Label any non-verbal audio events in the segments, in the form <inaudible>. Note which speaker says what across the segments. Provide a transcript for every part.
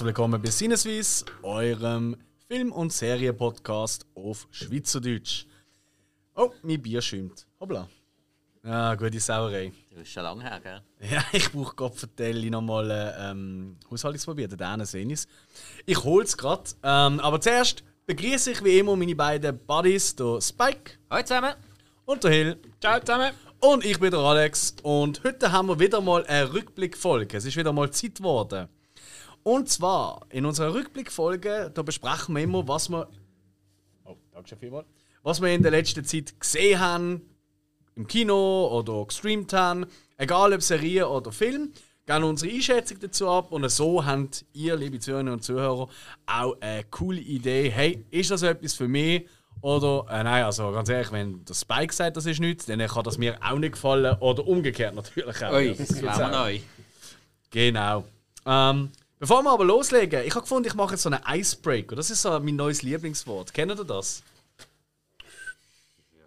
Speaker 1: Herzlich willkommen bei Sinneswiss, eurem Film- und Serienpodcast auf Schweizerdeutsch. Oh, mein Bier schäumt. Hoppla. Ja, gute Sauerei.
Speaker 2: Das ist schon lange her, gell?
Speaker 1: Ja, <laughs> ich brauche Gott vertelle nochmal äh, ähm, Haushaltungspapier, den sehe ich Ich hole es gerade. Ähm, aber zuerst begrüße ich wie immer meine beiden Buddies, der Spike.
Speaker 2: Hallo zusammen.
Speaker 1: Und der Hill.
Speaker 3: Ciao zusammen.
Speaker 1: Und ich bin der Alex. Und heute haben wir wieder mal eine Rückblickfolge. Es ist wieder mal Zeit geworden. Und zwar, in unserer Rückblickfolge, da besprechen wir immer, was wir. Oh, danke vielmals. Was wir in der letzten Zeit gesehen haben, im Kino oder gestreamt haben, egal ob Serie oder Film, geben unsere Einschätzung dazu ab und so habt ihr, liebe Zuhörerinnen und Zuhörer, auch eine coole Idee. Hey, ist das etwas für mich? Oder, äh, nein, also ganz ehrlich, wenn der Spike sagt, das ist nichts, dann kann das mir auch nicht gefallen. Oder umgekehrt natürlich auch.
Speaker 2: Ui, das wäre neu.
Speaker 1: Genau. Ähm, bevor wir aber loslegen, ich habe gefunden, ich mache jetzt so einen Icebreaker. Das ist so mein neues Lieblingswort. Kennt ihr das?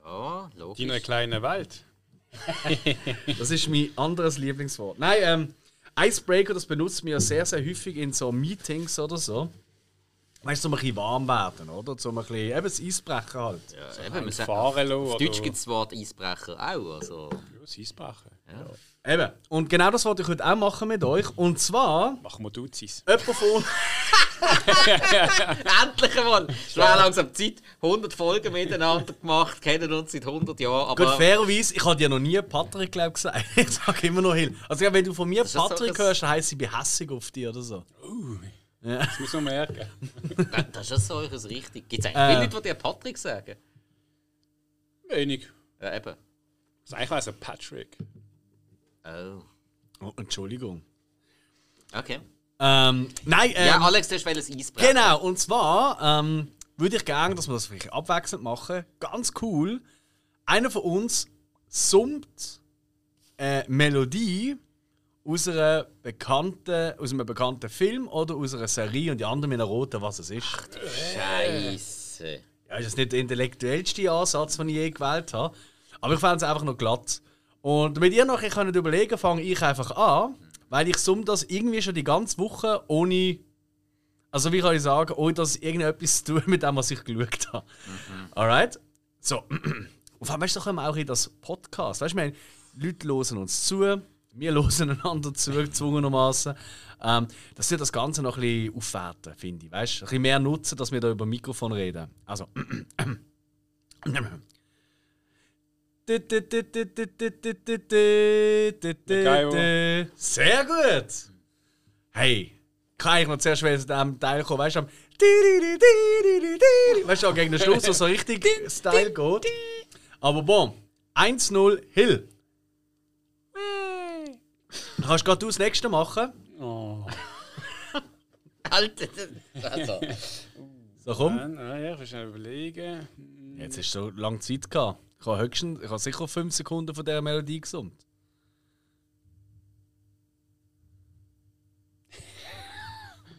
Speaker 2: Ja, logisch.
Speaker 3: Deine kleine Welt. <laughs>
Speaker 1: das ist mein anderes Lieblingswort. Nein, ähm, Icebreaker, das benutzt wir sehr, sehr häufig in so Meetings oder so. Weißt du, so ein bisschen warm werden, oder? So ein bisschen, eben das Eisbrechen halt.
Speaker 2: Ja,
Speaker 3: So
Speaker 2: eben, man sagt,
Speaker 3: Fahren lassen
Speaker 2: auf Deutsch gibt es das Wort Eisbrecher auch. Also,
Speaker 3: Ja, das Eisbrechen.
Speaker 1: Eben. Und genau das wollte ich heute auch machen mit euch. Und zwar,
Speaker 3: Machen wir Duzis.
Speaker 1: jemand von. <laughs>
Speaker 2: Endlich einmal! Es wäre langsam Zeit. 100 Folgen miteinander gemacht, kennen uns seit 100 Jahren. Aber
Speaker 1: Gut, fairerweise, ich habe dir noch nie Patrick glaub, gesagt. <laughs> Ich sage immer noch Hill. Also, ja, wenn du von mir
Speaker 2: so,
Speaker 1: Patrick
Speaker 2: das-
Speaker 1: hörst, dann heisst ich bin hässig auf dich oder so.
Speaker 3: Das muss man merken.
Speaker 2: das ist so eures richtig. Gibt es
Speaker 1: Äh.
Speaker 2: eigentlich viele Leute, die dir Patrick sagen?
Speaker 3: Wenig.
Speaker 2: Ja, eben.
Speaker 3: Das ist eigentlich also Patrick.
Speaker 2: Oh.
Speaker 1: Oh, Entschuldigung.
Speaker 2: Okay.
Speaker 1: Ähm, nein, ähm,
Speaker 2: ja, Alex, du hast ein Eisbrecher.
Speaker 1: Genau, und zwar ähm, würde ich gerne, dass wir das vielleicht abwechselnd machen. Ganz cool. Einer von uns summt eine Melodie aus, einer bekannten, aus einem bekannten Film oder aus einer Serie und die anderen mit einer roten, was es ist.
Speaker 2: Scheiße.
Speaker 1: Ja, ist das nicht der intellektuellste Ansatz, den ich je gewählt habe. Aber ich fand es einfach noch glatt. Und damit ihr noch ein bisschen überlegen könnt, fange ich einfach an, weil ich summe das irgendwie schon die ganze Woche ohne. Also, wie kann ich sagen, ohne dass irgendetwas zu tun mit dem, was ich geschaut habe. Alright? So. Und vor allem, weißt du, kommen wir auch in das Podcast. Weißt du, wir haben- Leute hören uns zu, wir <laughs> hören einander zu, gezwungenermaßen. Ähm, das wird das Ganze noch ein bisschen aufwerten, finde ich. Weißt du, ein bisschen mehr nutzen, dass wir da über Mikrofon reden. Also. <clears throat> Sehr gut! Hey, kann ich noch zuerst zu diesem Teil kommen, weißt du, am Weißt du, gegen den Schluss, so richtig Style geht. Aber bon, 1-0 Hill. Du kannst gerade du das nächste machen.
Speaker 3: Oh. <laughs>
Speaker 2: Alter, also.
Speaker 1: So komm.
Speaker 3: Nein, nein, ich muss schnell überlegen.
Speaker 1: Jetzt du so lange Zeit gehabt. Ich habe, höchstens, ich habe sicher 5 Sekunden von dieser Melodie gesummt. <laughs>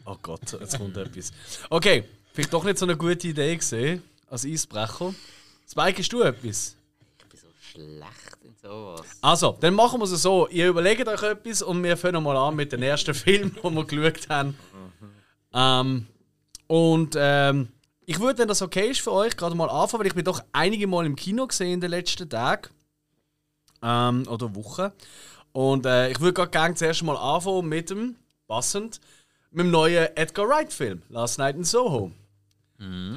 Speaker 1: Oh Gott, jetzt kommt etwas. Okay, vielleicht doch nicht so eine gute Idee gesehen als Eisbrecher. Spike, hast du etwas?
Speaker 2: Ich bin so schlecht in sowas.
Speaker 1: Also, dann machen wir es so. Ihr überlegt euch etwas und wir fangen mal an mit dem ersten <laughs> Film, den wir geschaut haben. Ähm, und ähm, ich würde, wenn das okay ist für euch, gerade mal anfangen, weil ich bin doch einige Mal im Kino gesehen in den letzten Tagen. Ähm, oder Wochen. Und äh, ich würde gerade gerne zuerst mal anfangen mit dem, passend, mit dem neuen Edgar Wright-Film, Last Night in Soho.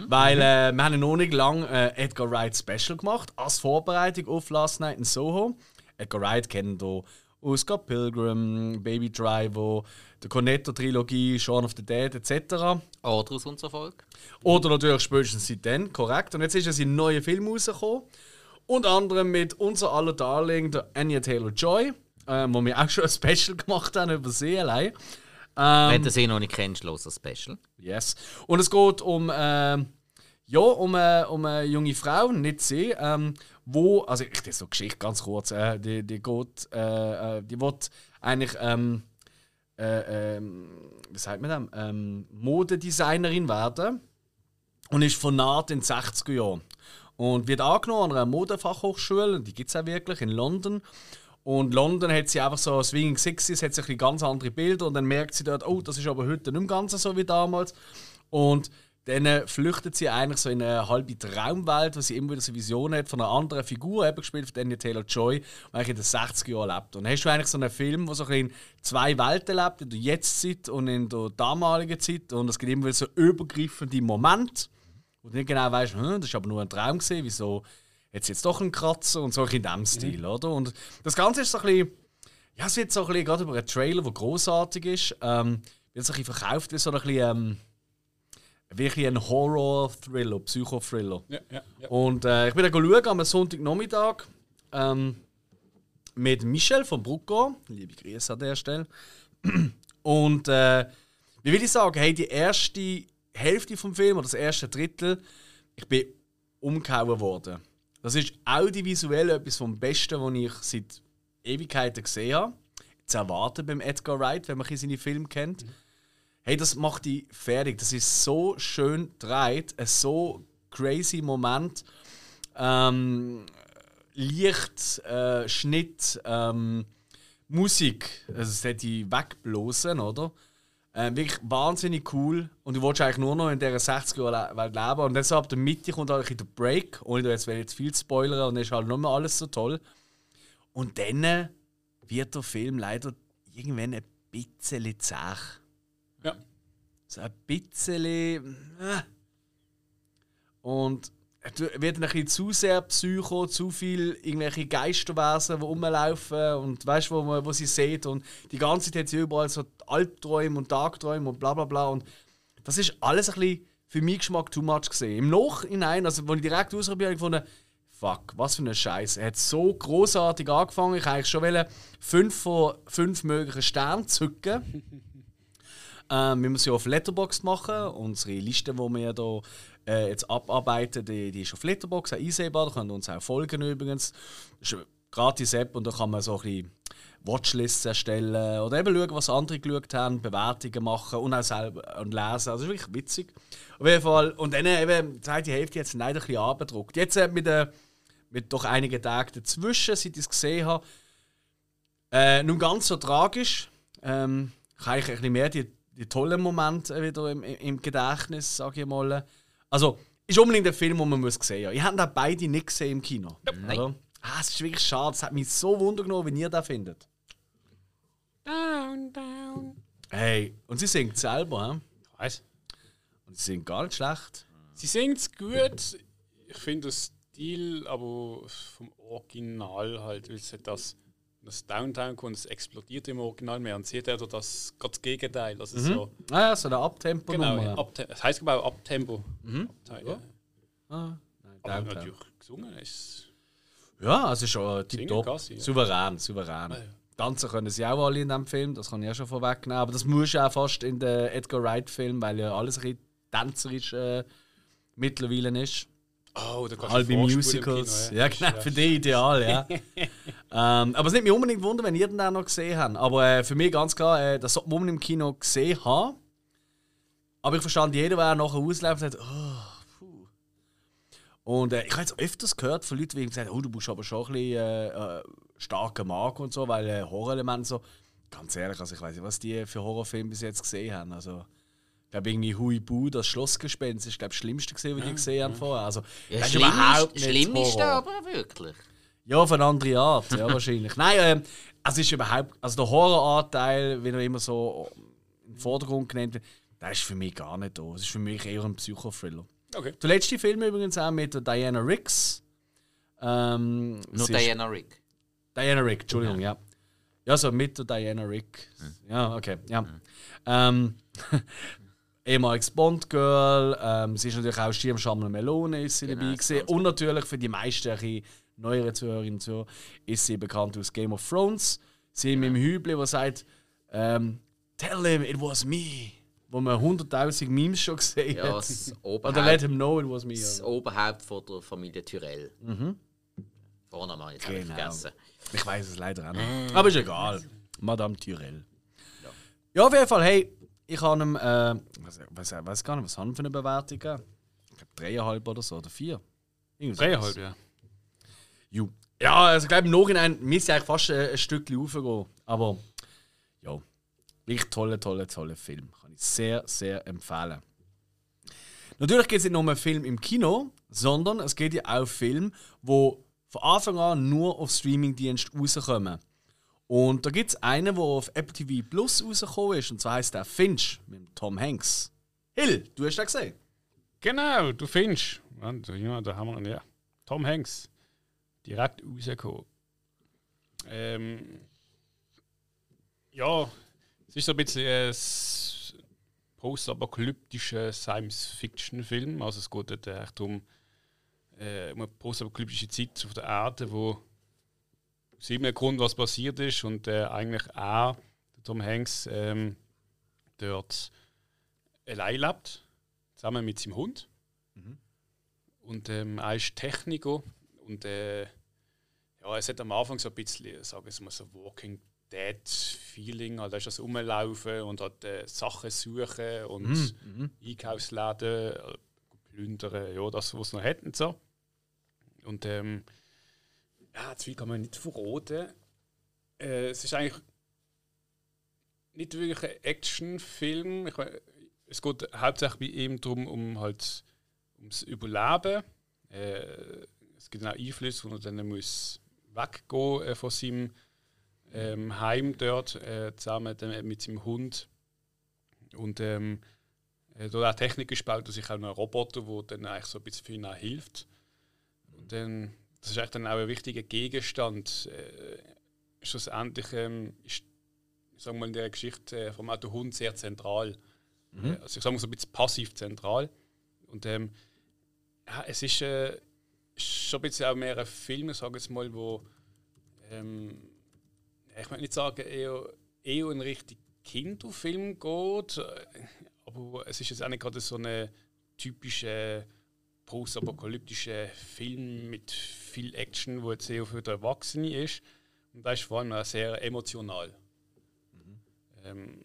Speaker 1: Weil äh, wir haben noch nicht lange äh, Edgar Wright Special gemacht, als Vorbereitung auf Last Night in Soho. Edgar Wright kennen hier aus Scott Pilgrim, Baby Driver, der Cornetto-Trilogie, Shaun of the Dead etc.
Speaker 2: Oder aus unserer Folge.
Speaker 1: Oder natürlich spätestens seitdem, korrekt. Und jetzt ist er sein neuer Film rausgekommen. Unter anderem mit unser aller Darling, der Anya Taylor-Joy, äh, wo wir auch schon ein Special gemacht haben über sie allein. Ähm,
Speaker 2: Wenn du sie noch nicht kennst, los das Special.
Speaker 1: Yes. Und es geht um, ähm, ja, um, äh, um eine junge Frau, nicht sie, ähm, wo, also ich das so eine Geschichte ganz kurz, äh, die, die geht, äh, äh, die wird eigentlich, ähm, äh, ähm, wie sagt man das, ähm, Modedesignerin werden und ist von Naht in den 60er Jahren. Und wird angenommen an einer Modefachhochschule, die gibt es auch wirklich in London. Und London hat sie einfach so Swinging Sixties, hat sich ganz andere Bilder und dann merkt sie dort, oh, das ist aber heute nicht mehr ganz so wie damals. Und dann äh, flüchtet sie eigentlich so in eine halbe Traumwelt, wo sie immer wieder so Visionen hat von einer anderen Figur, eben gespielt von Daniel Taylor-Joy, die eigentlich in den 60er Jahren lebt. Und dann hast du eigentlich so einen Film, der so ein bisschen in zwei Welten lebt, in der Jetztzeit und in der damaligen Zeit. Und es gibt immer wieder so übergreifende Momente, wo du nicht genau weißt, hm, das war aber nur ein Traum, gewesen, wieso jetzt jetzt doch ein Kratzer und so in diesem Stil, oder? Und das Ganze ist so ein bisschen, ja, es wird so ein bisschen, gerade über einen Trailer, der großartig ist, ähm, wird so ein bisschen verkauft wie so ein bisschen, ähm, wirklich ein Horror-Thriller, Psychothriller.
Speaker 3: Ja, ja, ja.
Speaker 1: Und äh, ich bin da schauen am Sonntagnachmittag ähm, mit Michel von Brucko. Liebe Grüße an der Stelle. <clears throat> Und äh, wie will ich sagen, hey, die erste Hälfte vom Film oder das erste Drittel, ich bin umgehauen worden. Das ist audiovisuell etwas vom Besten, was ich seit Ewigkeiten gesehen habe. Zu erwarten beim Edgar Wright, wenn man seine Filme kennt. Hey, das macht die fertig. Das ist so schön gedreht, ein so crazy Moment. Ähm, Licht, äh, Schnitt, ähm, Musik, also das hätte ich wegblosen, oder? Ähm, wirklich wahnsinnig cool. Und du willst eigentlich nur noch in dieser 60er-Welt leben. Und so ab der Mitte kommt halt der Break, ohne da jetzt, jetzt viel spoilern, und dann ist halt nicht mehr alles so toll. Und dann wird der Film leider irgendwann ein bisschen zäh. So ein bisschen. Äh. Und es wird ein bisschen zu sehr Psycho, zu viel irgendwelche Geisterwesen, die rumlaufen und weißt wo, man, wo sie sieht. Und die ganze Zeit hat sie überall so Albträume und Tagträume und bla bla bla. Und das ist alles ein bisschen für meinen Geschmack too much gesehen. Im Nachhinein, also als ich direkt ausprobiert habe, ich gefunden, fuck, was für ein Scheiß. Er hat so großartig angefangen. Ich eigentlich schon wollen, fünf von fünf möglichen Sternen zücken. <laughs> Ähm, wir müssen sie auf Letterboxd machen. Unsere Liste, die wir hier äh, jetzt abarbeiten, die, die ist auf Letterboxd einsehbar. Da könnt ihr uns auch folgen übrigens. Das ist eine gratis App und da kann man so ein bisschen Watchlists erstellen oder eben schauen, was andere geschaut haben, Bewertungen machen und auch selber und lesen. Also das ist wirklich witzig. Auf jeden Fall. Und dann eben, die zweite Hälfte jetzt leider ein bisschen abgedruckt. Jetzt äh, mit, äh, mit doch einigen Tagen dazwischen, seit ich es gesehen habe, äh, nun ganz so tragisch. Ähm, ich habe eigentlich ein bisschen mehr die, die tollen Momente wieder im, im Gedächtnis, sage ich mal. Also, ist unbedingt ein Film, den man muss sehen muss. Ich habe den beide nicht gesehen im Kino. Oder? Ah, es ist wirklich schade. Es hat mich so wundergenommen, wie ihr das findet.
Speaker 2: Down, down.
Speaker 1: Hey, und sie singt selber, he?
Speaker 3: Weiss.
Speaker 1: Und sie singt gar nicht schlecht.
Speaker 3: Sie singt es gut. Ich finde das Stil, aber vom Original halt, weil hat das, das Downtown kommt, es explodiert im Original mehr. Und sie hat ja das, gerade das Gegenteil. Also so,
Speaker 1: Ah ja, so eine Abtempo
Speaker 3: genau, ja, Abte das ich auch Abtempo. Abteil, ja.
Speaker 1: Ah, nein,
Speaker 3: Aber
Speaker 1: Downtown.
Speaker 3: natürlich gesungen ist
Speaker 1: Ja, also schon tipptopp.
Speaker 3: ja.
Speaker 1: Souverän, souverän.
Speaker 3: ja.
Speaker 1: Tanzen können sie auch alle in diesem Film, das kann ich auch schon vorwegnehmen. Aber das muss du auch fast in den Edgar Wright-Film, weil ja alles ein bisschen tänzerisch äh, mittlerweile ist.
Speaker 3: Oh, da kannst
Speaker 1: Halbe Musicals.
Speaker 3: Kino,
Speaker 1: ja, genau, für die ideal, ja. <laughs> ähm, aber es nimmt mich unbedingt wunder, wenn ihr den auch noch gesehen habt. Aber äh, für mich ganz klar, äh, das sollte man im Kino gesehen haben. Aber ich verstand jeder, der nachher ausläuft und sagt, oh, puh. Und äh, ich habe jetzt öfters gehört von Leuten, die gesagt haben, oh, du bist aber schon ein bisschen äh, äh, starker Mark und so, weil äh, Horrorelemente so. Ganz ehrlich, also ich weiß nicht, was die für Horrorfilme bis jetzt gesehen haben. Also, ich glaube, irgendwie Huibu, das Schlossgespenst, ist glaube das Schlimmste gesehen, was die gesehen haben vorher. Also,
Speaker 2: Ja,
Speaker 1: das ist überhaupt nicht
Speaker 2: schlimm ist
Speaker 1: Horror.
Speaker 2: der aber wirklich.
Speaker 1: Ja, auf eine andere Art, ja, <laughs> wahrscheinlich. Nein, ähm, also ist überhaupt, also der Horroranteil, wie er immer so im Vordergrund genannt wird, der ist für mich gar nicht da. Es ist für mich eher ein Psychothriller.
Speaker 3: Okay.
Speaker 1: Der letzte Film übrigens auch mit der Diana Riggs. Ähm,
Speaker 2: Nur Diana Rick.
Speaker 1: Diana Rick, Entschuldigung, ja. Ja, so mit der Diana Rick. Ja, okay, ja. Ähm, <laughs> ehemaliges Bond-Girl. Ähm, sie ist natürlich auch Schirmschammel Melone ist sie
Speaker 2: Genau,
Speaker 1: dabei gewesen.
Speaker 2: ganz
Speaker 1: Und natürlich für die meisten neueren Zuhörerinnen und Zuhörer ist sie bekannt aus Game of Thrones. Sie mit dem Hübli, der sagt, ähm, Tell him it was me. Wo man 100.000 Memes schon gesehen
Speaker 2: Ja,
Speaker 1: hat.
Speaker 2: das <laughs>
Speaker 1: Oder let him know it was me.
Speaker 2: das
Speaker 1: oder?
Speaker 2: Oberhaupt von der Familie Tyrell. Vornamen, jetzt habe ich
Speaker 1: Genau.
Speaker 2: vergessen.
Speaker 1: Ich weiß es leider auch nicht. Aber ist egal. Madame Tyrell. Ja, auf jeden Fall, hey, ich habe ihm, äh, was, was, weiß gar nicht, was haben wir für eine Bewertung? Ich glaube dreieinhalb oder so, oder vier. Irgendwas
Speaker 3: Dreieinhalb, ja.
Speaker 1: Ju. Ja, also ich glaube im Nachhinein müsste eigentlich fast ein, ein Stückchen raufgehen. Aber ja, wirklich toller, toller, toller Film. Kann ich sehr, sehr empfehlen. Natürlich geht es nicht nur um einen Film im Kino, sondern es geht ja auch um Filme, die von Anfang an nur auf Streamingdienst rauskommen. Und da gibt es einen, der auf Apple TV Plus rausgekommen ist, und zwar heißt der Finch mit Tom Hanks. Hill, du hast den gesehen?
Speaker 3: Genau, du findest. Ja, da haben wir ja. Tom Hanks. Direkt rausgekommen. Ähm, ja, es ist so ein bisschen ein postapokalyptischer Science-Fiction-Film. Also es geht echt um, äh, um eine postapokalyptische Zeit auf der Erde, wo aus irgendeinem Grund was passiert ist und äh, eigentlich der Tom Hanks, ähm, dort allein lebt, zusammen mit seinem Hund. Und ähm, er ist Techniker und äh, ja, es hat am Anfang so ein bisschen, sagen wir mal, so Walking Dead Feeling, also da ist das Rumlaufen und hat äh, Sachen suchen und Einkaufsläden äh, plündern, ja, das, was noch hätten so. Und ähm, ja, zu viel kann man nicht verraten. Äh, es ist eigentlich nicht wirklich ein Actionfilm. Ich mein, es geht hauptsächlich bei ihm darum, um halt ums Überleben. Äh, es gibt auch Einflüsse, wo er dann muss weggehen äh, von seinem ähm, Heim dort, äh, zusammen mit seinem Hund. Und ähm, äh, dort auch Technik gebaut, dass sich auch noch ein Roboter, der dann eigentlich so ein bisschen für ihn hilft. Und dann, das ist eigentlich dann auch ein wichtiger Gegenstand. Äh, schlussendlich ähm, ist sagen wir mal, in der Geschichte äh, vom Auto Hund sehr zentral. Äh, Also ich sage mal so ein bisschen passiv zentral. Und ähm, ja, es ist äh, schon ein bisschen auch mehr ein Film, sage jetzt mal, wo ähm, ich möchte nicht sagen, eher, eher in Richtung Kinderfilm geht, aber es ist jetzt auch nicht gerade so eine typische postapokalyptische Film mit viel Action, wo jetzt eher für die Erwachsene ist. Und das ist vor allem auch sehr emotional. Ähm,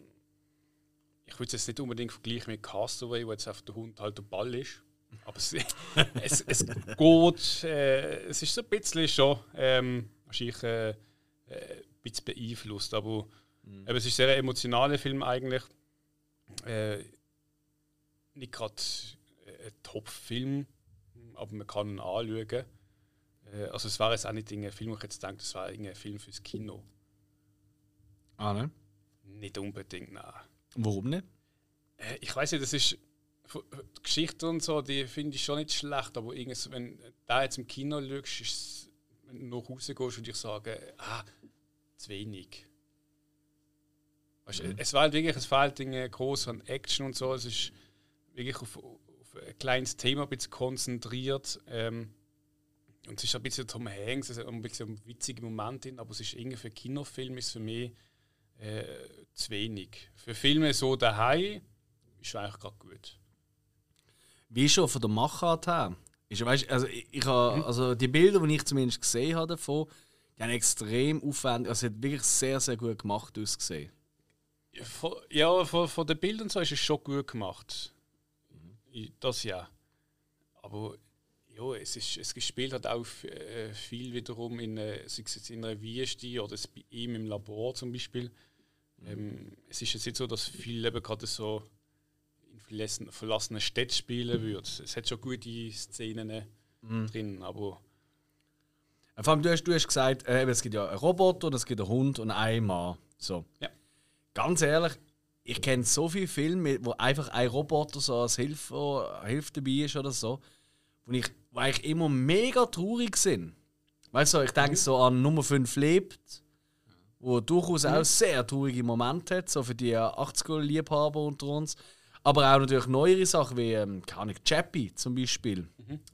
Speaker 3: ich würde es jetzt nicht unbedingt vergleichen mit Castaway, wo jetzt auf der Hund halt der Ball ist. Aber es, <laughs> es, es geht, äh, es ist so ein bisschen schon ähm, wahrscheinlich äh, äh, ein bisschen beeinflusst. Aber eben, es ist ein sehr emotionaler Film eigentlich. Äh, nicht gerade ein Top-Film, aber man kann ihn anschauen. Äh, also es wäre jetzt auch nicht ein Film, wo ich jetzt denke, das wäre ein Film fürs Kino.
Speaker 1: Ah, ne?
Speaker 3: Nicht unbedingt, nein.
Speaker 1: Warum nicht?
Speaker 3: Äh, ich weiß nicht, das ist die Geschichte und so, die finde ich schon nicht schlecht, aber irgendwas, wenn du da jetzt im Kino schaust, ist es, wenn du noch rausgehst, würde ich sagen, ah, zu wenig. Weißt, du, Es war halt wirklich, es fehlt Dinge groß an Action und so, es ist wirklich auf, auf ein kleines Thema ein bisschen konzentriert. Ähm, und es ist ein bisschen Tom Hanks, es hat ein bisschen witzige Momente aber es ist irgendwie für Kinofilm ist für mich äh, zu wenig. Für Filme so daheim ist es eigentlich gerade gut.
Speaker 1: Wie schon von der Machart her. Ist, weißt, also, ich, ich habe, also die Bilder, die ich zumindest gesehen habe davon, die haben extrem aufwendig, also es hat wirklich sehr, sehr gut gemacht ausgesehen.
Speaker 3: Ja, von, ja, von, von den Bildern so ist es schon gut gemacht. I- Das ja. Aber ja, es, ist, es spielt halt auch äh, viel wiederum in, äh, sei es jetzt in einer Wüste oder bei ihm im Labor zum Beispiel. Ähm, es ist jetzt nicht so, dass viel eben gerade so in verlassen, verlassenen Städten spielen würde. Es hat schon gute Szenen drin, aber
Speaker 1: Vor allem, du hast, du hast gesagt, äh, es gibt ja einen Roboter, und es gibt einen Hund und einen Mann. So.
Speaker 3: Ja.
Speaker 1: Ganz ehrlich, ich kenne so viele Filme, wo einfach ein Roboter so als Hilfe, Hilfe dabei ist oder so, wo, ich, wo eigentlich immer mega traurig sind. Weißt du, ich denke so an Nummer 5 lebt, wo durchaus auch sehr traurige Momente hat, so für die 80er-Liebhaber unter uns. Aber auch natürlich neuere Sachen wie, ähm, keine Ahnung, Chappie zum Beispiel,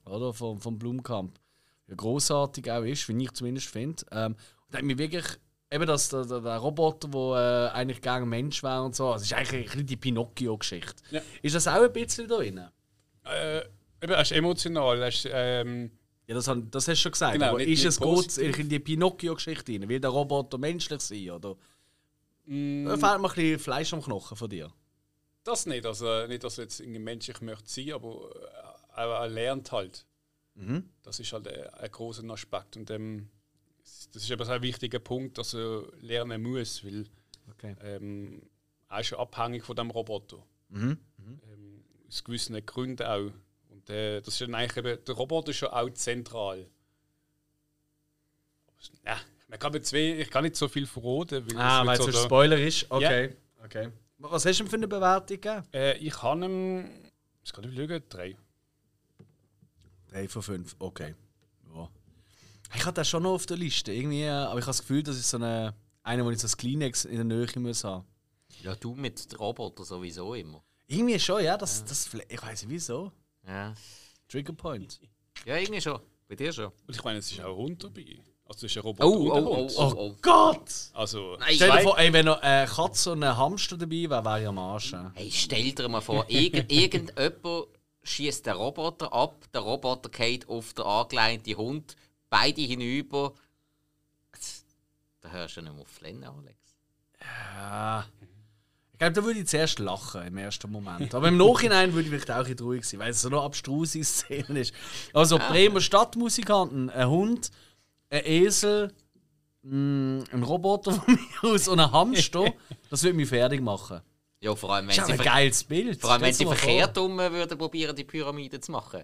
Speaker 1: oder? Vom, vom Blumkamp. Ja, großartig auch ist, wie ich zumindest finde. Ähm, und hat mich wirklich, eben das, der, der, der Roboter, der äh, eigentlich gegen ein Mensch wäre und so, das ist eigentlich ein bisschen die Pinocchio-Geschichte.
Speaker 3: Ja.
Speaker 1: Ist das auch ein bisschen da drin?
Speaker 3: äh, eben, er ist emotional. Er ist, ähm,
Speaker 1: Ja, das, das hast du schon gesagt.
Speaker 3: Genau,
Speaker 1: aber
Speaker 3: nicht-
Speaker 1: ist
Speaker 3: nicht
Speaker 1: es gut
Speaker 3: positiv.
Speaker 1: in die Pinocchio-Geschichte rein? Will der Roboter menschlich sein? Oder?
Speaker 3: mm,
Speaker 1: Da fehlt mir ein bisschen Fleisch am Knochen von dir.
Speaker 3: Das nicht, also nicht, dass jetzt irgendwie menschlich möchte sein, aber äh, er, er lernt halt.
Speaker 1: Mhm.
Speaker 3: Das ist halt ein, ein großer Aspekt. Und ähm, das ist so ein wichtiger Punkt, dass er lernen muss, weil
Speaker 1: Okay.
Speaker 3: ähm, er ist ja abhängig von dem Roboter.
Speaker 1: Mhm.
Speaker 3: Ähm, aus gewissen Gründen auch. Und äh, das ist dann eigentlich eben, der Roboter ist ja auch zentral. Ja, man kann weh, ich kann nicht so viel verraten, weil
Speaker 1: Ah, weil es
Speaker 3: so
Speaker 1: ein Spoiler ist? Okay. okay. Was hast du für eine Bewertung gegeben?
Speaker 3: äh, Ich habe ihm, ich kann nicht schauen, drei.
Speaker 1: 3 von 5, okay. Ja. Ich hatte das schon noch auf der Liste, irgendwie, äh, aber ich habe das Gefühl, das ist so eine, einer, wo ich so ein Kleenex in der Nähe muss haben.
Speaker 2: Ja, du mit Roboter sowieso immer.
Speaker 1: Irgendwie schon, ja, das, das fle- ich weiß nicht wieso.
Speaker 2: Ja.
Speaker 1: Trigger Point.
Speaker 2: Ja, irgendwie schon. Bei dir schon.
Speaker 3: Und ich meine, es ist auch Hund dabei. Also ein Roboter
Speaker 2: Oh,
Speaker 3: und
Speaker 2: oh,
Speaker 3: Hund.
Speaker 2: oh, oh, oh.
Speaker 1: Gott!
Speaker 3: Also,
Speaker 2: Nein,
Speaker 1: Stell dir vor, ey, wenn noch eine Katze und ein Hamster dabei wäre, wäre ich am Arsch.
Speaker 2: Hey, stell dir mal vor, irgend, <laughs> irgendjemand schießt den Roboter ab, der Roboter geht auf den angelehnten Hund, beide hinüber. Da hörst du nicht mehr auf Flennen, Alex.
Speaker 1: Ja. Ich glaube, da würde ich zuerst lachen im ersten Moment. Aber im Nachhinein würde ich vielleicht auch ein ruhig sein, weil es so eine abstruse Szene ist. Also Bremer Stadtmusikanten, ein Hund, ein Esel, mh, ein Roboter von <laughs> mir aus und ein Hamster, das würde mich fertig machen.
Speaker 2: Ja, vor allem,
Speaker 1: Das
Speaker 2: wenn
Speaker 1: ist
Speaker 2: sie,
Speaker 1: ein geiles Bild.
Speaker 2: vor allem, wenn sie
Speaker 1: vor.
Speaker 2: verkehrt um würden probieren, die Pyramide zu machen.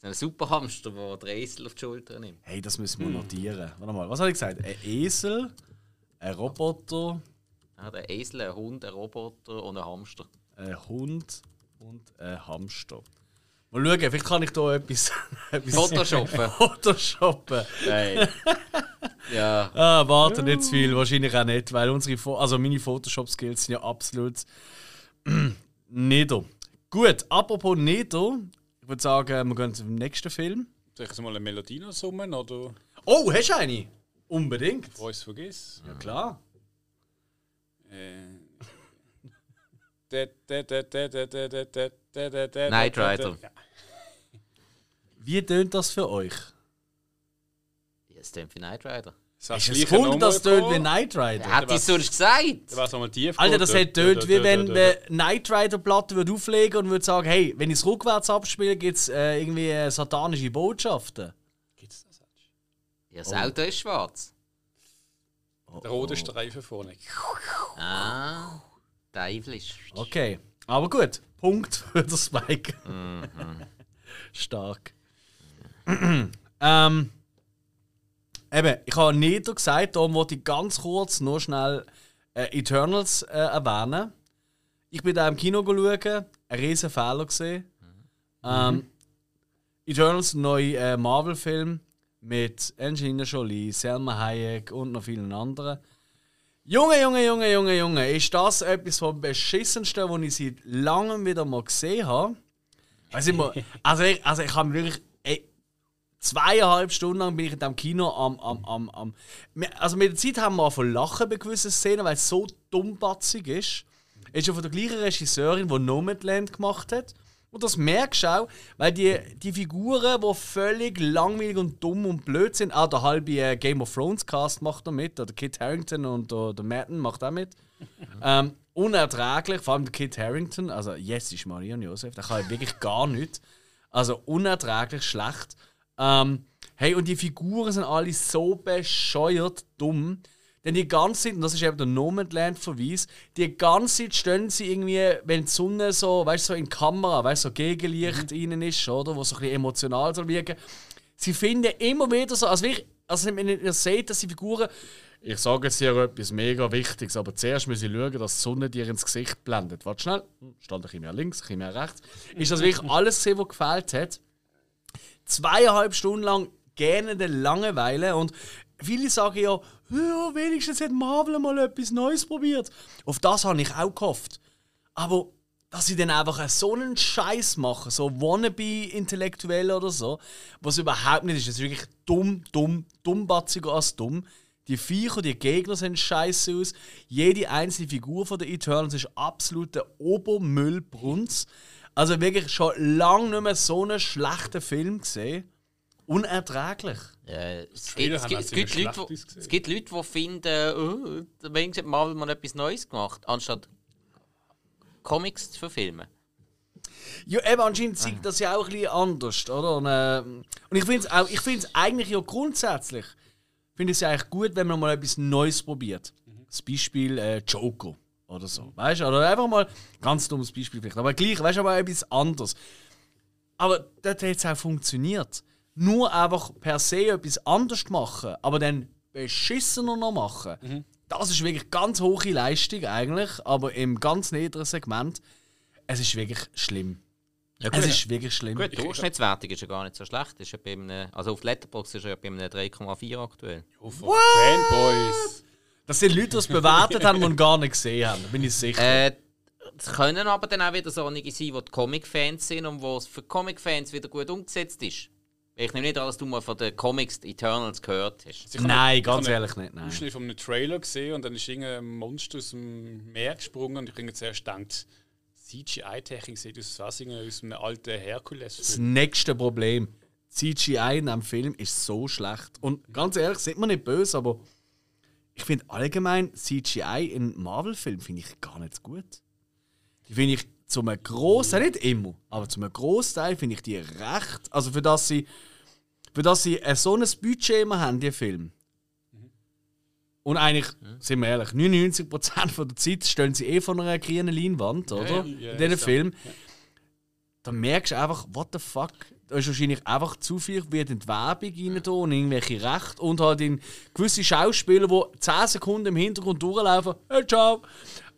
Speaker 2: So ein super Hamster, der den Esel auf die Schulter nimmt.
Speaker 1: Hey, das müssen wir notieren. Warte mal, was habe ich gesagt? Ein Esel, ein Roboter,
Speaker 2: Ja, der Esel, ein Hund, ein Roboter und ein Hamster.
Speaker 1: ein Hund und ein Hamster. Mal schauen, vielleicht kann ich da etwas, <laughs> etwas
Speaker 2: Photoshoppen. <laughs>
Speaker 1: Photoshoppen.
Speaker 2: Hey. ja.
Speaker 1: Ah, warte nicht zu viel, wahrscheinlich auch nicht, weil unsere Fo also meine Photoshop-Skills sind ja absolut <clears throat> nieder. Gut, apropos nieder, ich würde sagen, wir gehen zum nächsten Film.
Speaker 3: soll ich jetzt mal eine Melodie noch summen oder
Speaker 1: Oh, hast du eine? Unbedingt.
Speaker 3: bevor ich es vergesse?
Speaker 1: Ja klar.
Speaker 3: Äh. Knight
Speaker 2: Rider.
Speaker 3: Ja.
Speaker 1: Wie tönt das für euch?
Speaker 2: Ja, es klingt wie Knight Rider.
Speaker 1: Ist es Wunder, das tönt wie Knight Rider?
Speaker 2: Hat die sonst gesagt?
Speaker 3: Was mal tief
Speaker 1: Alter, das hat tönt wie wenn man Knight Rider Platte würde auflegen und würde sagen, hey, wenn ich es rückwärts abspiele, gibt es äh, irgendwie äh, satanische Botschaften.
Speaker 3: Gibt's das?
Speaker 2: Ja, das Auto ist schwarz.
Speaker 3: Der rote Streifen vorne.
Speaker 2: Ah, teuflisch.
Speaker 1: Okay, aber gut. Punkt für den Spike. <laughs> Stark. <clears throat> ähm, eben, ich habe Neto gesagt, darum wollte ich ganz kurz noch schnell äh, Eternals äh, erwähnen. Ich bin da im Kino schauen, ein riesen Fehler gesehen. Ähm, Eternals, ein neuer äh, Marvel-Film mit Angelina Jolie, Selma Hayek und noch vielen anderen. Junge, Junge, Junge, Junge, Junge, ist das etwas vom Beschissensten, was ich seit langem wieder mal gesehen habe? Weiss ich mal, <laughs> also ich, also ich habe wirklich zweieinhalb Stunden lang bin ich in diesem Kino am, am, am, am. Also mit der Zeit haben wir von Lachen bei gewissen Szenen, weil es so dummbatzig ist. Ist ja von der gleichen Regisseurin, die Nomadland gemacht hat. Und das merkst du auch, weil die, die Figuren, die völlig langweilig und dumm und blöd sind, auch der halbe äh, Game of Thrones Cast macht da mit, oder Kit Harington und der, der Madden macht auch mit. <laughs> ähm, unerträglich, vor allem der Kit Harington, also yes ist Maria und Josef, der kann halt wirklich gar nichts. Also unerträglich schlecht. Ähm, hey, und die Figuren sind alle so bescheuert dumm. Denn die ganze Zeit, und das ist eben der Nomadland-Verweis, die ganze Zeit stehen sie irgendwie, wenn die Sonne so, weißt du, so in Kamera, weißt du, so Gegenlicht innen ist, oder, wo so ein bisschen emotional soll wirken. Sie finden immer wieder so, also, wirklich, also wenn ihr seht, dass die Figuren, ich sage jetzt hier etwas mega Wichtiges, aber zuerst müssen sie schauen, dass die Sonne dir ins Gesicht blendet. Warte schnell, Hm, stand ein bisschen mehr links, ein bisschen mehr rechts. Ist das wirklich <laughs> alles gesehen, was gefällt hat? Zweieinhalb Stunden lang gähnende Langeweile und viele sagen ja, ja, wenigstens hat Marvel mal etwas Neues probiert. Auf das habe ich auch gehofft. Aber dass sie dann einfach so einen Scheiß machen, so wannabe-intellektuell oder so, was überhaupt nicht ist. Das ist wirklich dumm, dumm, dummbatziger als dumm. Die Viecher, die Gegner sehen scheiße aus. Jede einzelne Figur von der Eternals ist absolut der Obermüllbrunz. Also wirklich schon lange nicht mehr so einen schlechten Film gesehen. Unerträglich.
Speaker 2: Ja, es, gibt, es, gibt, es, gibt Leute,
Speaker 3: ausgesehen.
Speaker 2: es gibt Leute, die finden, oh, Mensch hat Marvel mal etwas Neues gemacht, anstatt Comics zu verfilmen.
Speaker 1: Ja, eben anscheinend sieht das ja auch ein bisschen anders, oder? Und, äh, und ich finde es auch, ich finde es eigentlich ja grundsätzlich finde ich es ja eigentlich gut, wenn man mal etwas Neues probiert. Das Beispiel äh, Joker oder so. Weißt du? Oder einfach mal, ganz dummes Beispiel vielleicht, aber gleich, weißt du, aber etwas anderes. Aber dort hat es auch funktioniert. Nur einfach per se etwas anderes machen, aber dann beschissener noch machen. Das ist wirklich ganz hohe Leistung eigentlich, aber im ganz niederen Segment. Es ist wirklich schlimm. es ist wirklich schlimm.
Speaker 2: Gut, die Durchschnittswertung ist ja gar nicht so schlecht. Ist ja bei einem, also auf Letterboxd ist er ja bei einem 3,4 aktuell.
Speaker 3: Oh, von Fanboys.
Speaker 1: Das sind Leute, die es bewertet haben und gar nicht gesehen haben, bin ich sicher.
Speaker 2: Äh, es können aber dann auch wieder solche sein, die die Comic-Fans sind und wo es für Comic-Fans wieder gut umgesetzt ist. Ich nehme nicht an, dass du mal von den Comics Eternals gehört hast.
Speaker 3: Also ich habe
Speaker 1: nein,
Speaker 3: eine-
Speaker 1: ganz
Speaker 3: ich habe
Speaker 1: ehrlich nicht. Nein.
Speaker 3: einen Ausschnitt von einem Trailer gesehen und dann ist irgendein Monster aus dem Meer gesprungen und ich habe zuerst gedacht, CGI-Technik sieht aus, was aus einem alten
Speaker 1: Das
Speaker 3: Herkules-Film.
Speaker 1: nächste Problem. CGI in einem Film ist so schlecht. Und ganz ehrlich, sieht man nicht böse, aber ich finde allgemein CGI in Marvel-Filmen finde ich gar nicht gut. Die finde ich zum Großteil, nicht immer, aber zum Großteil finde ich die recht. Also für das sie, für das sie so ein Budget immer haben, die Filme. Und eigentlich, sind wir ehrlich, 99% von der Zeit stehen sie eh von einer grünen Leinwand, oder?
Speaker 3: ja,
Speaker 1: in
Speaker 3: ja,
Speaker 1: diesen
Speaker 3: ist so.
Speaker 1: Film. Dann merkst du einfach, what the fuck? Ist wahrscheinlich einfach zu viel wird in die Werbung rein und irgendwelche Rechte und halt in gewisse Schauspieler, die 10 Sekunden im Hintergrund durchlaufen, hey, ciao.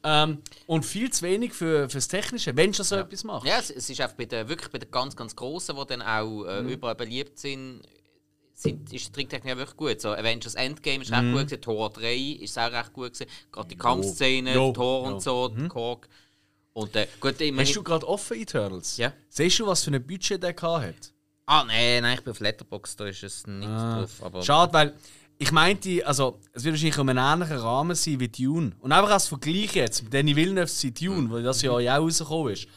Speaker 1: Ähm, und viel zu wenig für, fürs Technische, wenn du so etwas machst.
Speaker 2: Ja, es, es ist einfach bei den, wirklich bei den ganz, ganz Grossen, die dann auch äh, überall beliebt sind, sind, ist die Tricktechnik ja wirklich gut. So, Avengers Endgame ist recht gut gewesen, Tor 3 ist auch recht gut gewesen. Gerade die Kampfszene,
Speaker 1: Jo,
Speaker 2: Tor und so, mhm. Korg. Und äh, gut, immerhin...
Speaker 1: Hast du gerade offen Eternals?
Speaker 2: Ja.
Speaker 1: Siehst du, was für ein Budget der gehabt hat?
Speaker 2: Ah, nein, nein, ich bin auf Letterboxd, da ist es nicht
Speaker 1: Ah.
Speaker 2: drauf. Aber
Speaker 1: Schade, weil ich meinte, also es wird wahrscheinlich um einen ähnlichen Rahmen sein wie Dune. Und einfach als Vergleich jetzt mit Danny Villeneuve sein Dune, weil das ja auch rausgekommen ist.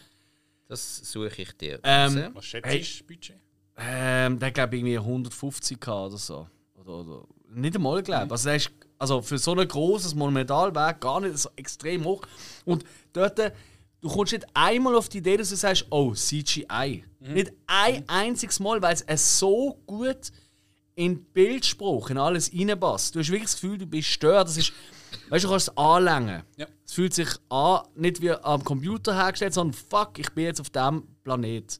Speaker 2: das suche ich dir.
Speaker 1: Ähm.
Speaker 3: Was schätzt
Speaker 1: Hey.
Speaker 3: du, Budget?
Speaker 1: Ähm, der glaube irgendwie 150 k oder so. Oder, oder nicht einmal glaube Also, der ist, also für so ein großes Monumentalwerk gar nicht so extrem hoch. Und dort, äh, du kommst nicht einmal auf die Idee, dass du sagst, oh, CGI. Nicht ein einziges Mal, weil es so gut in Bildspruch, in alles reinpasst. Du hast wirklich das Gefühl, du bist stört. Das ist, weißt du, du kannst es anlängen.
Speaker 3: Ja.
Speaker 1: Es fühlt sich an, nicht wie am Computer hergestellt, sondern fuck, ich bin jetzt auf diesem Planet.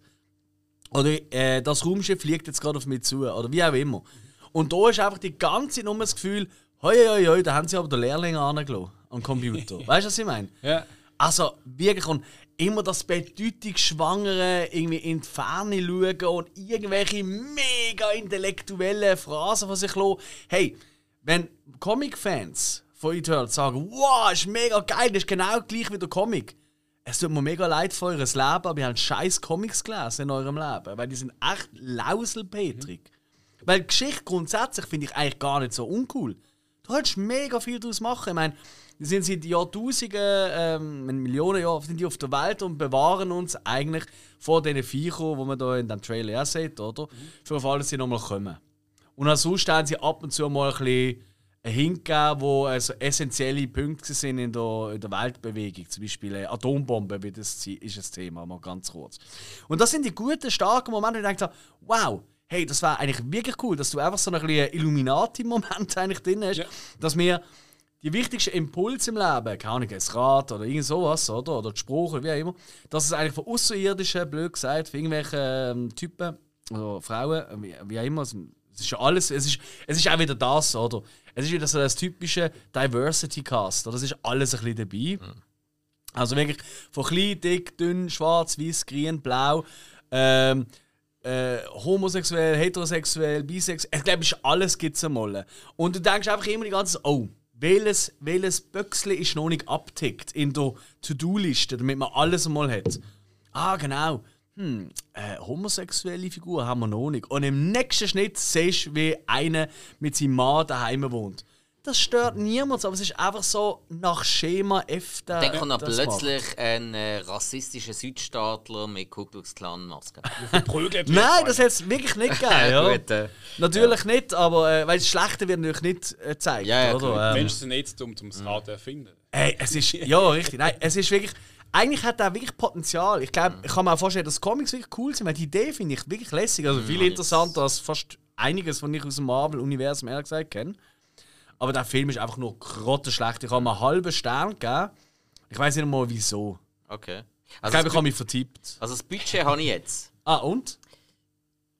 Speaker 1: Oder äh, das Raumschiff fliegt jetzt gerade auf mich zu. Oder wie auch immer. Und da ist einfach die ganze Zeit nur das Gefühl, hoi, hoi, hoi, da haben sie aber den Lehrling angelassen am Computer. <laughs> weißt du, was ich meine?
Speaker 3: Ja.
Speaker 1: Also wirklich und immer das bedeutungsschwangere irgendwie in die Ferne schauen und irgendwelche mega intellektuelle Phrasen von sich lassen. Hey, wenn Comic-Fans von Eternal sagen, wow, ist mega geil, das ist genau gleich wie der Comic. Es tut mir mega leid für eures Leben, aber ihr habt scheiß Comics gelesen in eurem Leben, weil die sind echt lauselpetrig. Weil Geschichte grundsätzlich finde ich eigentlich gar nicht so uncool. Du kannst mega viel daraus machen. Ich meine, die sind seit Jahrtausenden, ähm, Millionen Jahren sind die auf der Welt und bewahren uns eigentlich vor diesen Viechern, die man da in dem Trailer ja sieht, oder? Für den Fall, dass sie nochmal kommen. Und ansonsten haben sie ab und zu mal ein bisschen einen Hint gegeben, wo also essentielle Punkte sind in der, in der Weltbewegung. Zum Beispiel äh, Atombombe wie das, ist das Thema, mal ganz kurz. Und das sind die guten, starken Momente, wo ich denke, wow, hey, das wäre eigentlich wirklich cool, dass du einfach so einen Illuminati-Moment <laughs> eigentlich drin hast,
Speaker 3: Ja.
Speaker 1: dass wir die wichtigsten Impulse im Leben, keine Ahnung, ein Rad oder irgend sowas, oder, oder die Spruch oder wie auch immer, dass es eigentlich von Außerirdischen, blöd gesagt, von irgendwelchen ähm, Typen oder Frauen, wie, wie auch immer, es es ist ja alles, es ist, es ist auch wieder das, oder? Es ist wieder so das typische Diversity-Cast, oder? Es ist alles ein bisschen dabei. Also wirklich von klein, dick, dünn, schwarz, weiß, grün, blau, ähm, äh, homosexuell, heterosexuell, bisexuell. Ich glaube, es ist alles gibt's einmal. Und du denkst einfach immer die ganze Zeit, oh, welches, welches Büchsel ist noch nicht abtickt in der To-Do-Liste, damit man alles einmal hat. Ah, genau. Hm, äh, homosexuelle Figur haben wir noch nicht. Und im nächsten Schnitt siehst du, wie einer mit seinem Mann daheim wohnt. Das stört niemand, aber es ist einfach so nach Schema F. Der,
Speaker 2: Dann kommt noch
Speaker 1: das macht.
Speaker 2: plötzlich ein äh, rassistischer Südstaatler mit Ku Klux Klan Maske. <laughs>
Speaker 1: Nein, das hat es wirklich nicht gegeben. <laughs> ja.
Speaker 2: Gut, äh,
Speaker 1: Natürlich nicht, aber äh, weil das Schlechte wird natürlich nicht äh, gezeigt.
Speaker 2: Ja, ja,
Speaker 1: oder? Ähm,
Speaker 3: Menschen sind nicht dumm, um das Rad zu erfinden.
Speaker 1: Ey, es ist. <laughs> Ja, richtig. Nein, es ist wirklich. Eigentlich hat er wirklich Potenzial. Ich glaube, ich kann mir auch vorstellen, dass Comics wirklich cool sind, weil die Idee finde ich wirklich lässig. Also viel interessanter als fast einiges, was ich aus dem Marvel-Universum ehrlich gesagt kenne. Aber der Film ist einfach nur grottenschlecht. Ich habe ihm einen halben Stern gegeben. Ich weiß nicht mal wieso.
Speaker 2: Okay.
Speaker 1: Ich
Speaker 2: Also,
Speaker 1: glaube,
Speaker 2: das,
Speaker 1: ich habe mich vertippt.
Speaker 2: also das Budget habe ich jetzt
Speaker 1: Ah, und?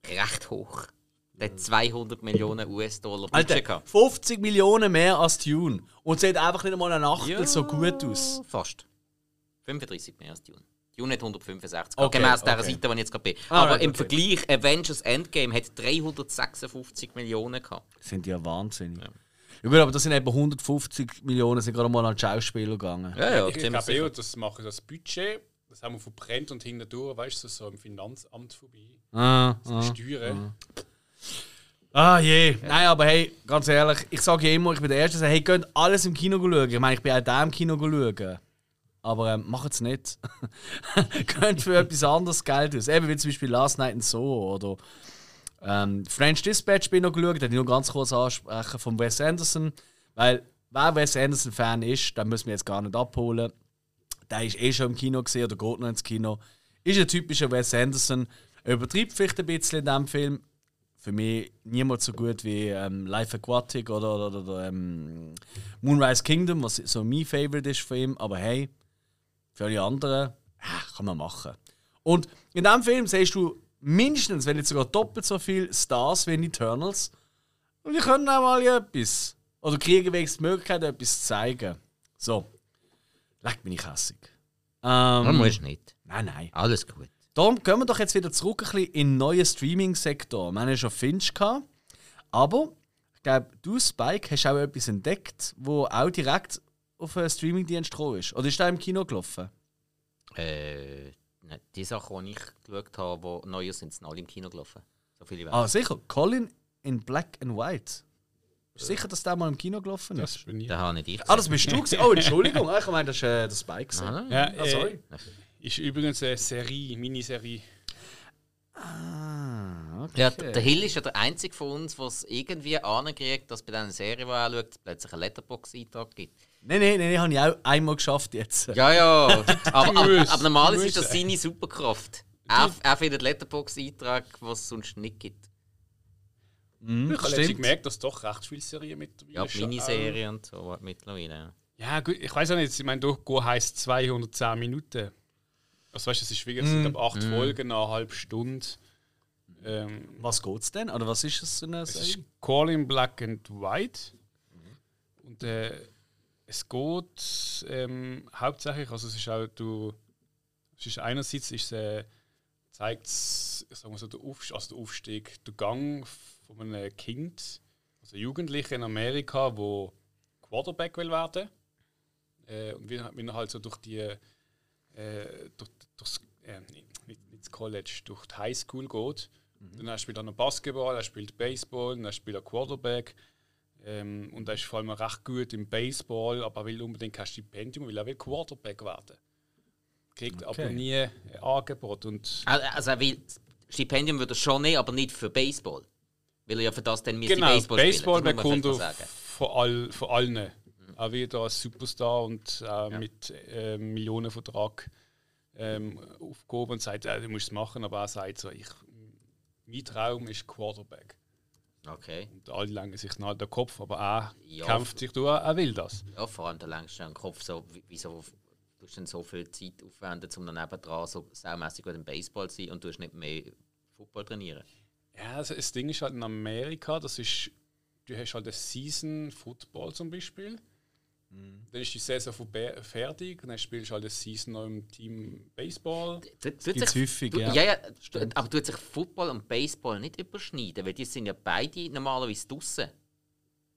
Speaker 2: recht hoch. Der hat 200 Millionen US-Dollar Budget
Speaker 1: Alter,
Speaker 2: gehabt.
Speaker 1: 50 Millionen mehr als Dune. Und sieht einfach nicht einmal eine Achtel so gut aus.
Speaker 2: Fast. 35 mehr als Dune. Dune hat 165.
Speaker 1: Okay,
Speaker 2: gemäß dieser
Speaker 1: okay.
Speaker 2: Seite, die ich jetzt gerade bin.
Speaker 1: Ah,
Speaker 2: Aber
Speaker 1: right,
Speaker 2: im
Speaker 1: okay.
Speaker 2: Vergleich, Avengers Endgame hat 356 Millionen gehabt.
Speaker 1: Sind ja wahnsinnig. Ja. Gut, aber das sind eben 150 Millionen, sind gerade mal an die Schauspieler gegangen.
Speaker 2: Ja, ja,
Speaker 3: Ich glaube, eh, das machen das Budget, das haben wir verbrennt und hintendurch, weißt du, so im Finanzamt vorbei.
Speaker 1: Ah, ah.
Speaker 3: Steuern.
Speaker 1: ah je. Nein, aber hey, ganz ehrlich, ich sage ja immer, ich bin der Erste, der sagt, hey, könnt alles im Kino schauen. Ich meine, ich bin auch da im Kino schauen. Aber ähm, macht es nicht. <laughs> könnt für etwas anderes Geld aus. Eben wie zum Beispiel Last Night and So oder ähm, French Dispatch bin ich noch geschaut, den ich nur ganz kurz ansprechen, von Wes Anderson. Weil, wer Wes Anderson-Fan ist, den müssen wir jetzt gar nicht abholen. Der ist eh schon im Kino gesehen oder geht noch ins Kino. Ist ein typischer Wes Anderson. Er übertreibt vielleicht ein bisschen in diesem Film. Für mich niemals so gut wie ähm, Life Aquatic oder, oder, oder ähm, Moonrise Kingdom, was so mein Favorite ist von ihm. Aber hey, für alle anderen ah, kann man machen. Und in diesem Film siehst du mindestens, wenn nicht sogar doppelt so viele Stars wie in Eternals. Und die können auch mal etwas. Oder kriegen wenigstens die Möglichkeit, etwas zu zeigen. So. Leck bin ich hässig. Ähm,
Speaker 2: muss nicht.
Speaker 1: nein, nein.
Speaker 2: Alles gut.
Speaker 1: Darum gehen wir doch jetzt wieder zurück ein bisschen in den neuen Streaming-Sektor. Wir haben ja schon Finch gehabt, aber ich glaube, du, Spike, hast auch etwas entdeckt, wo auch direkt auf einen Streaming-Dienst gekommen ist. Oder ist der im Kino gelaufen?
Speaker 2: Äh, ne, die Sachen, die ich geschaut habe, die neuer sind, sind alle im Kino gelaufen. So viele.
Speaker 1: Ah, sicher. Colin in Black and White. Bist du sicher, dass der mal im Kino gelaufen
Speaker 3: Das
Speaker 1: ist?
Speaker 3: bin ich.
Speaker 2: Da habe nicht ich
Speaker 1: Ah, das bist du gewesen. Oh, Entschuldigung. <laughs> Ah, Ich meine, das ist äh, der Spike. gewesen.
Speaker 2: Ah,
Speaker 3: Ja,
Speaker 1: Ah, sorry.
Speaker 3: äh, ist übrigens eine Serie, Miniserie.
Speaker 1: Ah, okay.
Speaker 2: Ja, der Hill ist ja der einzige von uns, der es irgendwie ankriegt, dass bei dieser Serie, die er anschaut, es plötzlich einen Letterbox-Eintrag gibt.
Speaker 1: Nein, nein, nein, habe ich auch einmal geschafft jetzt.
Speaker 2: Ja, ja. aber, aber, aber normal
Speaker 3: du
Speaker 2: ist das seine Superkraft. Er, er findet Letterbox-Eintrag, was es sonst nicht gibt.
Speaker 1: Mhm,
Speaker 3: Ich habe gemerkt, dass doch recht viele Serien mittlerweile
Speaker 2: Ja, die
Speaker 3: schon-
Speaker 2: Miniserie und so mittlerweile. Ja.
Speaker 3: Ja, gut, ich weiß auch nicht, ich meine, Durchgehen heisst 210 Minuten. Also, weißt du, es ist wirklich mm. ich glaub, acht Folgen, eine halbe Stunde. Ähm,
Speaker 1: Was geht's denn? Oder was ist es für eine
Speaker 3: es ist
Speaker 1: Serie?
Speaker 3: Calling Black and White. Und äh, es geht ähm, hauptsächlich, also es ist auch, du, es ist einerseits ist, äh, zeigt es, sagen wir so, der, Auf, also der Aufstieg, der Gang von einem Kind, also Jugendlichen in Amerika, wo Quarterback will werden. Äh, und wie, wie er halt so durch die, äh, durch, durchs, äh, nicht, nicht nicht das College, durch die Highschool geht. Dann er spielt er noch Basketball, er spielt Baseball, dann spielt er Quarterback. Ähm, und er ist vor allem recht gut im Baseball, aber er will unbedingt kein Stipendium, weil er will Quarterback werden. Kriegt
Speaker 1: Okay.
Speaker 3: aber nie ein Angebot. Und
Speaker 2: Also, er will, Stipendium würde er schon nehmen, aber nicht für Baseball. Weil er ja für das dann müsste
Speaker 3: genau,
Speaker 2: Baseball,
Speaker 3: Baseball
Speaker 2: spielen. Man
Speaker 3: bekommt er von, all, von allen. Er wird als Superstar und äh, mit äh, Millionenvertrag ähm, aufgehoben und sagt, äh, du musst es machen, aber er sagt so, ich, mein Traum ist Quarterback.
Speaker 2: Okay.
Speaker 3: Und alle langen sich nach den Kopf, aber er
Speaker 2: Ja.
Speaker 3: kämpft sich durch, er will das.
Speaker 2: Ja, vor allem der längste im Kopf, so, wie- wieso du denn so viel Zeit aufwenden, um dann nebendran so saumässig gut im Baseball zu sein und du hast nicht mehr Football trainieren?
Speaker 3: Ja, also das Ding ist halt in Amerika, das ist, du hast halt eine Season Football zum Beispiel. Dann ist die Saison fertig und dann spielst du halt eine Season noch im Team Baseball.
Speaker 2: Tu- tut
Speaker 1: gibt's
Speaker 2: sich-
Speaker 1: häufig,
Speaker 2: tu-
Speaker 1: ja.
Speaker 2: ja, ja aber tut sich Football und Baseball nicht überschneiden, weil die sind ja beide normalerweise draußen.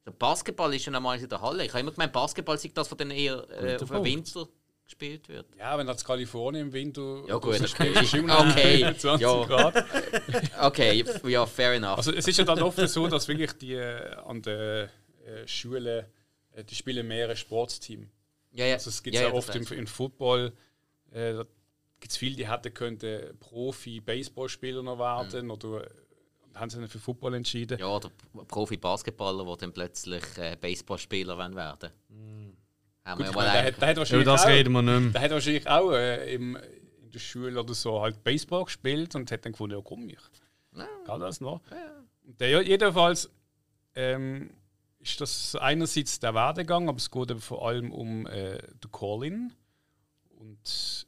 Speaker 2: Der Basketball ist ja normalerweise in der Halle. Ich habe immer gemeint, Basketball sei das, was dann eher äh, auf den. Winter gespielt wird.
Speaker 3: Ja, wenn das Kalifornien im Winter
Speaker 2: Ja, gut,
Speaker 3: spielst, ist immer noch
Speaker 2: Okay, <laughs>
Speaker 3: 25
Speaker 2: ja.
Speaker 3: Grad. <laughs>
Speaker 2: Okay, ja, fair enough.
Speaker 3: Also es ist ja dann oft so, dass wirklich die äh, an den äh, Schulen, äh, die spielen mehrere Sportsteam.
Speaker 2: ja, ja.
Speaker 3: Also es gibt
Speaker 2: ja,
Speaker 3: ja,
Speaker 2: ja,
Speaker 3: oft im, im Football, äh, gibt es viele, die hätten könnten Profi-Baseballspieler noch werden oder äh, haben sich dann für Football entschieden.
Speaker 2: Ja, oder Profi-Basketballer, die dann plötzlich äh, Baseballspieler werden werden. Haben wir
Speaker 3: Gut,
Speaker 2: ja mal
Speaker 3: meine, der, hat, der, hat
Speaker 1: Über
Speaker 3: wahrscheinlich
Speaker 1: das
Speaker 3: auch,
Speaker 1: reden wir nicht mehr.
Speaker 3: der hat wahrscheinlich auch äh, im, in der Schule oder so halt Baseball gespielt und hat dann gefunden, ja komm, ich
Speaker 2: Ja.
Speaker 3: kann das noch. Der, jedenfalls ähm, ist das einerseits der Werdegang, aber es geht eben vor allem um äh, den Colin. Und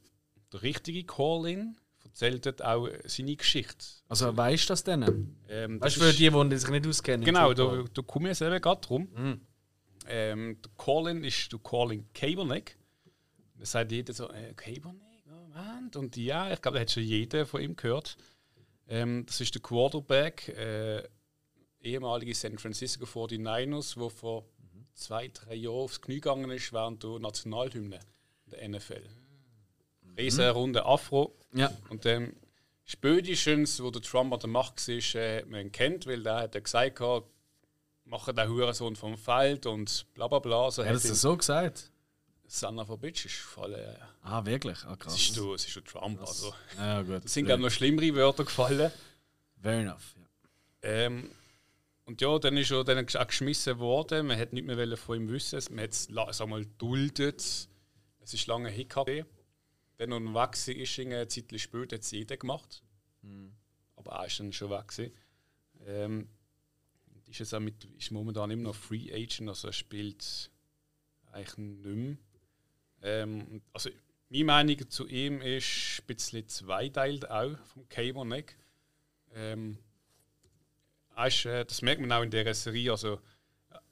Speaker 3: der richtige Colin erzählt dort auch seine Geschichte.
Speaker 1: Also weißt du das denn?
Speaker 3: Ähm,
Speaker 1: Weißt
Speaker 3: das
Speaker 1: du, für die, die sich nicht auskennen?
Speaker 3: Genau, da, da komme ich eben gerade drum.
Speaker 1: Mhm.
Speaker 3: Ähm, der Colin ist der Colin Kaepernick. Da sagt jeder so, äh, Kaepernick, oh Mann. Und ja, ich glaube, da hat schon jeder von ihm gehört. Ähm, das ist der Quarterback, äh, ehemalige San Francisco 49ers, der vor zwei, drei Jahren aufs Knie gegangen ist während der Nationalhymne der NFL. Riesen runde Afro.
Speaker 1: Ja.
Speaker 3: Und ähm, spätestens, wo der Trump an der Macht war, äh, hat man ihn kennt, weil der hat ja gesagt, machen den Hurensohn vom Feld und bla bla bla. So
Speaker 1: Hat
Speaker 3: hat
Speaker 1: das so gesagt?
Speaker 3: Son of a Bitch ist gefallen.
Speaker 1: Ah, wirklich? Ah, krass.
Speaker 3: Es ist, so, es ist schon Trump. Also.
Speaker 1: Ja, gut.
Speaker 3: Es sind glaube noch schlimmere Wörter gefallen.
Speaker 1: Fair enough. Ja.
Speaker 3: Ähm, und ja, dann ist er dann auch geschmissen worden. Man hat nicht mehr von ihm wissen. Man hat es sag mal duldet. Es ist lange Hickhack. Dann noch weg war, ist eine Zeit später hat es jeder gemacht. Aber er ist dann schon weg. Ähm, ist, jetzt auch mit, ist momentan immer noch Free Agent, also er spielt eigentlich nicht mehr. Ähm, also meine Meinung zu ihm ist ein bisschen zweiteilt auch vom Kaepernick. Ähm, er ist, äh, das merkt man auch in dieser Serie. Also,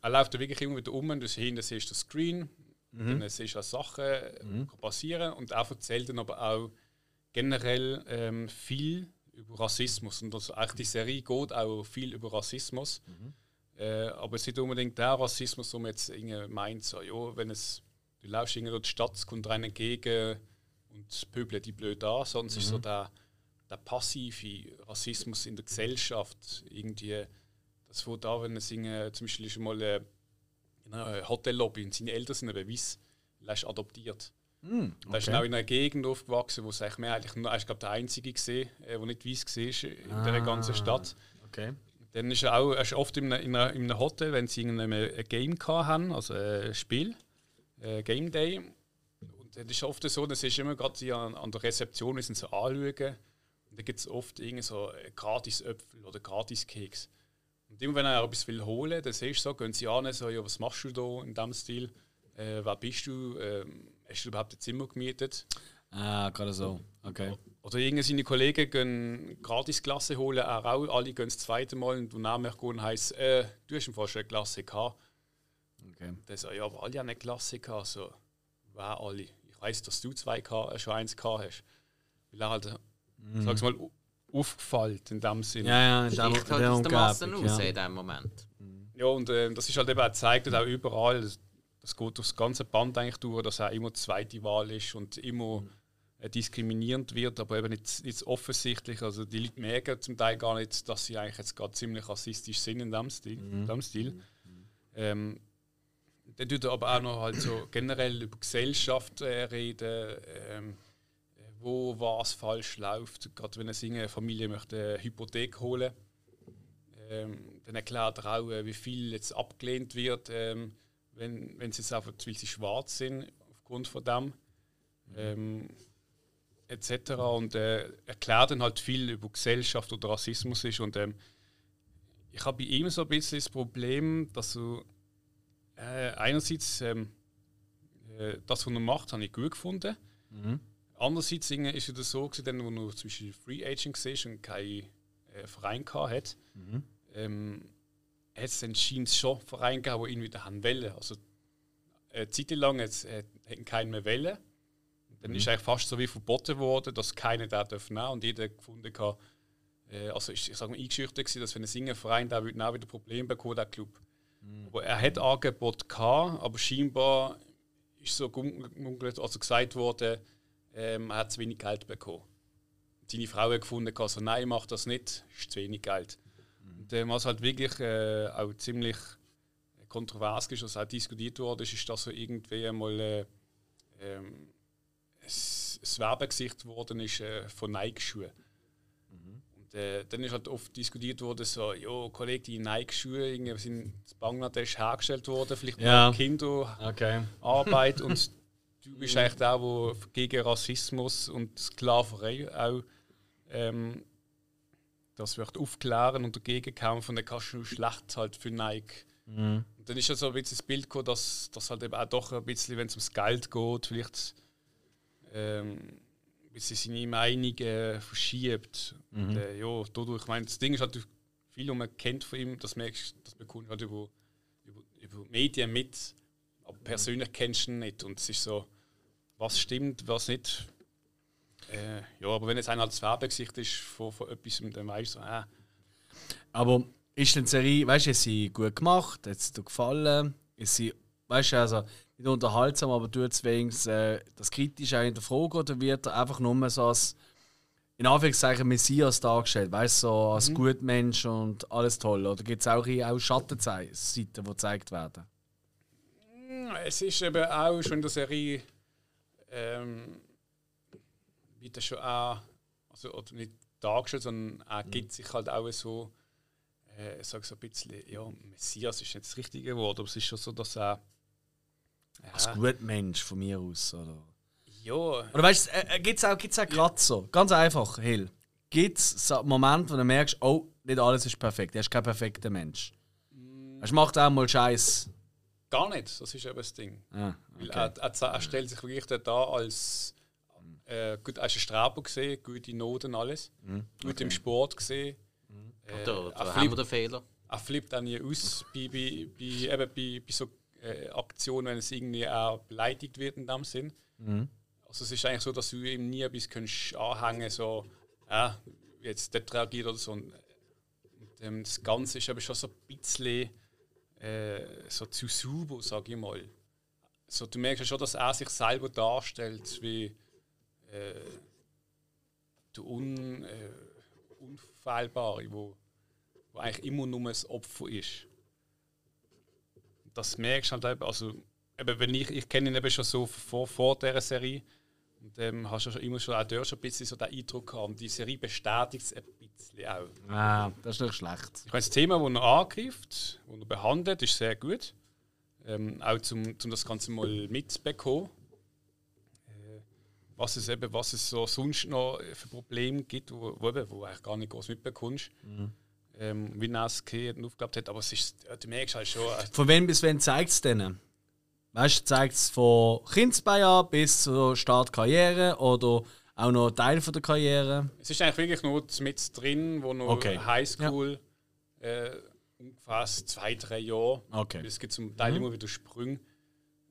Speaker 3: er läuft da wirklich immer wieder um und du hinten siehst du den Screen, dann siehst du auch Sachen äh, kann passieren und er erzählt dann aber auch generell ähm, viel über Rassismus. Und also, eigentlich die Serie geht auch viel über Rassismus. Äh, aber es ist nicht unbedingt der Rassismus, wo man jetzt irgendwie meint, so, ja, wenn es, du läufst durch die Stadt, es kommt einer entgegen und pöbelt die blöd an, sondern es ist so der, der passive Rassismus in der Gesellschaft. Irgendwie, das wo da, wenn es irgendwie, zum Beispiel ist mal äh, in einer Hotellobby und seine Eltern sind eben weiss, er ist adoptiert.
Speaker 1: Hm,
Speaker 3: Er ist auch in einer Gegend aufgewachsen, wo es eigentlich mehr eigentlich nur, er ist glaube der einzige gesehen, äh, der nicht weiß war in
Speaker 1: Ah.
Speaker 3: dieser ganzen Stadt.
Speaker 1: Okay.
Speaker 3: Dann ist er auch er ist oft in einem, in einem, Hotel, wenn sie ein Game haben, also ein Spiel, äh, Game Day. Und das ist oft so, das ist immer gerade sie an, an der Rezeption, sind so anschauen. Und da gibt es oft irgendwie so äh, gratis Äpfel oder gratis Keks. Und immer wenn er etwas will holen, dann siehst du so, gehen sie an, so, ja, was machst du da in diesem Stil? Äh, wer bist du? Ähm, hast du überhaupt ein Zimmer gemietet?
Speaker 1: Ah, gerade so. Okay.
Speaker 3: Oder irgendwie seine Kollegen gehen gratis Klasse holen, er auch, alle gehen das zweite Mal und danach möchte gehen heisst, äh, du hast im Fall schon eine Klasse gehabt.
Speaker 1: okay.
Speaker 3: Dann so, ja, aber alle haben eine Klasse gehabt. So, wer alle? Ich weiß, dass du zwei gehabt, äh, schon eins gehabt hast. Weil er halt,
Speaker 1: Mhm.
Speaker 3: sag's mal, au- aufgefallen in dem Sinne.
Speaker 1: Ja, ja, in
Speaker 2: Sticht
Speaker 1: der,
Speaker 2: halt
Speaker 1: der
Speaker 2: aus der Masse raus
Speaker 1: ja.
Speaker 2: in dem Moment.
Speaker 3: Ja, und äh, das ist halt eben auch gezeigt, auch überall, das, das geht durch das ganze Band eigentlich durch, dass er immer zweite Wahl ist und immer äh, diskriminierend wird, aber eben nicht, nicht offensichtlich. Also die Leute merken zum Teil gar nicht, dass sie eigentlich jetzt gerade ziemlich rassistisch sind in dem Stil. In dem Stil. Ähm, dann tut er aber auch noch halt so generell über Gesellschaft äh, reden, ähm, äh, wo was falsch läuft. Gerade wenn eine Familie möchte eine Hypothek holen ähm, dann erklärt er auch, äh, wie viel jetzt abgelehnt wird, ähm, wenn, wenn sie jetzt einfach, weil sie schwarz sind, aufgrund von dem. Ähm, etc. Und äh, erklärt dann halt viel über Gesellschaft oder Rassismus ist. Und ähm, ich habe bei ihm so ein bisschen das Problem, dass du äh, einerseits ähm, äh, das, was er macht, habe ich gut gefunden.
Speaker 1: Mhm.
Speaker 3: Andererseits ist es so, gewesen, dann, wo er zum Beispiel Free Agent war und keinen äh, Verein hatte,
Speaker 1: Mhm.
Speaker 3: ähm, hat es dann scheint schon Vereine gegeben, die ihn wieder haben wollen. Also eine Zeit lang jetzt, äh, hätten keinen mehr wollen. Dann ist eigentlich fast so wie verboten worden, dass keiner da darf nehmen und jeder gefunden hat, äh, also ist, ich sage mal, eingeschüchtert gewesen, dass wenn ein Singerverein da würde auch wieder Probleme bekommen, der Club. Aber er hat Angebot gehabt, aber scheinbar ist so gemunkelt, also gesagt worden, ähm, er hat zu wenig Geld bekommen. Seine Frau hat gefunden, also nein, mach das nicht, ist zu wenig Geld. Und ähm, was halt wirklich äh, auch ziemlich kontrovers ist, was auch diskutiert wurde, ist, ist dass so irgendwie mal äh, ähm, ein, ein Werbegesicht geworden ist äh, von Nike-Schuhen. Und äh, dann ist halt oft diskutiert worden, so, ja, Kollege, die Nike-Schuhe sind in Bangladesch hergestellt worden, vielleicht
Speaker 1: Ja.
Speaker 3: Kinderarbeit
Speaker 1: Okay.
Speaker 3: und <laughs> du bist eigentlich der, der gegen Rassismus und Sklaverei auch ähm, das wird aufklären und dagegen kämpfen und dann kannst du schlecht halt für Nike. Und dann ist ja so ein bisschen das Bild gekommen, dass, dass halt eben auch doch ein bisschen, wenn es ums Geld geht, vielleicht ähm, ein bisschen seine Meinung äh, verschiebt. Und, äh, ja, dadurch, ich meine, das Ding ist halt viel, was man kennt von ihm, das merkst das bekommst du halt über, über, über Medien mit, aber persönlich kennst du ihn nicht. Und es ist so, was stimmt, was nicht. Äh, ja, aber wenn jetzt einer als Werbegesicht ist von, von etwas, dann weißt du, so, äh,
Speaker 1: Aber ist denn die Serie, weißt du, ist sie gut gemacht? Hat sie dir gefallen? Ist sie, weißt du, also nicht unterhaltsam, aber tut es wenigstens äh, das auch in der Frage oder wird er einfach nur so als in Anführungszeichen Messias dargestellt, weißt du, so als Gutmensch und alles toll? Oder gibt es auch, auch Schattenseiten, die gezeigt werden?
Speaker 3: Es ist eben auch schon in der Serie, ähm, wird das schon auch, also oder nicht dargestellt, sondern er gibt sich halt auch so, äh, ich sage so ein bisschen, ja, Messias ist nicht das richtige Wort, aber es ist schon so, dass er.
Speaker 1: Als
Speaker 3: Ja,
Speaker 1: Gutmensch von mir aus, oder?
Speaker 3: ja,
Speaker 1: Oder weißt du, äh, gibt es auch, gibt's auch gerade so? Ganz einfach, Hill. Gibt es so Momente, wo du merkst, oh, nicht alles ist perfekt, er ist kein perfekter Mensch. Er macht auch mal Scheiß.
Speaker 3: Gar nicht, das ist eben das Ding.
Speaker 1: Ah,
Speaker 3: Weil
Speaker 1: okay.
Speaker 3: er, er, er stellt sich wirklich da als. Äh, gut, er ist ein Straber gesehen, gute Noten, alles.
Speaker 1: Mhm.
Speaker 3: Gut im Sport gesehen. Äh,
Speaker 2: Da,
Speaker 3: er
Speaker 2: da haben wir
Speaker 3: flippt-
Speaker 2: den Fehler.
Speaker 3: er flippt auch nie aus bei, bei, bei, eben bei, bei so äh, Aktionen, wenn es irgendwie auch beleidigt wird in dem Sinn. Also es ist eigentlich so, dass du ihm nie etwas kannst anhängen so, ja, jetzt dort reagiert oder so. Und, und ähm, das Ganze ist aber schon so ein bisschen äh, so zu sauber, sage ich mal. So, du merkst ja schon, dass er sich selber darstellt wie äh, der Un, äh, Unfehlbare, wo, wo eigentlich immer nur ein Opfer ist. Das merkst du halt eben, also eben, wenn ich, ich kenne ihn eben schon so vor, vor dieser Serie und ähm, hast du schon immer schon auch dort schon ein bisschen so den Eindruck gehabt. Die Serie bestätigt es ein bisschen auch.
Speaker 1: Ah, das ist nicht schlecht.
Speaker 3: Ich meine, das Thema, das er angreift, das er behandelt, ist sehr gut. Ähm, auch zum, zum das Ganze mal mitzubekommen. Äh, was es eben, was es so sonst noch für Probleme gibt, wo, wo, eben, wo du eigentlich gar nicht groß mitbekommst. Ähm, wie es gehört und hat. Aber es ist, du merkst halt schon, äh,
Speaker 1: Von wann bis wann zeigt es denen? Weißt du, zeigt es von Kindsbein an bis zur Start Karriere oder auch noch Teil von der Karriere?
Speaker 3: es ist eigentlich wirklich nur mit drin, wo noch
Speaker 1: Okay.
Speaker 3: Highschool äh, ungefähr zwei, drei Jahre.
Speaker 1: Okay.
Speaker 3: Es gibt zum Teil immer wieder Sprünge.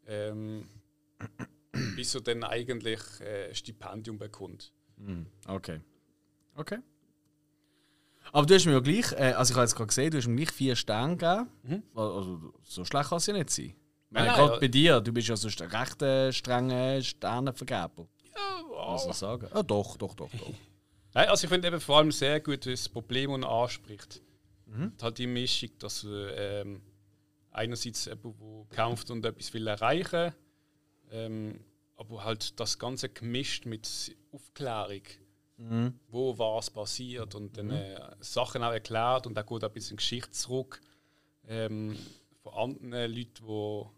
Speaker 3: Ähm, bis er dann eigentlich äh, ein Stipendium bekommt.
Speaker 1: Okay. Okay. Aber du hast mir ja gleich, äh, also ich habe jetzt gerade gesehen, du hast mir gleich vier Sterne gegeben. Also so schlecht kann es ja nicht sein.
Speaker 3: Mhm. Nein, nein,
Speaker 1: gerade
Speaker 3: ja.
Speaker 1: bei dir, du bist ja sonst ein recht äh, strenger Sternenvergeber.
Speaker 3: Ja,
Speaker 1: Muss ich sagen. Ah, doch, doch, doch, doch. <laughs>
Speaker 3: Nein, also ich finde eben vor allem sehr gut das Problem, das er anspricht. Und halt die Mischung, dass äh, ähm, einerseits jemand, der kämpft und etwas will erreichen, ähm, aber halt das Ganze gemischt mit Aufklärung, wo was passiert und dann äh, Sachen auch erklärt und auch gut ein bisschen Geschichte zurück ähm, von anderen Leuten, wo,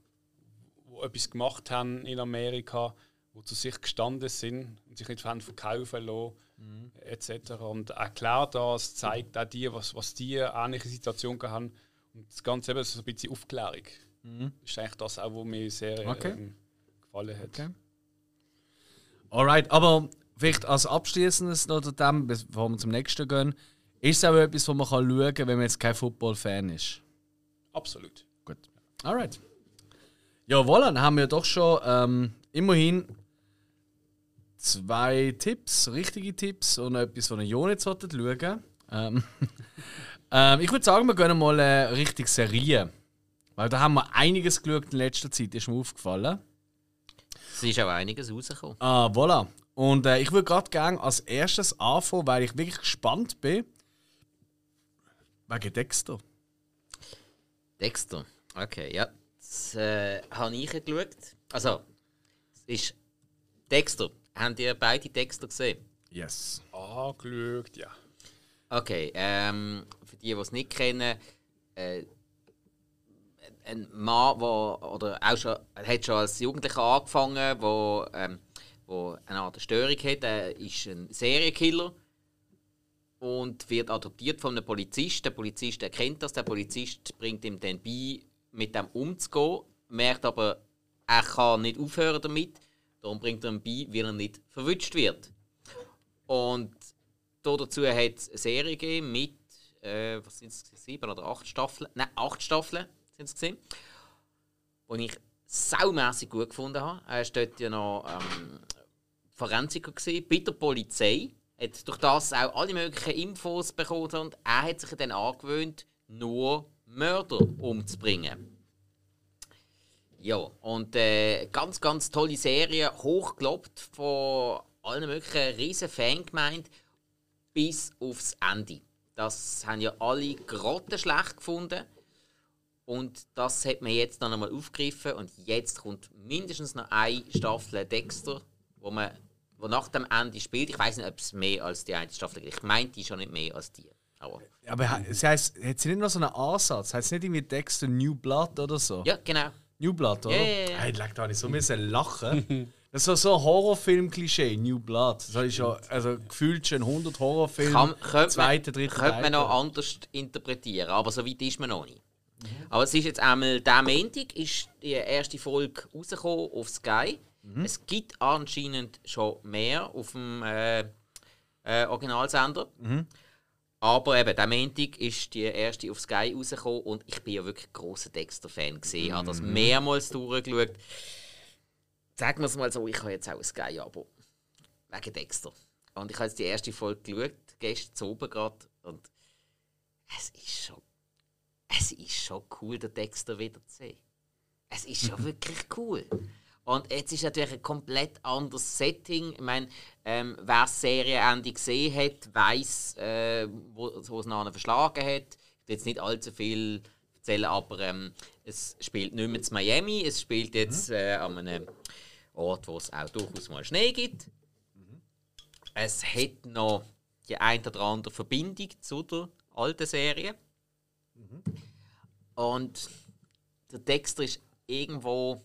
Speaker 3: wo etwas gemacht haben in Amerika, wo zu sich gestanden sind und sich nicht haben verkaufen lassen, etc. Und erklärt das, zeigt auch dir, was, was die ähnliche Situation haben. Und das Ganze eben so ein bisschen Aufklärung. Das ist eigentlich das auch, was mir sehr
Speaker 1: Okay.
Speaker 3: ähm, gefallen hat.
Speaker 1: Okay. Alright, aber vielleicht als abschließendes noch zu dem, bevor wir zum nächsten gehen, ist es auch etwas, wo man kann schauen kann, wenn man jetzt kein Football-Fan ist.
Speaker 3: Absolut.
Speaker 1: Gut. Alright. Ja, voilà, dann haben wir doch schon ähm, immerhin zwei Tipps, richtige Tipps und etwas, was ihr nicht solltet schauen. Ähm, <laughs> ähm, ich würde sagen, wir gehen mal äh, Richtung Serie. Weil da haben wir einiges geschaut in letzter Zeit, ist mir aufgefallen.
Speaker 2: Es ist auch einiges rausgekommen.
Speaker 1: Ah, voilà. Und äh, ich würde gerade gerne als erstes anfangen, weil ich wirklich gespannt bin. Wegen Dexter.
Speaker 2: Dexter. Okay, ja. Das äh, habe ich geschaut. Also, es ist Dexter. Habt ihr beide Dexter gesehen?
Speaker 1: Yes.
Speaker 3: Angeschaut, ja.
Speaker 2: Okay, ähm, für die, die es nicht kennen, äh, ein Mann, der oder auch schon, er hat schon als Jugendlicher angefangen, wo, ähm, wo eine Art Störung hat. Er ist ein Serienkiller und wird adoptiert von einem Polizist. Der Polizist erkennt das, der Polizist bringt ihm dann bei, mit dem umzugehen, merkt aber, er kann nicht aufhören damit, darum bringt er ihm bei, weil er nicht verwünscht wird. Und dazu hat es eine Serie gegeben mit, äh, was sind es, sieben oder acht Staffeln? Nein, acht Staffeln sind es gesehen, die ich saumässig gut gefunden habe. Er war dort ja noch ähm, Forensiker gewesen, bei der Polizei hat durch das auch alle möglichen Infos bekommen und er hat sich dann angewöhnt, nur Mörder umzubringen. Ja, und äh, ganz, ganz tolle Serie, hochgelobt von allen möglichen riesen Fangemeinden bis aufs Ende. Das haben ja alle grottenschlecht gefunden. Und das hat man jetzt dann einmal aufgegriffen und jetzt kommt mindestens noch eine Staffel Dexter, wo man wo nach dem Ende spielt. Ich weiß nicht, ob es mehr als die eine Staffel gibt. Ich meine, die schon nicht mehr als die. Aber,
Speaker 1: Aber es heißt, hat sie nicht noch so einen Ansatz? Heißt es nicht irgendwie Dexter New Blood oder so?
Speaker 2: ja, genau.
Speaker 1: New Blood, oder?
Speaker 2: Ja, ja, ja.
Speaker 1: Hey, lag da nicht so müssen lachen. <laughs> Das ist so ein Horrorfilm-Klischee, New Blood. Das habe ich schon, also gefühlt schon 100 Horrorfilme, zweite,
Speaker 2: man,
Speaker 1: dritte
Speaker 2: könnte man noch anders interpretieren, aber so weit ist man noch nicht. Aber es ist jetzt einmal, der Montag ist die erste Folge rausgekommen auf Sky. Es gibt anscheinend schon mehr auf dem äh, äh, Originalsender. Aber eben, der Montag ist die erste auf Sky rausgekommen und ich bin ja wirklich großer Dexter-Fan gesehen. Ich habe das mehrmals durchgeschaut. Sagen wir es mal so, ich habe jetzt auch ein Sky-Abo. Wegen Dexter. Und ich habe jetzt die erste Folge geschaut, gestern zu oben gerade. Und es ist schon. Es ist schon cool, den Dexter wieder zu sehen. Es ist schon <laughs> wirklich cool. Und jetzt ist natürlich ein komplett anderes Setting. Ich meine, ähm, wer das Serienende gesehen hat, weiß, äh, wo, wo es nachher verschlagen hat. Ich will jetzt nicht allzu viel erzählen, aber ähm, es spielt nicht mehr in Miami. Es spielt jetzt äh, an einem Ort, wo es auch durchaus mal Schnee gibt. Es hat noch die ein oder andere Verbindung zu der alten Serie. Und der Dexter ist irgendwo.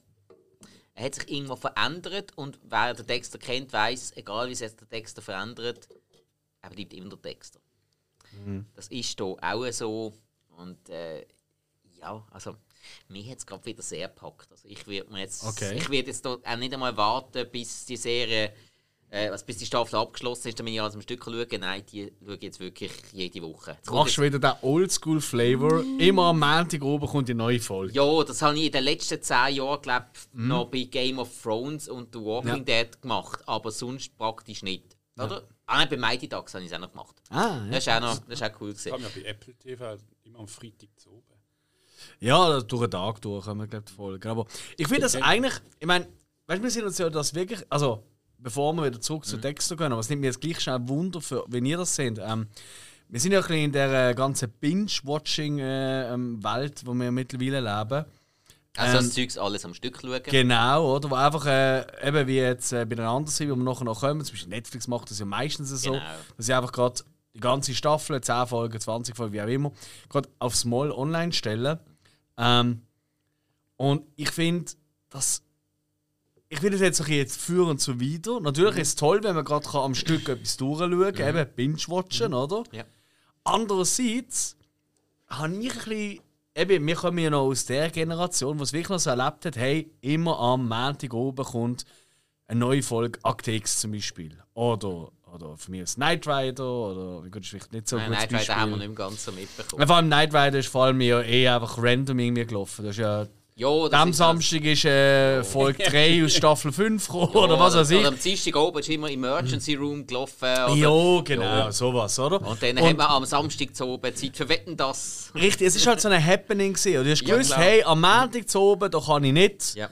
Speaker 2: Er hat sich irgendwo verändert und wer den Dexter kennt, weiß, egal wie sich der Dexter verändert, er bleibt immer der Dexter. Das ist hier auch so. Und äh, ja, also mich hat es gerade wieder sehr gepackt. Also ich werde jetzt,
Speaker 1: Okay.
Speaker 2: ich werd jetzt auch nicht einmal warten, bis die Serie, äh, also bis die Staffel abgeschlossen ist, damit ich alles am Stück schauen. Nein, die schaue ich jetzt wirklich jede Woche. Jetzt
Speaker 1: Machst du wieder den Oldschool-Flavor. Immer am Montag oben kommt die neue Folge.
Speaker 2: Ja, das habe ich in den letzten zehn Jahren glaub, noch bei Game of Thrones und The Walking Dead gemacht, aber sonst praktisch nicht. Oder? Ah, nein, bei Mighty Ducks habe ich es auch noch gemacht.
Speaker 1: Ah, ja.
Speaker 2: Das ist auch, noch, das ist auch cool
Speaker 3: Das
Speaker 2: gewesen.
Speaker 3: haben wir bei Apple TV immer am Freitag zu oben.
Speaker 1: Ja, durch den Tag durch haben wir, glaube ich, die Folge. Aber ich finde das eigentlich, ich meine, weißt du, wir sind uns ja das wirklich, also bevor wir wieder zurück zu Dexter gehen, aber es nimmt mir jetzt gleich schnell Wunder, für, wenn ihr das seht. Ähm, wir sind ja ein bisschen in der äh, ganzen Binge-Watching-Welt, wo wir mittlerweile leben.
Speaker 2: Also das
Speaker 1: Ähm,
Speaker 2: Zeugs alles am Stück schauen.
Speaker 1: Genau, oder? Wo einfach, äh, eben wie jetzt äh, bei einer anderen Serie, wo wir nachher noch kommen, zum Beispiel Netflix macht das ja meistens so,
Speaker 2: Genau.
Speaker 1: dass sie einfach gerade die ganze Staffel, 10 Folgen, 20 Folgen, wie auch immer, gerade aufs Mal online stellen. Ähm, und ich finde, das. Ich finde das jetzt ein bisschen jetzt führend so weiter. Natürlich ist es toll, wenn man gerade am Stück <clears throat> etwas durchschauen kann, eben Binge-Watchen, oder?
Speaker 2: Ja.
Speaker 1: Andererseits habe ich ein bisschen. Eben, wir kommen ja noch aus der Generation, die es wirklich noch so erlebt hat, hey, immer am Montag oben kommt eine neue Folge Akte X zum Beispiel. Oder, oder für mich ist Knight Rider, oder wie gut, ist vielleicht nicht so
Speaker 2: Nein,
Speaker 1: gut
Speaker 2: nein, Nein, haben wir nicht ganz so mitbekommen.
Speaker 1: Vor allem Knight Rider ist vor allem ja eh einfach random irgendwie gelaufen. Das ist ja,
Speaker 2: Ja, das
Speaker 1: am
Speaker 2: ist
Speaker 1: Samstag ist äh, Folge 3 <laughs> aus Staffel 5 gekommen, oder was weiß ich.
Speaker 2: Oder am Dienstag oben ist immer Emergency Room gelaufen. Oder,
Speaker 1: Ja, genau,
Speaker 2: Ja.
Speaker 1: sowas, oder?
Speaker 2: Und dann haben wir am Samstag zu oben Zeit für Wetten, das.
Speaker 1: Richtig, es ist halt so ein Happening gewesen. Und du hast
Speaker 2: Ja,
Speaker 1: gewusst,
Speaker 2: klar.
Speaker 1: hey, am Montag zu oben, da kann ich nicht.
Speaker 2: Ja.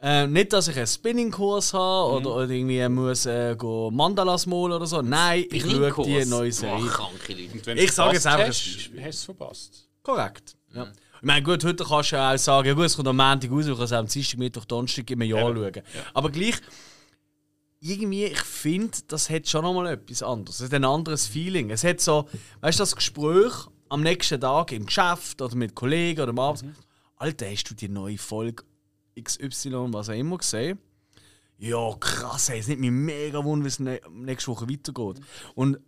Speaker 1: Äh, nicht, dass ich einen Spinning-Kurs habe oder, oder irgendwie muss äh, go Mandalas malen oder so. Nein, ich schaue die neue Serie.
Speaker 2: kranke Leute.
Speaker 3: Und wenn
Speaker 1: Ich sage jetzt einfach ein
Speaker 3: hast. Hast du es verpasst?
Speaker 1: Korrekt. Ja. Ich meine, gut, heute kannst du ja auch sagen, ja gut, es kommt am Montag raus, du kannst auch am Dienstag, Mittwoch, Donnerstag im Jahr schauen. Aber gleich, irgendwie, ich finde, das hat schon nochmal etwas anderes. Es hat ein anderes Feeling. Es hat so, weißt du, das Gespräch am nächsten Tag im Geschäft oder mit Kollegen oder am Abend. Alter, hast du die neue Folge XY, was auch immer gesehen? Ja, krass, ey, es nimmt mich mega wunder, wie es nächste Woche weitergeht. Und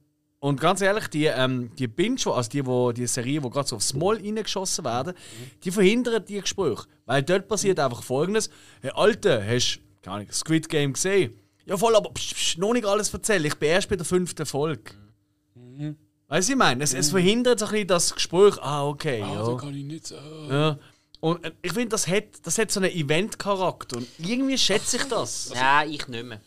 Speaker 1: Und ganz ehrlich, die, ähm, die Binge, also die, wo, die Serie, die gerade so aufs Moll reingeschossen werden, die verhindern die Gespräche. Weil dort passiert einfach folgendes: Hey, Alter, hast du keine Ahnung, Squid Game gesehen? Ja, voll, aber psch, psch, noch nicht alles erzählen. Ich bin erst bei der fünften Folge. Weißt du, ich meine, es, es verhindert so ein bisschen das Gespräch. Ah, okay.
Speaker 3: Ah,
Speaker 1: ja.
Speaker 3: da kann ich nicht sagen.
Speaker 1: Ja. Und äh, ich finde, das hat, das hat so einen Event-Charakter. Und irgendwie schätze ich das.
Speaker 2: Nein, ich nicht mehr.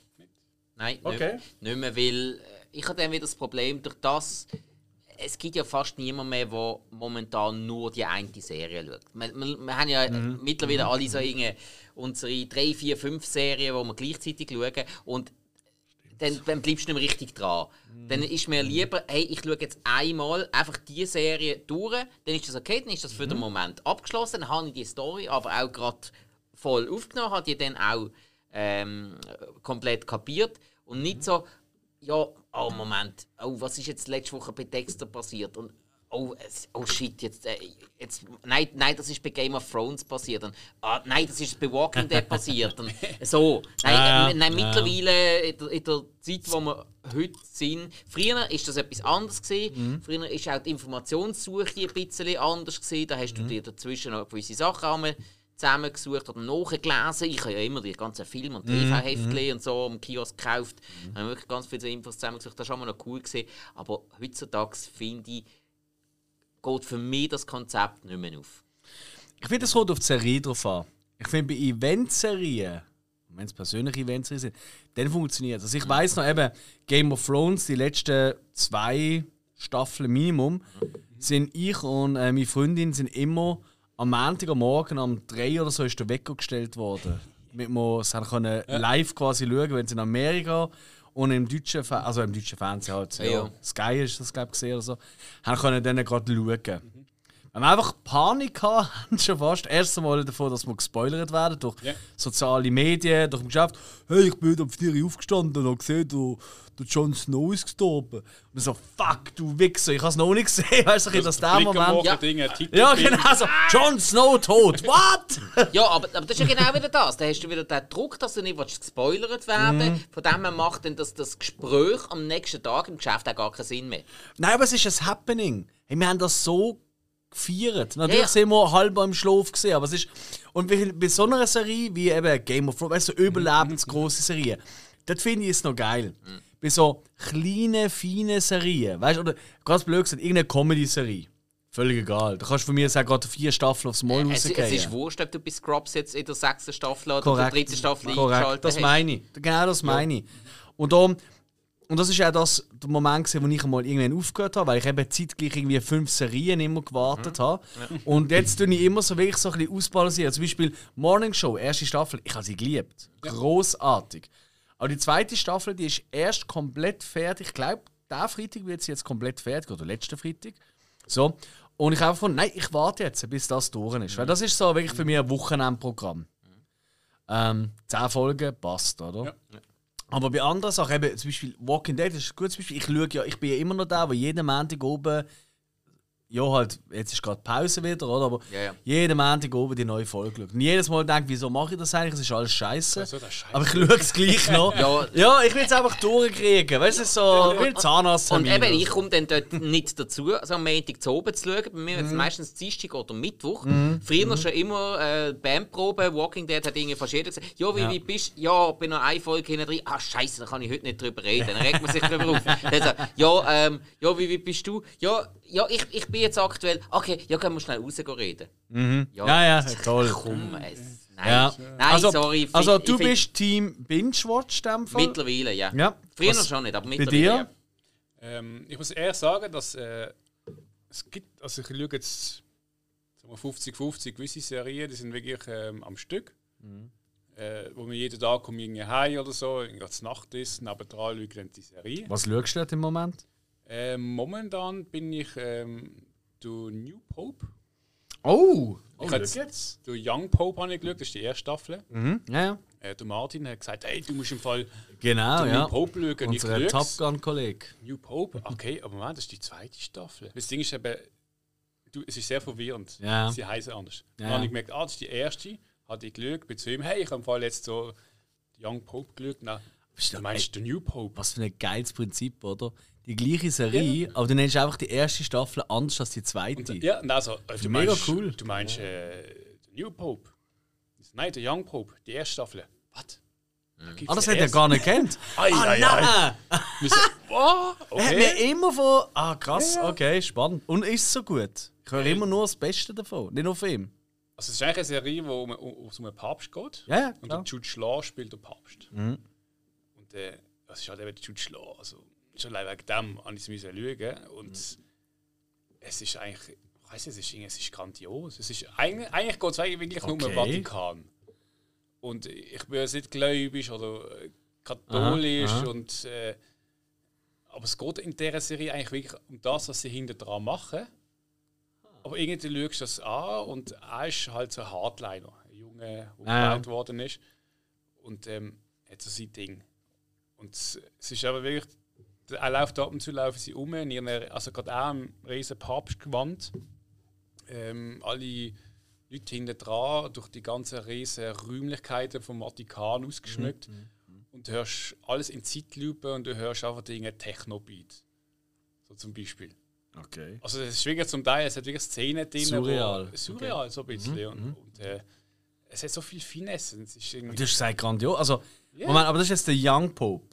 Speaker 2: Nein, nicht,
Speaker 1: Okay.
Speaker 2: nicht mehr, weil ich habe dann wieder das Problem, durch das, es gibt ja fast niemand mehr, der momentan nur die eine Serie schaut. Wir, wir, wir haben ja
Speaker 1: Mhm.
Speaker 2: mittlerweile alle so irgendwie unsere drei, vier, fünf Serien, die wir gleichzeitig schauen und dann, dann bleibst du nicht mehr richtig dran.
Speaker 1: Mhm.
Speaker 2: Dann ist mir lieber, hey, ich schaue jetzt einmal einfach die Serie durch, dann ist das okay, dann ist das
Speaker 1: Mhm.
Speaker 2: für den Moment abgeschlossen, dann habe ich die Story aber auch gerade voll aufgenommen, habe die dann auch ähm, komplett kapiert und nicht so, ja, oh Moment, oh, was ist jetzt letzte Woche bei Dexter passiert und oh, oh shit, jetzt, äh, jetzt nein, nein, das ist bei Game of Thrones passiert und ah, nein, das ist bei Walking Dead passiert und <laughs> so, nein,
Speaker 1: Ja,
Speaker 2: äh, nein
Speaker 1: ja.
Speaker 2: mittlerweile in der, in der Zeit, wo wir heute sind, früher ist das etwas anderes gewesen.
Speaker 1: Mhm.
Speaker 2: Früher ist auch die Informationssuche ein bisschen anders gewesen. Da
Speaker 1: Mhm.
Speaker 2: hast du dir dazwischen noch gewisse Sachen zusammengesucht oder nachgelesen. Ich habe ja immer die ganzen Filme und
Speaker 1: Mhm.
Speaker 2: TV-Heftchen und so am Kiosk gekauft. Da habe wirklich ganz viele Infos zusammengesucht. Das war immer noch cool gewesen. Aber heutzutage finde ich, geht für mich das Konzept nicht mehr auf.
Speaker 1: Ich finde, es kommt auf die Serie drauf an. Ich finde, bei Eventserien, wenn es persönliche Eventserien sind, dann funktioniert es. Also ich weiß noch eben, Game of Thrones, die letzten zwei Staffeln Minimum, sind ich und äh, meine Freundin sind immer am Montag am Morgen um drei oder so ist der Wecker gestellt worden. Damit wir es haben können live quasi schauen, wenn es in Amerika und im deutschen, Fer also im deutschen Fernsehen halt, ja,
Speaker 2: Ja.
Speaker 1: Sky ist das glaube ich gesehen oder so, haben können dann gerade schauen. Wenn wir einfach Panik hatten, <laughs> schon fast. Erst einmal davon, dass wir gespoilert werden durch
Speaker 3: Ja.
Speaker 1: soziale Medien, durch dem Geschäft. Hey, ich bin heute um 4 Uhr aufgestanden und habe gesehen, der, der Jon Snow ist gestorben. Und so, fuck, du Wichser, ich habe es noch nicht gesehen. <laughs> Weißt du, dass der
Speaker 3: Blick am
Speaker 1: Moment.
Speaker 2: Ja.
Speaker 3: Dinge, Titel,
Speaker 1: Ja, genau so. Jon Snow tot. What? <laughs>
Speaker 2: Ja, aber, aber das ist ja genau wieder das. Da hast du wieder den Druck, dass du nicht gespoilert werden
Speaker 1: Mhm.
Speaker 2: Von dem her macht dann das, das Gespräch am nächsten Tag im Geschäft auch gar keinen Sinn mehr.
Speaker 1: Nein, aber es ist ein Happening. Hey, wir haben das so gefeiert. Natürlich
Speaker 2: Ja.
Speaker 1: sind wir halb im Schlaf gesehen, aber es ist. Und bei so einer Serie wie eben Game of Thrones, weißt du, so überlebensgroße Serien, das finde ich es noch geil. Bei so kleinen, feinen Serien, weißt du, oder ganz blöd gesagt, irgendeine Comedy-Serie. Völlig egal. Da kannst du von mir sagen, gerade vier Staffeln aufs Mal
Speaker 2: Es, es ist
Speaker 1: rausgehen.
Speaker 2: wurscht, ob du bei Scrubs jetzt in der sechsten Staffel oder
Speaker 1: Korrekt.
Speaker 2: der dritten Staffel
Speaker 1: Korrekt,
Speaker 2: eingeschaltet
Speaker 1: das
Speaker 2: hast.
Speaker 1: meine ich. Genau das meine ich. Und, darum, und das ist auch das, der Moment, gewesen, wo ich einmal irgendwann aufgehört habe, weil ich eben zeitgleich irgendwie fünf Serien immer gewartet habe. Und jetzt tue ich immer so wirklich so ein bisschen ausbalancieren. Zum Beispiel Morning Show, erste Staffel, ich habe sie geliebt. Großartig. Aber die zweite Staffel, die ist erst komplett fertig. Ich glaube, der Freitag wird sie jetzt komplett fertig, oder letzten Freitag. So. Und ich habe von, nein, ich warte jetzt, bis das durch ist. Weil das ist so wirklich für mich ein Wochenendprogramm. Ähm, 10 Folgen passt, oder?
Speaker 3: Ja.
Speaker 1: Aber bei anderen Sachen, eben, zum Beispiel Walking Dead ist ein gutes Beispiel. Ich, schaue ja, ich bin ja immer noch der, der jeden Montag oben, ja halt, jetzt ist gerade Pause wieder, oder? Aber
Speaker 2: Ja, ja.
Speaker 1: jeden Montag oben die neue Folge schaut. Und jedes Mal denke ich, wieso mache ich das eigentlich? Es ist alles scheiße.
Speaker 3: Also, scheisse.
Speaker 1: Aber ich schaue es gleich noch. <laughs>
Speaker 2: Ja.
Speaker 1: ja, ich will es einfach durchkriegen. Weißt du, so <laughs> ein Zahnarzt.
Speaker 2: Und eben, ich komme dann dort nicht dazu, also am Montag zu oben zu schauen. Bei mir ist es meistens Dienstag oder Mittwoch. Früher schon immer äh, Bandprobe. Walking Dead hat irgendwie fast jeder gesagt, ja, wie,
Speaker 1: Ja.
Speaker 2: wie bist du? Ja, bin noch eine Folge hinten drin. Ah, scheiße, da kann ich heute nicht drüber reden. Dann regt man sich drüber auf. Dann sagt er, ja, ähm, ja, wie, wie bist du? Ja, ja ich, ich bin jetzt aktuell. Okay, ja, können wir schnell raus reden.
Speaker 1: Ja, ja, toll.
Speaker 2: Komm, es, nein,
Speaker 1: Ja.
Speaker 2: nein,
Speaker 1: also,
Speaker 2: sorry. ich
Speaker 1: also
Speaker 2: find-
Speaker 1: du
Speaker 2: find-
Speaker 1: bist Team Binge-Watch in dem Fall?
Speaker 2: Mittlerweile, ja.
Speaker 1: Ja.
Speaker 2: Früher
Speaker 1: Was-
Speaker 2: schon nicht, aber
Speaker 1: Bei
Speaker 2: mittlerweile.
Speaker 1: dir?
Speaker 2: Ja.
Speaker 3: Ähm, ich muss eher sagen, dass äh, es gibt, also ich schaue jetzt sagen wir 50-50 gewisse Serien, die sind wirklich ähm, am Stück. Äh, wo man jeden Tag kommt irgendwie heim oder so, zur Nacht ist, nebendran schaue ich dann die Serie.
Speaker 1: Was schaust du dort im Moment?
Speaker 3: Ähm, momentan bin ich ähm, du New Pope.
Speaker 1: Oh!
Speaker 3: Ich habe jetzt du Young Pope habe ich geschaut, das ist die erste Staffel.
Speaker 1: Mhm. Ja, ja.
Speaker 3: Äh, der Martin hat gesagt, hey, du musst im Fall
Speaker 1: Genau,
Speaker 3: den
Speaker 1: ja.
Speaker 3: New Pope schauen.
Speaker 1: Unser Top Gun-Kollege.
Speaker 3: New Pope, okay, aber Moment, das ist die zweite Staffel. Das Ding ist eben, du, es ist sehr verwirrend.
Speaker 1: Ja.
Speaker 3: Sie heißen anders.
Speaker 1: Ja,
Speaker 3: Dann habe ich gemerkt, ah, das ist die erste, hatte ich geschaut, bin zu ihm, hey, ich habe im Fall jetzt so Young Pope geschaut. Du meinst den New Pope?
Speaker 1: Was für ein geiles Prinzip, oder? Die gleiche Serie, aber du nennst einfach die erste Staffel anders als die zweite.
Speaker 3: Ja, und also, äh, du
Speaker 1: mega
Speaker 3: meinst,
Speaker 1: cool.
Speaker 3: Du meinst äh, New Pope? Nein, der Young Pope, die erste Staffel. Was? Da
Speaker 1: Ah, das hat er gar nicht kennt.
Speaker 3: Ei, <laughs>
Speaker 1: ah,
Speaker 3: ei,
Speaker 1: nein! <laughs>
Speaker 3: Wir so, oh,
Speaker 1: Er hat mir
Speaker 3: okay.
Speaker 1: immer von. Ah, krass,
Speaker 3: Ja, ja.
Speaker 1: okay, spannend. Und ist es so gut? Ich höre immer nur das Beste davon, nicht nur von ihm.
Speaker 3: Also, es ist eigentlich eine Serie, wo um, um, um einen Papst geht.
Speaker 1: Ja, ja,
Speaker 3: Und der Jude Law spielt den Papst.
Speaker 1: Mhm.
Speaker 3: Äh, das ist halt eben der Jude Law. Also, schon allein wegen dem habe ich es müssen schauen. Und
Speaker 1: Mhm.
Speaker 3: es ist eigentlich, ich weiss nicht, es ist, es ist grandios. Es ist, eigentlich eigentlich geht es wirklich nur um den
Speaker 1: Okay.
Speaker 3: Vatikan. Und ich bin jetzt nicht gläubig oder äh, katholisch.
Speaker 1: Aha, aha.
Speaker 3: Und, äh, aber es geht in dieser Serie eigentlich wirklich um das, was sie hinter dran machen. Aber irgendwie schaust du das an und er ist halt so ein Hardliner. Ein Junge, der
Speaker 1: Ah, ja.
Speaker 3: worden ist. Und ähm, hat so sein Ding. Und es es ist aber wirklich, er läuft ab und zu laufen sie um, in ihren, also gerade auch im riesen Papstgewand. Ähm, alle Leute hinten dran, durch die ganzen riesen Räumlichkeiten vom Vatikan ausgeschmückt. Und du hörst alles in Zeitlupe und du hörst einfach Dinge Techno-Beat. So zum Beispiel.
Speaker 1: Okay.
Speaker 3: Also es ist wirklich zum Teil, es hat wirklich Szenen drin,
Speaker 1: Surreal.
Speaker 3: Wo, surreal so ein bisschen. Und, und äh, es hat so viel Finesse. Es ist irgendwie,
Speaker 1: Du hast gesagt, grandios. Also,
Speaker 3: Ja.
Speaker 1: Moment, aber das ist jetzt der Young Pope,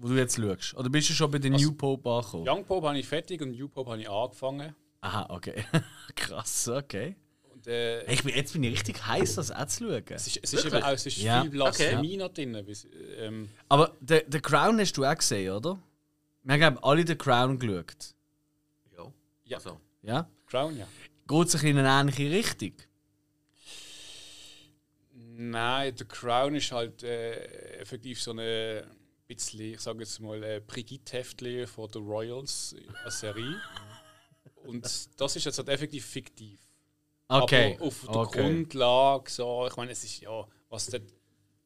Speaker 1: wo du jetzt schaust. Oder bist du schon bei den
Speaker 3: Also-
Speaker 1: New Pope angekommen?
Speaker 3: Young Pope habe ich fertig und New Pope habe ich angefangen.
Speaker 1: Aha, okay. <laughs> Krass, okay.
Speaker 3: Und, äh,
Speaker 1: Hey, Ich bin, jetzt bin ich richtig heiß, das auch zu schauen.
Speaker 3: es ist, es ist, eben auch, es ist
Speaker 1: Ja.
Speaker 3: viel Blasphemie noch drin. bis- Ähm,
Speaker 1: Aber The, The Crown hast du auch gesehen, oder? Wir haben alle The Crown geschaut.
Speaker 2: Ja.
Speaker 3: Ja.
Speaker 2: Also,
Speaker 1: Ja?
Speaker 3: Crown, ja.
Speaker 1: Geht es in eine ähnliche Richtung?
Speaker 3: Nein, The Crown ist halt äh, effektiv so eine bisschen, ich sage jetzt mal, äh, Brigitte-Heftli von The Royals als Serie. <laughs> Und das ist jetzt halt effektiv fiktiv.
Speaker 1: Okay.
Speaker 3: Aber auf der
Speaker 1: okay.
Speaker 3: Grundlage, so, ich meine, es ist ja, was der,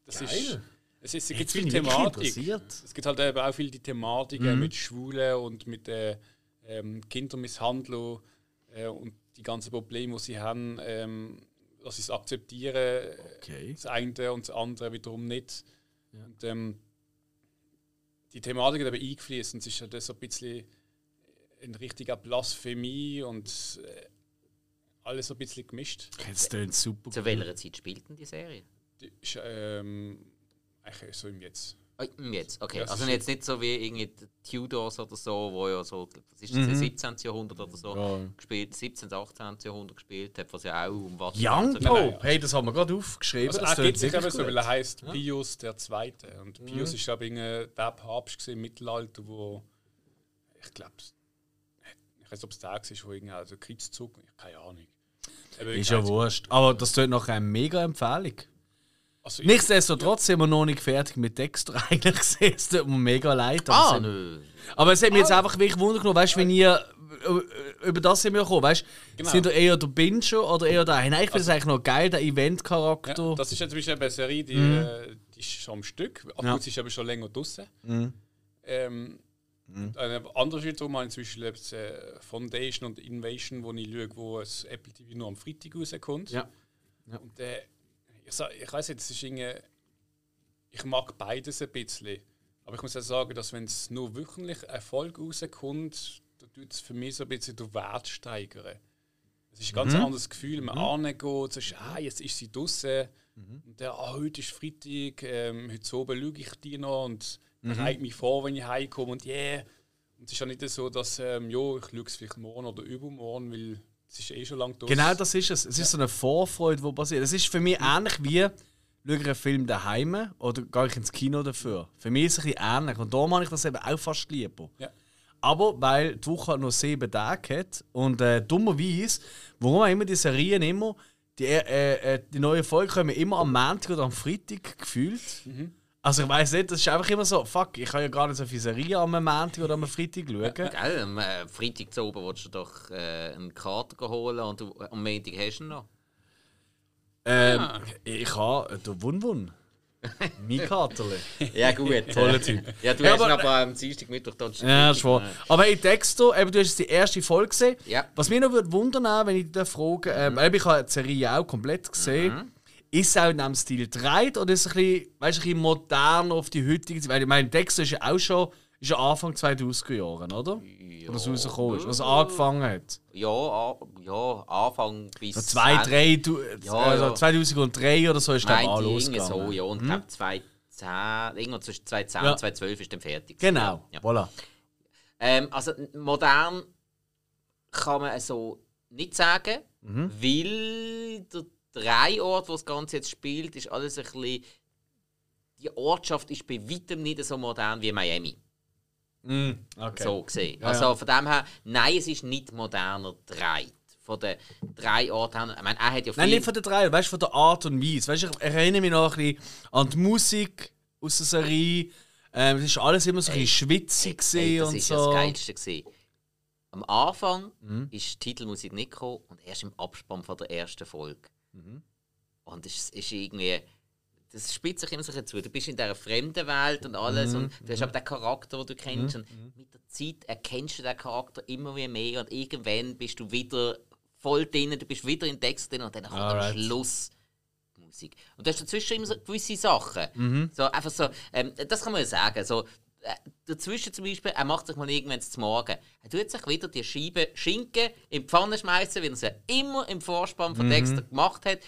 Speaker 3: das ist.
Speaker 1: Geil.
Speaker 3: Es, ist, es gibt viel Thematik. Es gibt halt eben auch viel die Thematik
Speaker 1: Mhm.
Speaker 3: äh, mit Schwulen und mit äh, ähm, Kindermisshandlung äh, und die ganzen Probleme, die sie haben, ähm, dass sie es akzeptieren,
Speaker 1: Okay.
Speaker 3: das eine und das andere wiederum nicht. Und, ähm, die Thematik hat eben eingefließt und es ist halt so ein bisschen ein richtiger Blasphemie und äh, alles so ein bisschen gemischt.
Speaker 1: Das klingt super.
Speaker 2: zu welcher Zeit spielt denn die Serie?
Speaker 3: Die ist ähm, eigentlich so im Jetzt.
Speaker 2: Ah, Jetzt, okay.
Speaker 3: Ja, es
Speaker 2: also jetzt nicht so wie irgendwie die Tudors oder so, wo ja so, was ist
Speaker 1: Mhm.
Speaker 2: das, 17. Jahrhundert oder so
Speaker 1: Ja.
Speaker 2: gespielt, 17. 18. Jahrhundert gespielt hat, was ja auch um was
Speaker 1: Young
Speaker 2: so-
Speaker 1: Pope?
Speaker 3: nein.
Speaker 1: Hey, das haben wir gerade aufgeschrieben.
Speaker 3: Also
Speaker 1: das
Speaker 3: er geht sich eben
Speaker 1: wirklich
Speaker 3: so, weil er heißt Pius der Zweite. Und Pius ist glaube ich der Papst im Mittelalter, wo ich glaube, ich weiß nicht, ob es der war, wo irgendwie also Kreuzzug, keine Ahnung.
Speaker 1: Ist ja wurscht. Aber das tut noch eine mega Empfehlung.
Speaker 3: Also ich-
Speaker 1: Nichtsdestotrotz sind wir noch nicht fertig mit Dexter <laughs> eigentlich. Es tut mir mega leid. Aber,
Speaker 2: Ah,
Speaker 1: es,
Speaker 2: nö.
Speaker 1: aber es hat mich jetzt einfach wirklich Wunder genommen, weißt du, wenn ihr äh, über das sind wir gekommen, weißt du,
Speaker 3: Genau.
Speaker 1: sind ihr eher der Binger oder eher der. Nein, ich finde es eigentlich noch geil, der
Speaker 3: Ja,
Speaker 1: Event-Charakter.
Speaker 3: das ist jetzt zum Beispiel eine Serie, die, äh, die ist schon am Stück. Ab
Speaker 1: Mhm. Ja.
Speaker 3: ist aber schon länger draußen.
Speaker 1: Mhm.
Speaker 3: Ähm, Eine andere Wiederum habe ich äh, Foundation und Invasion, wo ich schaue, wo das Apple TV nur am Freitag rauskommt.
Speaker 1: Ja.
Speaker 3: Und äh, ich, ich weiß nicht, es ist irgendwie, ich mag beides ein bisschen. Aber ich muss auch sagen, dass wenn es nur wöchentlich eine Folge rauskommt, dann tut es für mich so ein bisschen den Wert steigern. Es ist ein ganz anderes Gefühl, man mhm. angeht, sagst, ah, jetzt ist sie draußen. Und der, ah, heute ist Freitag, ähm, heute oben schaue ich die noch und bereite mich vor, wenn ich heimkomme und yeah. Und es ist ja nicht so, dass, ähm, jo, ich schaue es vielleicht morgen oder übermorgen, weil es ist eh schon lange durch.
Speaker 1: Genau das ist es. Es ist so eine Vorfreude, die passiert. Es ist für mich ähnlich wie, schaue ich einen Film daheim oder gehe ich ins Kino dafür. Für mich ist es ein bisschen ähnlich. Und darum habe ich das eben auch fast lieber.
Speaker 3: Ja.
Speaker 1: Aber weil die Woche nur sieben Tage hat und äh, dummerweise, warum immer die Serien immer, die, äh, äh, die neuen Folgen kommen immer am Montag oder am Freitag gefühlt. Also ich weiß nicht, das ist einfach immer so, fuck, ich kann ja gar nicht so viele Serien am Montag oder am Freitag schauen.
Speaker 2: Gell, am äh, Freitag zu oben willst du doch äh, einen Kater holen und du, am Montag hast du ihn noch.
Speaker 1: Ähm, Ich habe den Wun-Wun. <laughs> Mein Katerle.
Speaker 2: Ja, gut. <laughs>
Speaker 1: Toller Typ.
Speaker 2: Ja, du
Speaker 1: Ja,
Speaker 2: hast ihn
Speaker 1: aber-
Speaker 2: aber am Dienstag, Mittwoch dort
Speaker 1: Ja, das ist wahr. Aber hey, Dexter, eben, du hast die erste Folge gesehen.
Speaker 2: Ja.
Speaker 1: Was mich noch würde wundern, wenn ich dich frage, ähm, eben, ich habe die Serie auch komplett gesehen. Ist es auch in diesem Stil dreht oder ist es ein bisschen, weißt, ein bisschen modern auf die heutige Zeit? Weil ich meine, Dexter ist ja auch schon ist ja Anfang 2000er Jahren, oder?
Speaker 2: Ja,
Speaker 1: Wo das rausgekommen ist, was angefangen hat.
Speaker 2: Ja, ja, Anfang bis.
Speaker 1: So zwei, drei, du,
Speaker 2: Ja,
Speaker 1: also
Speaker 2: ja.
Speaker 1: 2003 oder so ist
Speaker 2: Nein,
Speaker 1: mal losgegangen.
Speaker 2: so, ja. Und ich glaube 2010, irgendwo zwischen 2010
Speaker 1: Ja.
Speaker 2: und 2012 ist dann fertig.
Speaker 1: Genau,
Speaker 2: Ja.
Speaker 1: voilà.
Speaker 2: Ähm, also modern kann man so nicht sagen,
Speaker 1: Mhm.
Speaker 2: weil der Dreiort, wo das Ganze jetzt spielt, ist alles ein bisschen. Die Ortschaft ist bei weitem nicht so modern wie Miami.
Speaker 1: Mm, okay.
Speaker 2: So gesehen.
Speaker 1: Ja,
Speaker 2: also von dem her, nein, es ist nicht moderner Dreit. Von den drei Orten. Ich meine, er hat ja
Speaker 1: Nein,
Speaker 2: viel-
Speaker 1: nicht von der drei, weißt du, von der Art und Weise. Weißt du, ich erinnere mich noch ein bisschen an die Musik aus der Serie. Ähm, es ist alles immer so ein bisschen schwitzig gewesen
Speaker 2: das
Speaker 1: und
Speaker 2: ist
Speaker 1: so.
Speaker 2: das Geilste. Gewesen. Am Anfang
Speaker 1: Mhm.
Speaker 2: ist die Titelmusik nicht gekommen und erst im Abspann von der ersten Folge.
Speaker 1: Mhm.
Speaker 2: Und es ist irgendwie. Das spitzt sich immer so zu. Du bist in dieser fremden Welt und alles
Speaker 1: Mhm.
Speaker 2: und du hast aber den Charakter, den du kennst. Und mit der Zeit erkennst du den Charakter immer wie mehr und irgendwann bist du wieder voll drin, du bist wieder in den Text drin und dann kommt
Speaker 1: Alright.
Speaker 2: am Schluss die Musik. Und du hast dazwischen immer so gewisse Sachen.
Speaker 1: Mhm.
Speaker 2: So, einfach so, ähm, das kann man ja sagen. So, dazwischen zum Beispiel, er macht sich mal irgendwann zum Morgen. Er tut sich wieder die Scheibe Schinken in die Pfanne schmeißen, wie er es ja immer im Vorspann von Dexter gemacht hat.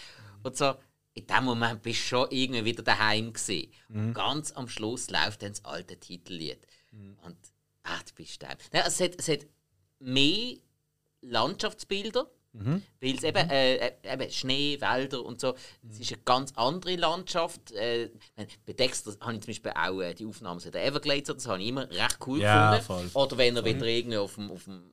Speaker 2: Und so, in dem Moment bist du schon irgendwie wieder daheim gewesen. Und ganz am Schluss läuft dann das alte Titellied. Und, ah, du bist daheim. Nein, es, hat, es hat mehr Landschaftsbilder. Weil es eben, äh, äh, eben Schnee, Wälder und so, es ist eine ganz andere Landschaft. Äh, bei Dexter habe ich zum Beispiel auch äh, die Aufnahmen der Everglades, das habe ich immer recht cool
Speaker 1: Ja,
Speaker 2: gefunden.
Speaker 1: voll.
Speaker 2: Oder wenn er wieder irgendwie auf dem, auf dem,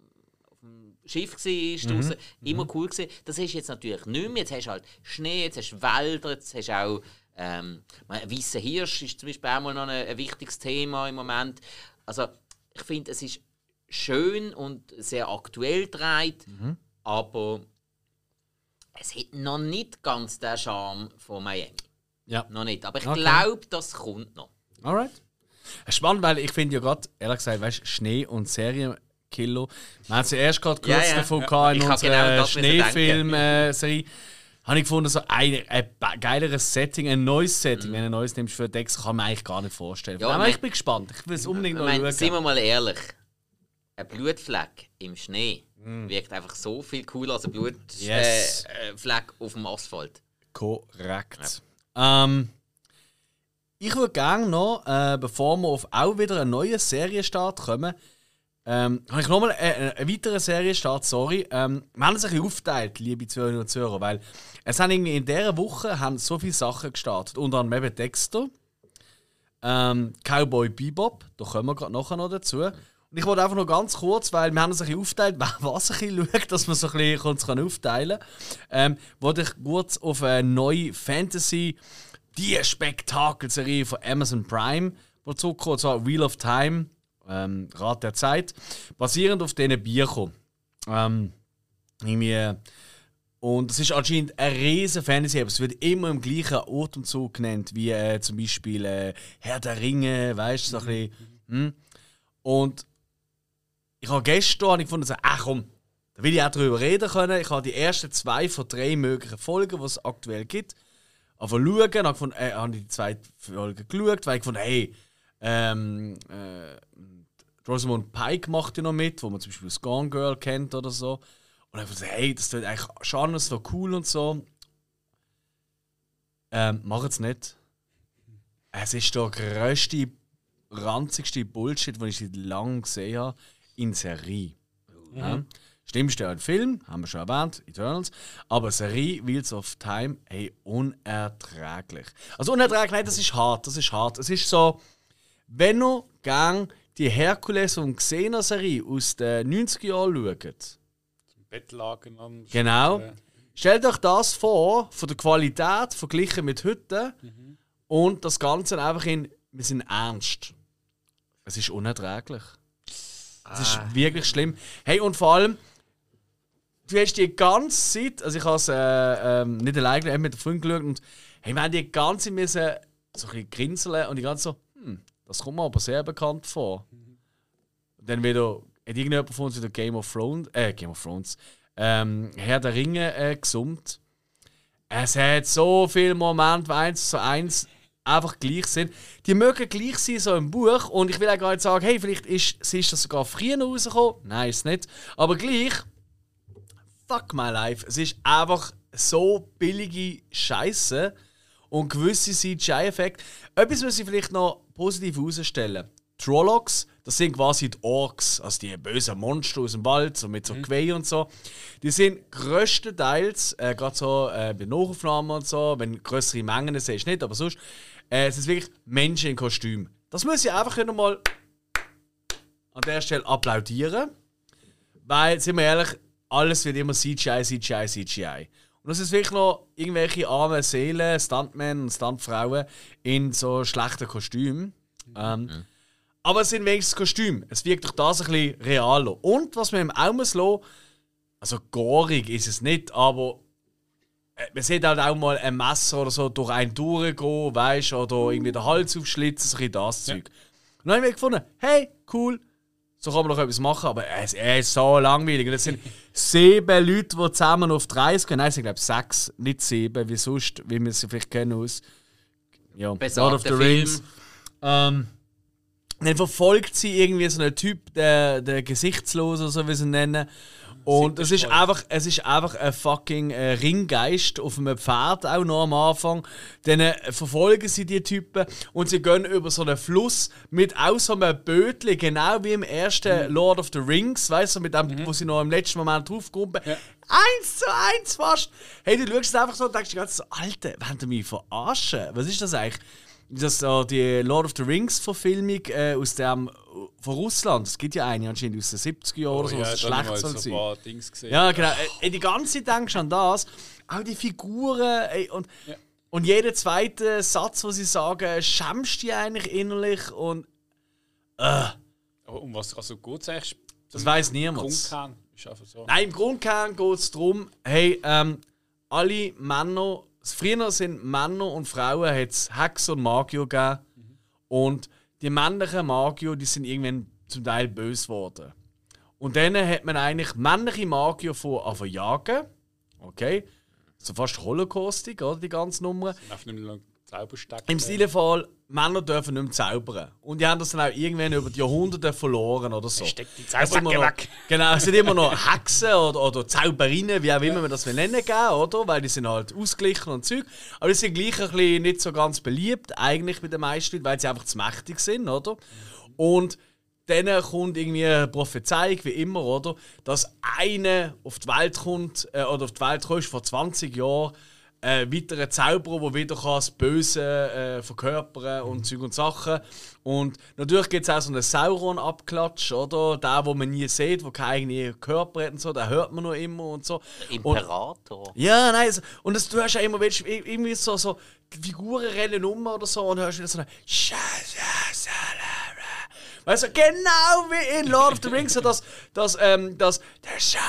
Speaker 2: Schiff war, draussen, immer cool gewesen. Das ist jetzt natürlich nicht mehr. Jetzt hast du halt Schnee, jetzt hast du Wälder, jetzt hast du auch ähm, ein weißer Hirsch ist zum Beispiel auch mal noch ein, ein wichtiges Thema im Moment. Also ich finde, es ist schön und sehr aktuell gedreht, aber es hat noch nicht ganz den Charme von Miami.
Speaker 1: Ja.
Speaker 2: Noch nicht. Aber ich
Speaker 1: Okay.
Speaker 2: glaube, das kommt noch.
Speaker 1: Alright. Spannend, weil ich finde ja gerade, ehrlich gesagt, weißt Schnee und Serienkiller. Wir haben zuerst gerade kurz
Speaker 2: Ja, ja.
Speaker 1: davon
Speaker 2: Ja.
Speaker 1: in unserer
Speaker 2: genau.
Speaker 1: Schneefilm-Serie. Habe ich gefunden, so ein, ein geileres Setting, ein neues Setting, wenn du ein neues nimmst für Dex, kann man eigentlich gar nicht vorstellen.
Speaker 2: Mhm. Ja,
Speaker 1: aber
Speaker 2: mein-
Speaker 1: ich bin gespannt. Ich will es unbedingt
Speaker 2: Ich
Speaker 1: noch
Speaker 2: meine, seien wir
Speaker 1: schauen.
Speaker 2: mal ehrlich. Ein Blutfleck im Schnee
Speaker 1: Mm.
Speaker 2: wirkt einfach so viel cooler als ein Blutfleck
Speaker 1: Yes.
Speaker 2: äh, äh, Fleck auf dem Asphalt.
Speaker 1: Korrekt. Ähm, ich würde gerne noch, äh, bevor wir auf auch wieder einen neuen Serienstart kommen, ähm, habe ich nochmal einen, einen weiteren Serienstart, sorry. Ähm, wir haben es ein bisschen aufgeteilt, liebe Zuhörerinnen und Zuhörer, weil es haben irgendwie in dieser Woche haben so viele Sachen gestartet. Unter anderem eben Dexter, ähm, Cowboy Bebop, da kommen wir gerade nachher noch dazu. Und ich wollte einfach noch ganz kurz, weil wir haben es ein bisschen aufgeteilt, <laughs> was ein bisschen schaut, dass man so ein bisschen uns kann aufteilen kann. Ähm, wollte ich kurz auf eine neue Fantasy, die Spektakelserie von Amazon Prime, die zurückkommt, und zwar Wheel of Time, ähm, Rat der Zeit, basierend auf diesen Büchern. Ähm, und es ist anscheinend eine riesige Fantasy, aber es wird immer im gleichen Ort und Zug genannt, wie äh, zum Beispiel äh, Herr der Ringe, weißt du, so ein bisschen. Hm? Und ich habe gestern habe ich gefunden, so, ach komm, da will ich auch darüber reden können. Ich habe die ersten zwei von drei möglichen Folgen, die es aktuell gibt, aber schauen. Dann habe ich äh, habe die zweite Folge geschaut, weil ich gefunden, hey, ähm, äh, Rosamund Pike macht ja noch mit, wo man zum Beispiel das Gone Girl kennt oder so. Und ich dachte, hey, das tut eigentlich schon so cool und so. Ähm, mach es nicht. Es ist der grösste, ranzigste Bullshit, den ich seit langem gesehen habe, in Serie. Ja. Schlimmste ein Film, haben wir schon erwähnt, Eternals. Aber Serie, Wheels of Time, hey, unerträglich. Also unerträglich, nein, das ist hart, das ist hart. Es ist so, wenn ihr gang die Herkules und Xena Serie aus den 90er Jahren schaut,
Speaker 3: Bettlaken an.
Speaker 1: Genau. Stellt euch das vor, von der Qualität verglichen mit heute und das Ganze einfach in, wir sind ernst. Es ist unerträglich. Es ist wirklich schlimm. Hey, und vor allem, du hast die ganze Zeit, also ich habe es äh, ähm, nicht alleine eben mit der Freundin geschaut und hey, wir haben die ganze Zeit müssen so ein bisschen grinseln und die ganze so, hm, das kommt mir aber sehr bekannt vor. Und dann wieder, hat irgendjemand von uns wieder Game of Thrones, äh, Game of Thrones, ähm, Herr der Ringe äh, gesummt. Es hat so viele Momente, wo eins zu eins einfach gleich sind. Die mögen gleich sein, so im Buch. Und ich will auch gar nicht sagen, hey, vielleicht ist, ist das sogar früher rausgekommen. Nein, ist nicht. Aber gleich, fuck my life. Es ist einfach so billige Scheiße und gewisse CGI-Effekte. Etwas muss ich vielleicht noch positiv herausstellen. Trollocs, das sind quasi die Orks, also die bösen Monster aus dem Wald, so mit so Quai und so. Die sind größtenteils, äh, gerade so äh, bei Nachaufnahmen und so, wenn größere Mengen siehst, nicht, aber sonst, äh, es sind wirklich Menschen in Kostüm. Das muss ich einfach noch mal an der Stelle applaudieren, weil, sind wir ehrlich, alles wird immer CGI, CGI, CGI. Und das ist wirklich noch irgendwelche arme Seelen, Stuntmen und Stuntfrauen in so schlechten Kostümen. Ähm, aber es sind wenigstens Kostüme. Es wirkt durch das ein bisschen realer. Und was man im auch muss lassen, also gorig ist es nicht, aber man sieht halt auch mal ein Messer oder so durch einen durchgehen, weißt du, oder irgendwie den Hals aufschlitzen, so ein das Zeug. Und dann habe ich gefunden, hey, cool, so kann man doch etwas machen, aber es, es ist so langweilig. Und es sind <laughs> sieben Leute, die zusammen auf die Reise gehen. Nein, es sind glaube ich sechs, nicht sieben, wie sonst, wie wir sie vielleicht kennen aus ja, Lord of the Rings. Ähm, dann verfolgt sie irgendwie so einen Typ, der, der Gesichtslos oder so, wie sie ihn nennen. Und es ist einfach, es ist einfach ein fucking äh, Ringgeist auf einem Pferd auch noch am Anfang. Dann äh, verfolgen sie die Typen und sie gehen über so einen Fluss mit auch so einem Bötli, genau wie im ersten Lord of the Rings, weißt du, mit dem, wo sie noch im letzten Moment draufkommen. Eins zu eins fast! Hey, du schaust einfach so und denkst die ganze Zeit so, Alter, wollen die mich verarschen? Was ist das eigentlich? Das so die Lord of the Rings Verfilmung äh, aus dem von Russland. Es gibt ja eine anscheinend aus den 70er Jahren oder so, was
Speaker 3: habe
Speaker 1: schlecht soll
Speaker 3: so
Speaker 1: sein.
Speaker 3: ein paar Dings gesehen.
Speaker 1: Ja, genau. Äh, Die ganze Zeit denkst du an das. Auch die Figuren. Ey, und, und jeder zweite Satz, den sie sagen, schämst du dich eigentlich innerlich. Und
Speaker 3: Aber um was also es eigentlich?
Speaker 1: das weiß niemand.
Speaker 3: So.
Speaker 1: Nein, im Grundkern geht es darum, hey, ähm, alle Männer, früher sind Männer und Frauen hat's Hexen und Magier gegeben. Und die männlichen Magier, die sind irgendwann zum Teil böse geworden. Und dann hat man eigentlich männliche Magier vor an jagen. Okay? So fast Holocaustig, oder? Die ganze Nummer.
Speaker 3: Zaubersteck.
Speaker 1: Im Stilefall, Männer dürfen nicht mehr zaubern. Und die haben das dann auch irgendwann über die Jahrhunderte verloren oder so.
Speaker 3: Steck die
Speaker 1: noch-
Speaker 3: weg. <laughs>
Speaker 1: Genau, es sind immer noch Hexen oder, oder Zauberinnen, wie auch immer man das will nennen will, oder? Weil die sind halt ausgeglichen und Zeug. Aber die sind gleich ein bisschen nicht so ganz beliebt, eigentlich bei den meisten Leuten, weil sie einfach zu mächtig sind, oder? Und dann kommt irgendwie eine Prophezeiung, wie immer, oder? Dass einer auf die Welt kommt, äh, oder auf die Welt kommt vor 20 Jahren, äh, weiterer Zauberer, der wieder kann das Böse äh, verkörpern und Zeug und Sachen. Und natürlich gibt es auch so einen Sauron-Abklatsch, oder? Der, wo man nie sieht, der keinen eigenen Körper hat und so, den hört man noch immer und so. Und,
Speaker 2: Imperator.
Speaker 1: ja, nein, so, und das, du hast ja immer du, irgendwie so, so Figuren rennen um oder so und hörst wieder so eine Weißt du, genau wie in Lord of the Rings, so das, das, ähm, das, der Shire,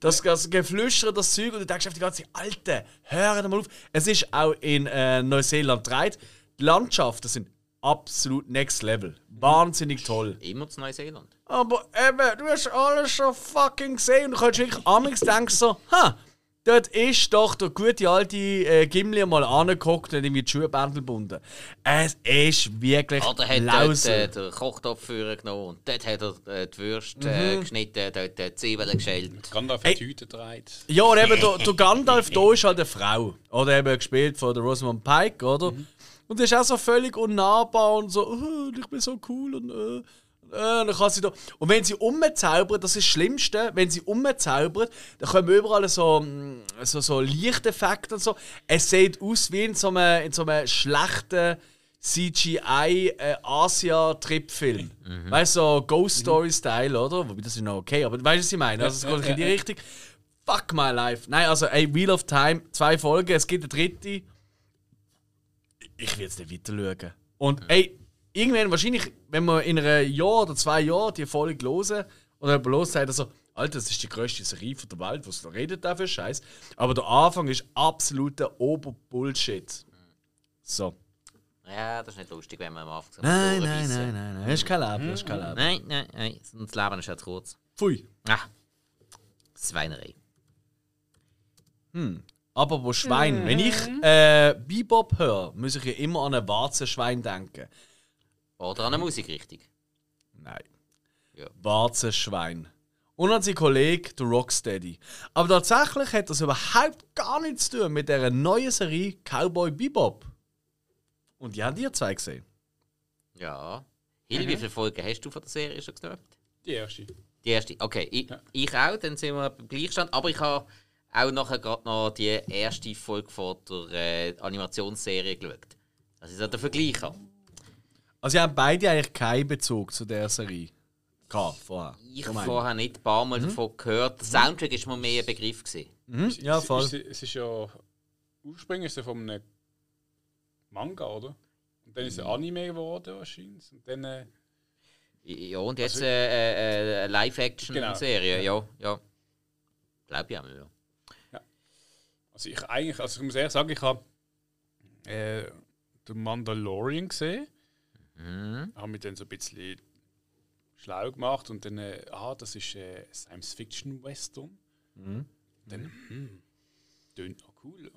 Speaker 1: das, das Geflüster, das Zeug, und du denkst auf die ganze Alter, hör mal auf. Es ist auch in äh, Neuseeland dreit. Die Landschaften sind absolut next level. Wahnsinnig toll.
Speaker 2: Immer zu Neuseeland.
Speaker 1: Aber eben, du hast alles schon fucking gesehen und du kannst wirklich amigs denken so, ha, dort ist doch der gute alte äh, Gimli mal angeguckt und irgendwie die Schuhbändel gebunden. Es ist wirklich
Speaker 2: Oder hat dort
Speaker 1: lausig.
Speaker 2: äh, den Kochtopf für genommen und dort hat er äh, die Würste äh,
Speaker 1: Mhm.
Speaker 2: geschnitten, dort die Zwiebeln geschält.
Speaker 3: Gandalf hat Tüte dreht.
Speaker 1: Ja, und eben der, der Gandalf da ist halt eine Frau. Oder eben gespielt von der Rosamund Pike, oder? Und die ist auch so völlig unnahbar und so, oh, ich bin so cool und äh, äh, dann kann sie da. Und wenn sie umzaubert, das ist das Schlimmste, wenn sie umzaubert, dann kommen überall so, mm, so, so Lichteffekte und so. Es sieht aus wie in so einem, in so einem schlechten CGI äh, Asia-Trip-Film. Weißt du, so Ghost Story-Style, oder? Wobei das ist noch okay, aber weißt du, was ich meine? Also, es geht in die Richtung. Fuck my life. Nein, also, ey, Wheel of Time, zwei Folgen, es gibt eine dritte. Ich will jetzt nicht weiter schauen. Und, ey, irgendwann, wahrscheinlich, wenn wir in einem Jahr oder zwei Jahren die Folge hören, oder jemand los sagt, also, Alter, das ist die grösste Serie von der Welt, was da redet da für Scheiß. Aber der Anfang ist absoluter Oberbullshit. So.
Speaker 2: Ja, das ist nicht lustig, wenn man am Anfang so
Speaker 1: Nein, nein, nein, nein, nein. Das ist kein Leben, das ist kein Leben.
Speaker 2: Nein, nein, nein. Das Leben ist ja zu kurz.
Speaker 1: Pfui.
Speaker 2: Ah. Schweinerei.
Speaker 1: Aber wo Schwein? Wenn ich äh, Bebop höre, muss ich ja immer an ein Warzenschwein denken.
Speaker 2: Oder an eine Musikrichtung.
Speaker 1: Nein.
Speaker 2: Ja.
Speaker 1: Warzenschwein. Und an seinen Kollegen, der Rocksteady. Aber tatsächlich hat das überhaupt gar nichts zu tun mit der neuen Serie Cowboy Bebop. Und die haben ihr zwei gesehen.
Speaker 2: Ja. Hill, wie viele Folgen hast du von der Serie schon geschaut?
Speaker 3: Die erste.
Speaker 2: Die erste. Okay, ich, ich auch, dann sind wir beim Gleichstand. Aber ich habe auch nachher gerade noch die erste Folge von der äh, Animationsserie geschaut. Dass ich so den Vergleich habe.
Speaker 1: Also, sie haben beide eigentlich keinen Bezug zu der Serie. Gehabt, vorher.
Speaker 2: Ich
Speaker 1: meinem.
Speaker 2: vorher nicht ein paar Mal davon gehört. Der Soundtrack war mir mehr ein Begriff. Gewesen.
Speaker 1: Mhm, ja,
Speaker 3: Es-
Speaker 1: voll.
Speaker 3: Es, es ist ja. Ursprünglich ist es von einem Manga, oder? Und dann ist es ein Anime geworden, wahrscheinlich. Und dann. Äh,
Speaker 2: Ja, und jetzt
Speaker 3: Also-
Speaker 2: äh, äh, eine Live-Action-Serie.
Speaker 3: Genau.
Speaker 2: Ja, ja. Glaube ich auch, ja.
Speaker 3: also, ich eigentlich. Also, ich muss ehrlich sagen, ich habe. Äh, den Mandalorian gesehen.
Speaker 2: Mhm.
Speaker 3: Habe mich dann so ein bisschen schlau gemacht und dann. Äh, ah, das ist äh, Science-Fiction-Western.
Speaker 1: Mhm.
Speaker 3: Dann. Hm, tönt auch cool.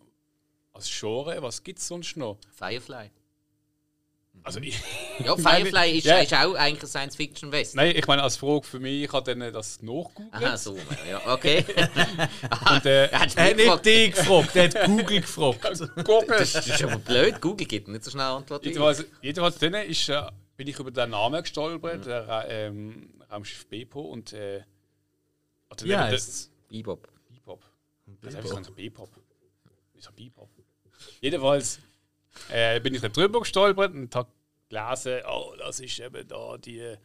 Speaker 3: Als Genre, was gibt es sonst noch?
Speaker 2: Firefly.
Speaker 3: Also, ich.
Speaker 2: Ja, <laughs> Firefly ist,
Speaker 3: Ja.
Speaker 2: ist auch eigentlich ein Science-Fiction-West.
Speaker 3: Nein, ich meine, als Frage für mich, ich habe dann äh, das nachgegoogelt.
Speaker 2: Aha, so. Ja, okay. <laughs>
Speaker 3: Und, äh,
Speaker 2: Er hat
Speaker 1: nicht
Speaker 2: gefragt.
Speaker 1: dich gefragt, er hat Google gefragt. <laughs>
Speaker 2: Das, das ist aber blöd. Google gibt nicht so schnell Antwort.
Speaker 3: Jedenfalls, jedenfalls dann ist, äh, bin ich über den Namen gestolpert, der Ra- ähm, Raumschiff Bepo und äh, eben der-
Speaker 1: heißt's.
Speaker 2: Bebop.
Speaker 3: Bebop. Das heißt ganz Bebop. Wieso Bebop? Jedenfalls äh, bin ich da drüber gestolpert und habe gelesen, oh, das ist eben da die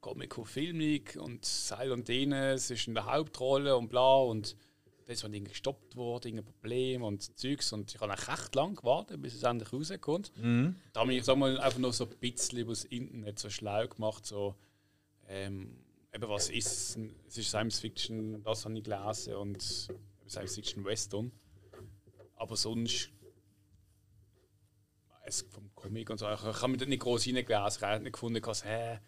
Speaker 3: Comico-Filmung und Seil und Denes ist in der Hauptrolle und bla und da ist Dingen gestoppt worden, irgendein Problem und Zeugs und ich habe eigentlich recht lang gewartet, bis es endlich rauskommt. Da habe ich sag mal, einfach noch so ein bisschen über das Internet so schlau gemacht, so ähm, eben was ist es? Es ist Science Fiction, das habe ich gelesen und Science Fiction Western. Aber sonst es vom Comic und so, ich habe mich dort nicht groß hineingelesen, ich habe nicht gefunden, dass, hä,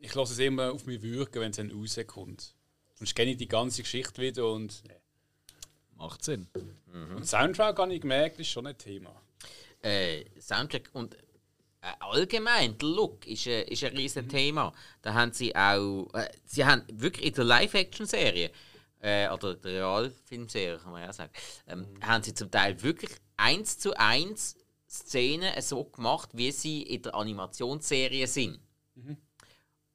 Speaker 3: ich lasse es immer auf mich wirken, wenn es dann rauskommt. Sonst kenne ich die ganze Geschichte wieder und,
Speaker 1: Macht Sinn.
Speaker 3: und Soundtrack habe ich gemerkt, ist schon ein Thema.
Speaker 2: Äh, Soundtrack und äh, allgemein, der Look ist, äh, ist ein riesen Thema. Da haben sie auch, äh, sie haben wirklich in der Live-Action-Serie, äh, oder der Realfilmserie, kann man ja sagen, ähm, haben sie zum Teil wirklich eins zu eins Szenen so gemacht, wie sie in der Animationsserie sind.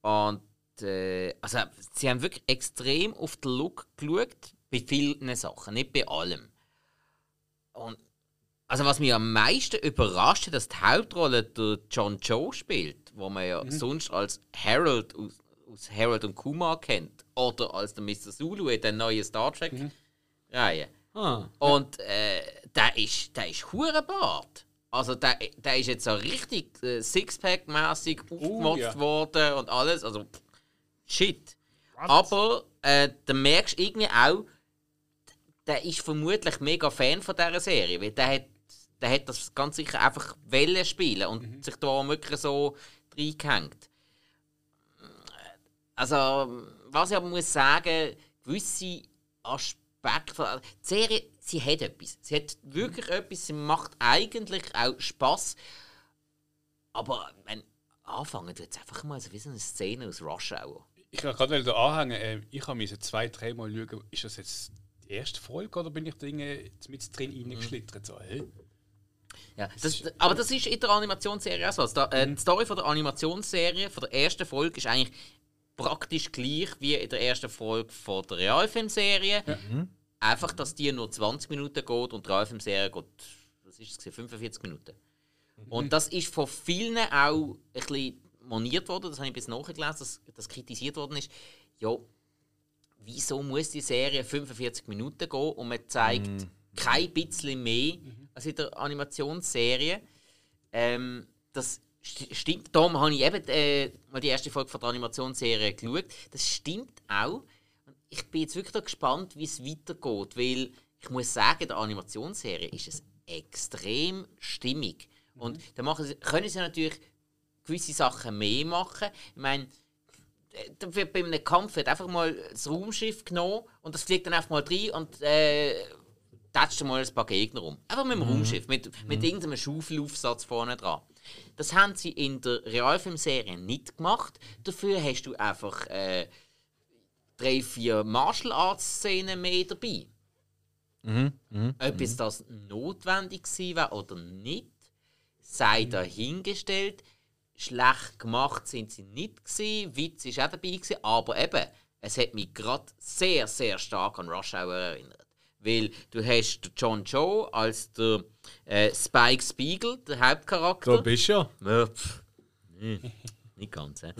Speaker 2: Und äh, also, sie haben wirklich extrem auf den Look geschaut, bei vielen Sachen, nicht bei allem. Und also was mich am meisten überrascht hat, dass die Hauptrolle der John Joe spielt, wo man ja sonst als Harold aus, aus Harold und Kumar kennt oder als der Mr. Zulu in der neuen Star Trek Reihe.
Speaker 1: Ah.
Speaker 2: Und äh, der ist der ist Hurenbart. Also der, der ist jetzt so richtig äh, Sixpack-mäßig aufgemotzt
Speaker 3: ja.
Speaker 2: worden und alles. Also pff, shit. Aber äh, da merkst du irgendwie auch, der ist vermutlich mega Fan von dieser Serie, weil der hat, der hat das ganz sicher einfach Welle spielen und sich da wirklich so reingehängt. Also, was ich aber muss sagen, gewisse Aspekte von die Serie, sie hat etwas. Sie hat wirklich etwas, sie macht eigentlich auch Spaß. Aber wenn anfangen, jetzt einfach mal so wie so eine Szene aus Rush Hour.
Speaker 3: Ich kann gerade da anhängen, äh, ich habe mir zwei, dreimal schauen, ist das jetzt die erste Folge oder bin ich da mit drin reingeschlittert? So, hä?
Speaker 2: Ja, das, aber das ist in der Animationsserie auch so. Also, da, äh, die Story von der Animationsserie, von der ersten Folge, ist eigentlich praktisch gleich wie in der ersten Folge von der Realfilmserie. Einfach, dass die nur 20 Minuten geht und die Realfilmserie geht, was ist es, gewesen? 45 Minuten. Und das ist von vielen auch ein bisschen moniert worden, das habe ich bis nachgelesen, dass das kritisiert worden ist. Ja, wieso muss die Serie 45 Minuten gehen und man zeigt kein bisschen mehr als in der Animationsserie? Ähm, das stimmt. Darum habe ich eben äh, mal die erste Folge von der Animationsserie geschaut. Das stimmt auch. Ich bin jetzt wirklich gespannt, wie es weitergeht, weil ich muss sagen, in der Animationsserie ist es extrem stimmig. Und da machen sie, können sie natürlich gewisse Sachen mehr machen. Ich meine, da wird bei einem Kampf wird einfach mal das Raumschiff genommen und das fliegt dann einfach mal rein und äh, tätscht du mal ein paar Gegner um. Einfach mit dem Raumschiff, mit, mit irgendeinem Schaufelaufsatz vorne dran. Das haben sie in der Realfilmserie nicht gemacht. Dafür hast du einfach äh, drei, vier Martial Arts Szenen mehr dabei. Ob jetzt das notwendig gewesen wäre oder nicht, sei dahingestellt. Schlecht gemacht sind sie nicht gewesen, Witz ist auch dabei gewesen, aber eben, es hat mich gerade sehr, sehr stark an Rush Hour erinnert. Weil du hast den John Joe als der äh, Spike Spiegel, der Hauptcharakter.
Speaker 1: Du bist ja.
Speaker 2: Ja. Nee, nicht ganz, hä?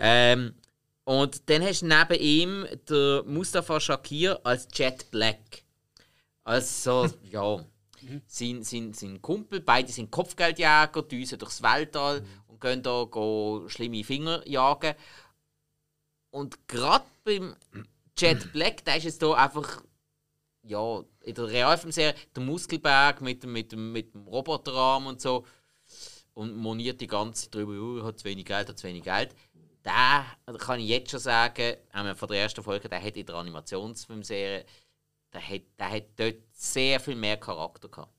Speaker 2: ähm, Und dann hast du neben ihm den Mustafa Shakir als Jet Black. Also, <laughs> ja, sein, sein, sein Kumpel, beide sind Kopfgeldjäger, düsen durchs Weltall und gehen da go schlimme Finger jagen. Und gerade beim Jet Black, der ist jetzt da einfach, ja, in der Realfilmserie, der Muskelberg mit, dem- mit, mit dem Roboterarm und so und moniert die ganze Zeit darüber, oh, hat zu wenig Geld, hat zu wenig Geld. Der, da kann ich jetzt schon sagen, haben wir von der ersten Folge, der hat in der Animationsfilmserie, der hat, der hat dort sehr viel mehr Charakter gehabt.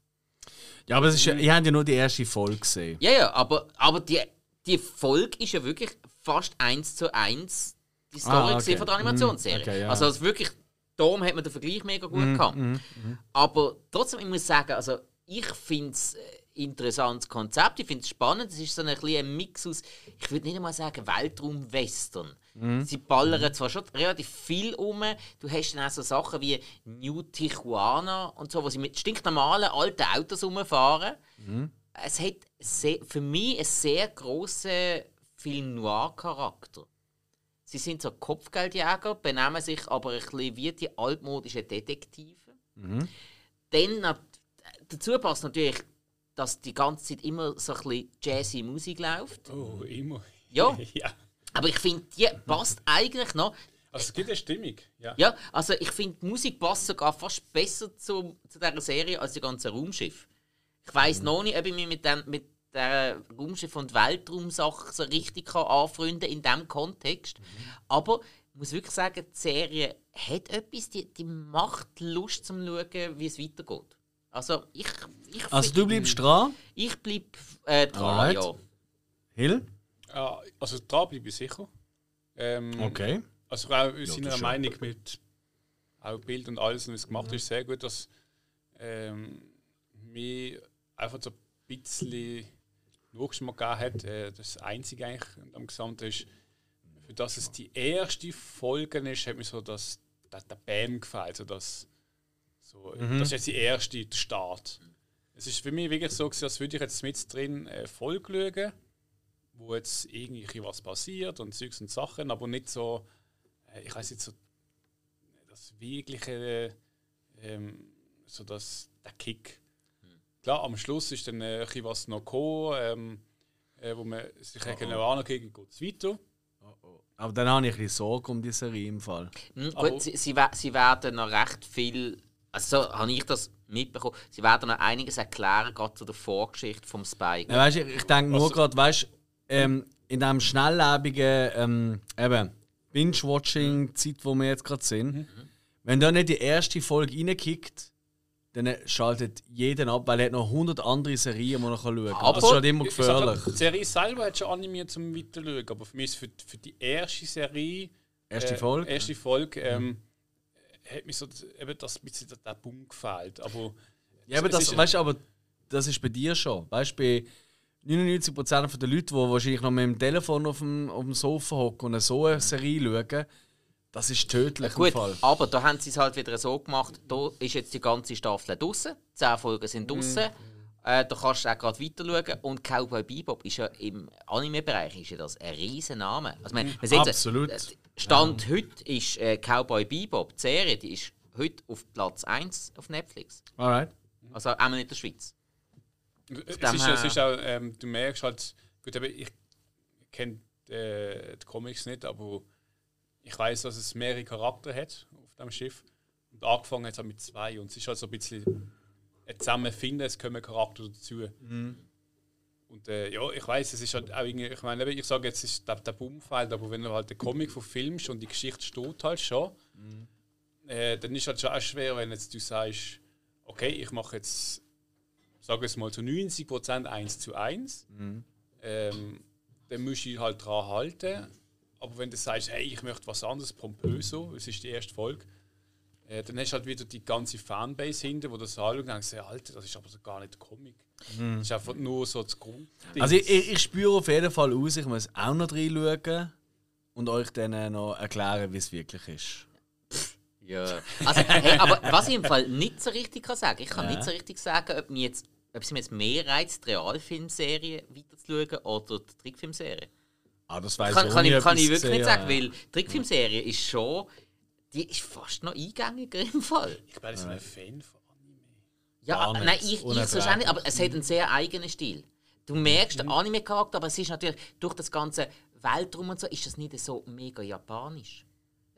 Speaker 1: Ja, aber es ist, ja- ihr habt ja nur die erste Folge gesehen.
Speaker 2: Ja, ja, aber, aber die, die Folge ist ja wirklich fast eins zu eins die Story
Speaker 1: Ah, okay.
Speaker 2: von der Animationsserie.
Speaker 1: Mhm, okay, ja.
Speaker 2: Also es wirklich, darum hat man den Vergleich mega gut gehabt.
Speaker 1: mhm,
Speaker 2: Aber trotzdem, ich muss sagen, also ich finde es ein interessantes Konzept, ich finde es spannend. Es ist so ein, ein Mix aus, ich würde nicht einmal sagen Weltraum-Western.
Speaker 1: Mhm.
Speaker 2: Sie ballern zwar schon relativ viel um, du hast dann auch so Sachen wie New Tijuana und so, wo sie mit stinknormalen alten Autos rumfahren.
Speaker 1: Mhm.
Speaker 2: Es hat sehr, für mich einen sehr grossen Film-Noir-Charakter. Sie sind so Kopfgeldjäger, benehmen sich aber ein bisschen wie die altmodischen Detektive. Dann nat- dazu passt natürlich, dass die ganze Zeit immer so ein bisschen jazzy Musik läuft.
Speaker 3: Oh, immer.
Speaker 2: Ja. <laughs>
Speaker 3: ja.
Speaker 2: Aber ich finde, die passt eigentlich noch.
Speaker 3: Also es gibt eine Stimmung. Ja.
Speaker 2: Ja, also ich finde, die Musik passt sogar fast besser zu, zu dieser Serie als die ganze Raumschiff. Ich weiß noch nicht, ob ich mich mit, dem, mit der Raumschiff- und Weltraumsache so richtig kann anfreunden in diesem Kontext. Aber ich muss wirklich sagen, die Serie hat etwas, die, die macht Lust zum Schauen, wie es weitergeht. Also ich, ich,
Speaker 1: Also du bleibst dran,
Speaker 2: ich bleib äh, dran,
Speaker 1: Alright.
Speaker 2: ja.
Speaker 1: Hill?
Speaker 3: Ja, also dran bleibe ich sicher. Ähm,
Speaker 1: Okay.
Speaker 3: Also auch in seiner Meinung mit auch Bild und alles, es gemacht ist, sehr gut, dass ähm, mir einfach so ein bisschen Nachgeschmack gegeben hat. Äh, das Einzige eigentlich am Gesamten ist, für das es die erste Folge ist, hat mir so das, der, der Bam gefällt. So das, so, Das ist jetzt die erste, der Start. Es ist für mich wirklich so, als würde ich jetzt mit drin eine Folge schauen, wo jetzt irgendwie was passiert und Zeugs und Sachen, aber nicht so, äh, ich weiß nicht, so das wirkliche, ähm, so das, der Kick. Klar, am Schluss ist dann äh, was noch gekommen, ähm, äh, wo man sich oh, genau ankriegen, geht es weiter.
Speaker 1: Aber dann habe ich ein bisschen Sorge um die Serie im Fall.
Speaker 2: Hm,
Speaker 3: Aber-
Speaker 2: gut, sie, sie, sie werden noch recht viel, also so habe ich das mitbekommen, sie werden noch einiges erklären, gerade zu der Vorgeschichte vom Spike.
Speaker 1: Ja, weißt, ich, ich denke nur
Speaker 3: Also-
Speaker 1: gerade, weißt ähm, in diesem schnelllebigen ähm, eben, Binge-Watching-Zeit, wo wir jetzt gerade sind, wenn da nicht die erste Folge reinkickt, dann schaltet jeden ab, weil er hat noch 100 andere Serien, die er schauen kann.
Speaker 2: Aber-
Speaker 1: das ist halt immer gefährlich.
Speaker 3: Die Serie selber hat schon animiert zum Weiterschauen, aber für mich ist für, für die erste Serie,
Speaker 1: Erste
Speaker 3: äh,
Speaker 1: Folge?
Speaker 3: erste Folge ähm, hat mir so eben das bisschen der, der Boom gefällt. Aber
Speaker 1: Ja, aber
Speaker 3: es
Speaker 1: das,
Speaker 3: ist-
Speaker 1: weißt, aber das ist bei dir schon. Weißt bei 99% der Leute, die wahrscheinlich noch mit dem Telefon auf dem, auf dem Sofa hocken und so eine Serie schauen, das ist tödlich
Speaker 2: Gut,
Speaker 1: Fall.
Speaker 2: aber da haben sie es halt wieder so gemacht, da ist jetzt die ganze Staffel draußen, 10 Folgen sind draußen. Äh, da kannst du auch gerade weiter schauen. Und Cowboy Bebop ist ja im Anime-Bereich ist ja das ein riesen Name. Also, man, man sieht,
Speaker 1: Absolut.
Speaker 2: äh, Stand heute ist äh, Cowboy Bebop, die Serie, die ist heute auf Platz 1 auf Netflix.
Speaker 1: Alright.
Speaker 2: Also auch in der Schweiz.
Speaker 3: Es
Speaker 2: dem
Speaker 3: ist, es ist auch, ähm, du merkst halt, gut, ich kenne äh, die Comics nicht, aber ich weiß, dass es mehrere Charaktere hat auf dem Schiff. Und angefangen hat es auch mit zwei. Und es ist halt so ein bisschen ein Zusammenfinden, es kommen Charakter dazu. Und äh, ja, ich weiß, es ist halt auch irgendwie, ich meine, ich sage jetzt, es ist der, der Boomfeld, aber wenn du halt den Comic verfilmst und die Geschichte steht halt schon, äh, dann ist halt schon auch schwer, wenn jetzt du sagst, okay, ich mache jetzt, sage es mal zu 90% 1 zu 1, ähm, dann musst du dich halt dran halten. Aber wenn du sagst, hey, ich möchte was anderes, pompöso, es ist die erste Folge, äh, dann hast du halt wieder die ganze Fanbase hinter, wo das anschaut und denkst, hey, Alter, das ist aber so gar nicht Comic. Das ist einfach nur so das Grund.
Speaker 1: Also ich, ich, ich spüre auf jeden Fall aus, ich muss auch noch reinschauen und euch dann äh, noch erklären, wie es wirklich ist.
Speaker 2: Ja. Also, hey, aber was ich im Fall nicht so richtig kann sagen, ich kann
Speaker 1: Ja.
Speaker 2: nicht so richtig sagen, ob, mir jetzt, ob es mir jetzt mehr reizt, die Realfilmserie weiterzuschauen oder die Trickfilmserie.
Speaker 1: Ah, das weiß
Speaker 2: Kann,
Speaker 1: ich,
Speaker 2: kann, ich, kann ich wirklich nicht
Speaker 1: gesehen,
Speaker 2: sagen, weil die Trickfilmserie ist schon, die ist fast noch eingängiger im Fall.
Speaker 3: Ich bin so ein Fan von Anime.
Speaker 2: Ja,
Speaker 1: nicht.
Speaker 2: nein, ich, ich so nicht, aber es hat einen sehr eigenen Stil. Du merkst den Anime-Charakter, aber es ist natürlich durch das ganze Weltraum und so, ist das nicht so mega japanisch.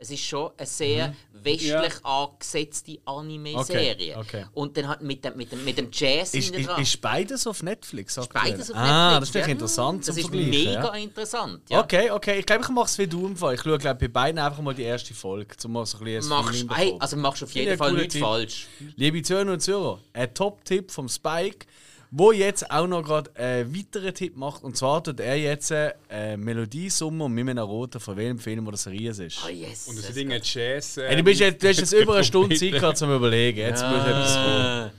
Speaker 2: Es ist schon eine sehr westlich angesetzte Anime-Serie.
Speaker 1: Mhm. Okay, okay.
Speaker 2: Und dann halt mit dem, mit dem, mit dem Jazz
Speaker 1: Ist, ist, ist beides auf Netflix?
Speaker 2: Ist
Speaker 1: aktuell?
Speaker 2: beides auf
Speaker 1: Ah,
Speaker 2: Netflix.
Speaker 1: das ist
Speaker 2: ja.
Speaker 1: interessant
Speaker 2: Das ist mega
Speaker 1: ja.
Speaker 2: interessant. Ja.
Speaker 1: Okay, okay. Ich glaube, ich mache es wie du im Fall. Ich schaue glaub, bei beiden einfach mal die erste Folge, um mal so ein bisschen
Speaker 2: Machst, hey, also machst du auf jeden Fall nichts falsch.
Speaker 1: Liebe Zuhörer und Zuhörer, ein Top-Tipp vom Spike, wo jetzt auch noch gerade einen weiteren Tipp macht. Und zwar tut er jetzt äh, Melodiesummer mit einem roten, von welchem Film oder Serie es ist.
Speaker 2: Oh yes.
Speaker 3: Und das Dinge Jazz.
Speaker 1: Hey, du, bist jetzt, du hast jetzt über eine Stunde Zeit gehabt zum Überlegen. Jetzt muss etwas kommen.
Speaker 2: Ah.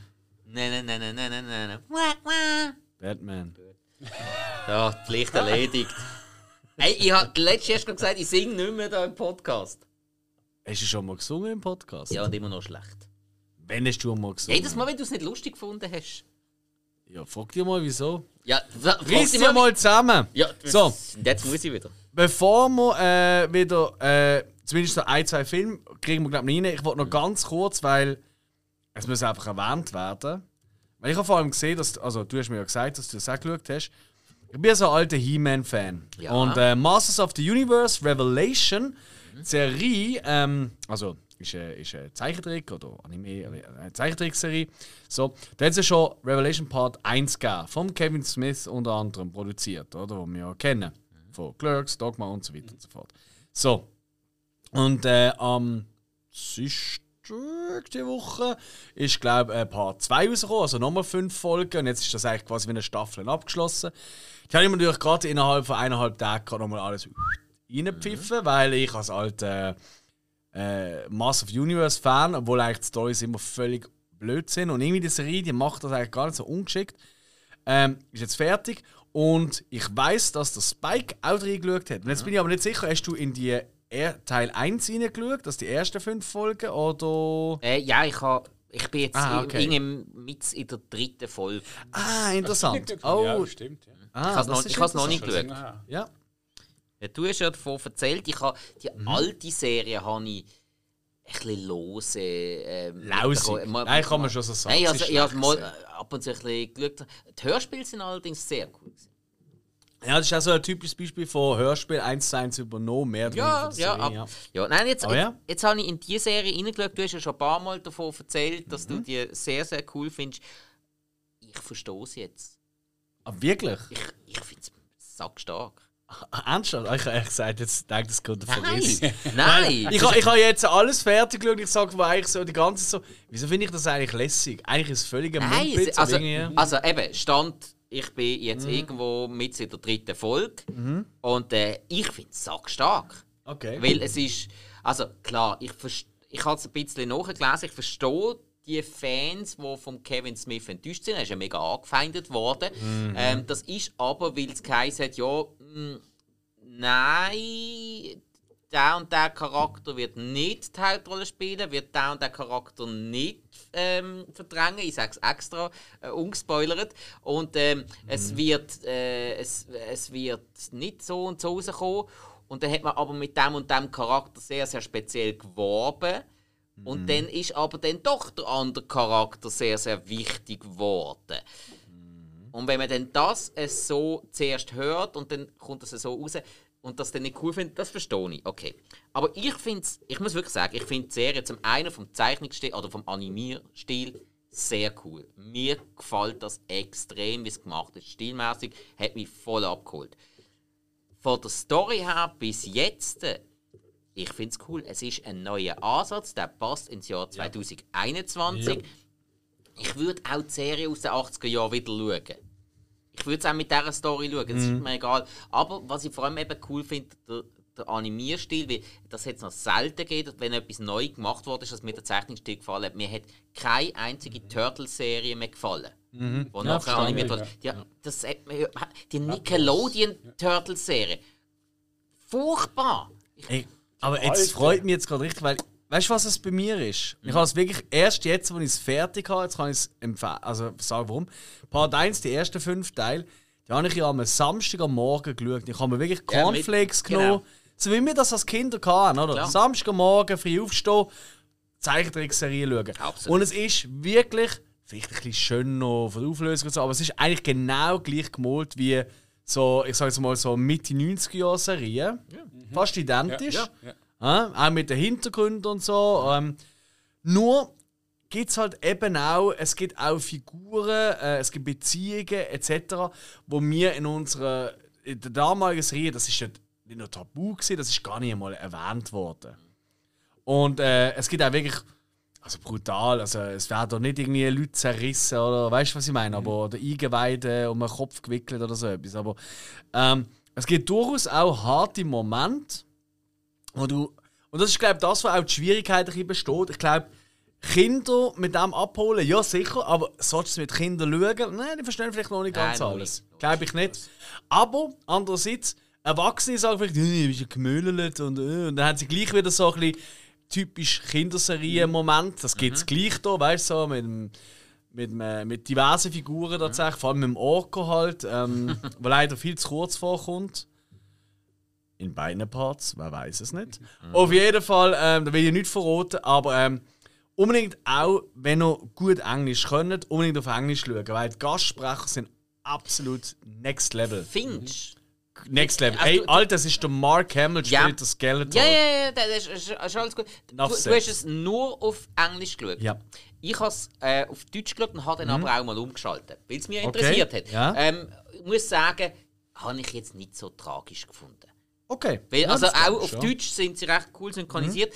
Speaker 2: Nein, nein, nein, nein, nein, nein, nein.
Speaker 1: Batman.
Speaker 2: Ja, Pflicht erledigt. Hey, ich habe letztes erst gesagt, ich singe nicht mehr da im Podcast.
Speaker 1: Hast du schon mal gesungen im Podcast?
Speaker 2: Ja, und immer noch schlecht.
Speaker 1: Wenn hast du mal gesungen?
Speaker 2: Jedes Mal, wenn du es nicht lustig gefunden hast.
Speaker 1: Ja, frag dir mal, wieso.
Speaker 2: Ja,
Speaker 1: Riss
Speaker 2: sie
Speaker 1: dir mal zusammen.
Speaker 2: Ja,
Speaker 1: So.
Speaker 2: Jetzt muss ich wieder.
Speaker 1: Bevor wir äh, wieder, äh, zumindest so ein, zwei Filme, kriegen wir glaube ich rein. Ich wollte noch ganz kurz, weil es muss einfach erwähnt werden. Weil ich habe vor allem gesehen, dass, also du hast mir ja gesagt, dass du das auch geschaut hast. Ich bin so ein alter He-Man-Fan.
Speaker 2: Ja.
Speaker 1: Und äh, Masters of the Universe Revelation, Serie, ähm, also ist eine, ist eine Zeichentrick oder Anime, äh, eine Zeichentrickserie. So, da hat es ja schon Revelation Part 1 gegeben, von Kevin Smith unter anderem produziert, oder? Wo wir ja kennen. Von Clerks, Dogma und so weiter und so fort. So. Und äh, am Dienstag die Woche ist, glaube ich, Part 2 rausgekommen, also nochmal fünf Folgen. Und jetzt ist das eigentlich quasi wie eine Staffel abgeschlossen. Die habe ich mir natürlich gerade innerhalb von eineinhalb Tagen nochmal alles reingepfiffen, weil ich als alter äh, Mass of Universe Fan, obwohl eigentlich die Storys immer völlig blöd sind und irgendwie die Serie, die macht das eigentlich gar nicht so ungeschickt. Ähm, ist jetzt fertig und ich weiß, dass der Spike auch reingeschaut hat. Und jetzt bin ich aber nicht sicher, hast du in die er Teil 1 reingeschaut, das die ersten fünf Folgen oder.
Speaker 2: Äh, ja, ich, ha, ich bin jetzt
Speaker 1: Ah,
Speaker 2: in-
Speaker 1: okay.
Speaker 2: irgendwie mit in der dritten Folge.
Speaker 1: Ah, interessant. <laughs>
Speaker 3: Ja,
Speaker 1: Oh,
Speaker 3: stimmt. Ja.
Speaker 1: ah,
Speaker 2: Ich habe es noch, noch nicht geschaut.
Speaker 1: Ja.
Speaker 2: Ja, du hast ja davon erzählt, ich habe die
Speaker 1: Mhm.
Speaker 2: alte Serie habe ich ein bisschen lose. Ähm,
Speaker 1: Lausig.
Speaker 2: mitbekommen. Mal-
Speaker 1: Nein, kann man schon so sagen.
Speaker 2: Nein, also, ich habe mal ab und zu ein bisschen geschaut. Die Hörspiele sind allerdings sehr cool.
Speaker 1: Ja, das ist auch so ein typisches Beispiel von Hörspiel 1 zu 1 übernommen, mehr
Speaker 2: Ja, ja, ab, ja. Nein, jetzt,
Speaker 1: Aber
Speaker 2: jetzt,
Speaker 1: ja.
Speaker 2: jetzt habe ich in diese Serie reingeschaut. Du hast ja schon ein paar Mal davon erzählt, dass
Speaker 1: Mhm.
Speaker 2: du die sehr, sehr cool findest. Ich verstehe es jetzt.
Speaker 1: Ah, wirklich?
Speaker 2: Ich, ich finde es sackstark.
Speaker 1: Ernsthaft? Ah, Ich habe ehrlich gesagt, jetzt denkt das gerade verrissen.
Speaker 2: Nein! Nein!
Speaker 1: Ich, ha- ich habe jetzt alles fertig geschaut und ich sage eigentlich so die ganze Zeit so, wieso finde ich das eigentlich lässig? Eigentlich ist es völlig ein
Speaker 2: es- also, also eben, Stand, ich bin jetzt
Speaker 1: Mhm.
Speaker 2: irgendwo mit in der dritten Folge und äh, ich finde es sackstark.
Speaker 1: Okay.
Speaker 2: Weil es ist, also klar, ich, ich habe es ein bisschen nachgelesen, ich verstehe die Fans, die von Kevin Smith enttäuscht sind, er ist ja mega angefeindet worden. Ähm, das ist aber, weil es geheißen hat, ja, nein, der und der Charakter wird nicht die Hauptrolle spielen, wird der und der Charakter nicht ähm, verdrängen. Ich sage es extra, äh, ungespoilert. Und ähm, es, wird, äh, es, es wird nicht so und so rauskommen. Und dann hat man aber mit dem und dem Charakter sehr, sehr speziell geworben. Und dann ist aber dann doch der andere Charakter sehr, sehr wichtig geworden. Und wenn man dann das so zuerst hört und dann kommt das so raus und das dann nicht cool findet, das verstehe ich. Okay. Aber ich finde ich muss wirklich sagen, ich finde die Serie zum einen vom Zeichnungsstil oder vom Animierstil sehr cool. Mir gefällt das extrem, wie es gemacht ist. Stilmäßig hat mich voll abgeholt. Von der Story her bis jetzt, ich finde es cool. Es ist ein neuer Ansatz, der passt ins Jahr 2021. Ich würde auch die Serie aus den 80er Jahren wieder schauen. Ich würde es auch mit dieser Story schauen, das ist mir egal. Aber was ich vor allem eben cool finde, der, der Animierstil, weil das jetzt noch selten gegeben, wenn etwas neu gemacht wurde, ist, dass mir der Zeichnungsstil gefallen hat. Mir hat keine einzige Turtle-Serie mehr gefallen. Mhm. Wo nachher
Speaker 1: verstehe
Speaker 2: animiert
Speaker 3: ich,
Speaker 2: wurde. Die, das, hat mir- die Nickelodeon-Turtle-Serie. Furchtbar!
Speaker 1: Ey, aber jetzt freut mich jetzt gerade richtig, weil weißt du, was es bei mir ist? Ich habe es wirklich erst jetzt, wo ich es fertig habe, jetzt kann ich es empfehlen. Also sagen warum. Part 1, die ersten fünf Teile, die habe ich ja am Samstag am Morgen geschaut. Ich habe mir wirklich
Speaker 2: Ja,
Speaker 1: Cornflakes
Speaker 2: mit-
Speaker 1: genommen.
Speaker 2: genau.
Speaker 1: So wie wir das als Kinder hatten, oder?
Speaker 2: Klar.
Speaker 1: Samstag am Morgen, früh aufstehen, Zeichentrickserie schauen.
Speaker 2: Absolut.
Speaker 1: Und es ist wirklich, vielleicht ein bisschen schön noch von der Auflösung und so, aber es ist eigentlich genau gleich gemalt wie so, ich sage jetzt mal so Mitte 90er Jahre Serie. Fast identisch.
Speaker 3: Ja, ja.
Speaker 1: Auch mit den Hintergründen und so. Ähm, nur gibt es halt eben auch, es gibt auch Figuren, äh, es gibt Beziehungen etc., wo wir in unserer in der damaligen Serie, das ist ja nicht nur tabu gewesen, das ist gar nicht einmal erwähnt worden. Und äh, es gibt auch wirklich, also brutal, also es werden doch nicht irgendwie Leute zerrissen oder weißt du, was ich meine, aber der Eingeweide um den Kopf gewickelt oder so etwas. Aber ähm, es gibt durchaus auch harte Momente, wo du, und das ist glaube ich das, was auch die Schwierigkeit ein bisschen besteht. Ich glaube, Kinder mit dem abholen, ja sicher, aber sollst du mit Kindern schauen? Nein, die verstehen vielleicht noch nicht
Speaker 2: Nein,
Speaker 1: ganz alles. Glaube ich nicht. Aber andererseits, Erwachsene sagen vielleicht, «Äh, du bist ja gemüllelt und, äh, und dann haben sie gleich wieder so ein bisschen typisch Kinderserien-Moment. Das gibt es gleich da, weißt du, so mit, dem- mit, dem- mit diversen Figuren tatsächlich, vor allem mit dem Orko halt, ähm, <laughs> der leider viel zu kurz vorkommt. In beiden Parts, wer weiß es nicht. Auf jeden Fall, ähm, da will ich nicht verraten, aber ähm, unbedingt auch, wenn ihr gut Englisch könnt, unbedingt auf Englisch schauen, weil die Gastsprecher sind absolut next level.
Speaker 2: Finch.
Speaker 1: Next level.
Speaker 2: Also
Speaker 1: Ey, Alter, das ist der Mark Hamill,
Speaker 2: Ja.
Speaker 1: spielt das Skeleton.
Speaker 2: Ja, ja, ja, das ist, ist alles gut. Du, du hast es nur auf Englisch geschaut.
Speaker 1: Ja.
Speaker 2: Ich habe es äh, auf Deutsch geschaut und habe dann aber auch mal umgeschaltet, weil es mich
Speaker 1: Okay,
Speaker 2: interessiert hat.
Speaker 1: ja.
Speaker 2: Ähm, ich muss sagen, habe ich jetzt nicht so tragisch gefunden.
Speaker 1: Okay.
Speaker 2: Weil,
Speaker 1: Ja,
Speaker 2: also
Speaker 1: das
Speaker 2: auch
Speaker 1: ich,
Speaker 2: auf
Speaker 1: ja.
Speaker 2: Deutsch sind sie recht cool synchronisiert.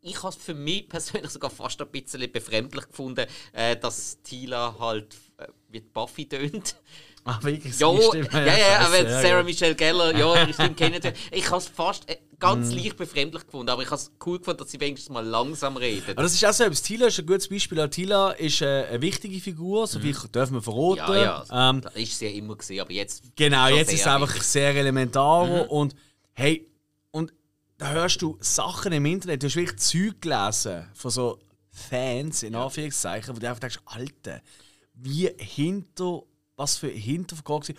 Speaker 2: Ich habe es für mich <laughs> persönlich sogar fast ein bisschen befremdlich gefunden, äh, dass Tila halt äh, wie Buffy tönt. <laughs>
Speaker 1: Ah, wirklich,
Speaker 2: Ja,
Speaker 1: Stimme,
Speaker 2: ja, ja, <laughs>
Speaker 1: scheiße,
Speaker 2: aber
Speaker 1: ja,
Speaker 2: Sarah
Speaker 1: gut.
Speaker 2: Michelle Gellar, ja, ihre Stimme kennen. Ich habe es fast äh, ganz
Speaker 1: Mhm.
Speaker 2: leicht befremdlich gefunden, aber ich habe es cool gefunden, dass sie wenigstens mal langsam reden.
Speaker 1: Aber das ist auch so etwas. Tila ist ein gutes Beispiel. Tila ist äh, eine wichtige Figur, so viel dürfen wir verraten.
Speaker 2: Mhm. ja, ja,
Speaker 1: Ähm,
Speaker 2: da ist sie ja immer gesehen, aber jetzt.
Speaker 1: Genau,
Speaker 2: schon
Speaker 1: jetzt ist es einfach
Speaker 2: wichtig.
Speaker 1: sehr elementar
Speaker 2: Mhm.
Speaker 1: und hey, und da hörst du Sachen im Internet, du hast wirklich Zeug gelesen von so Fans, in Anführungszeichen, wo du einfach denkst, Alter, wie hinter, was für Hintergrund äh,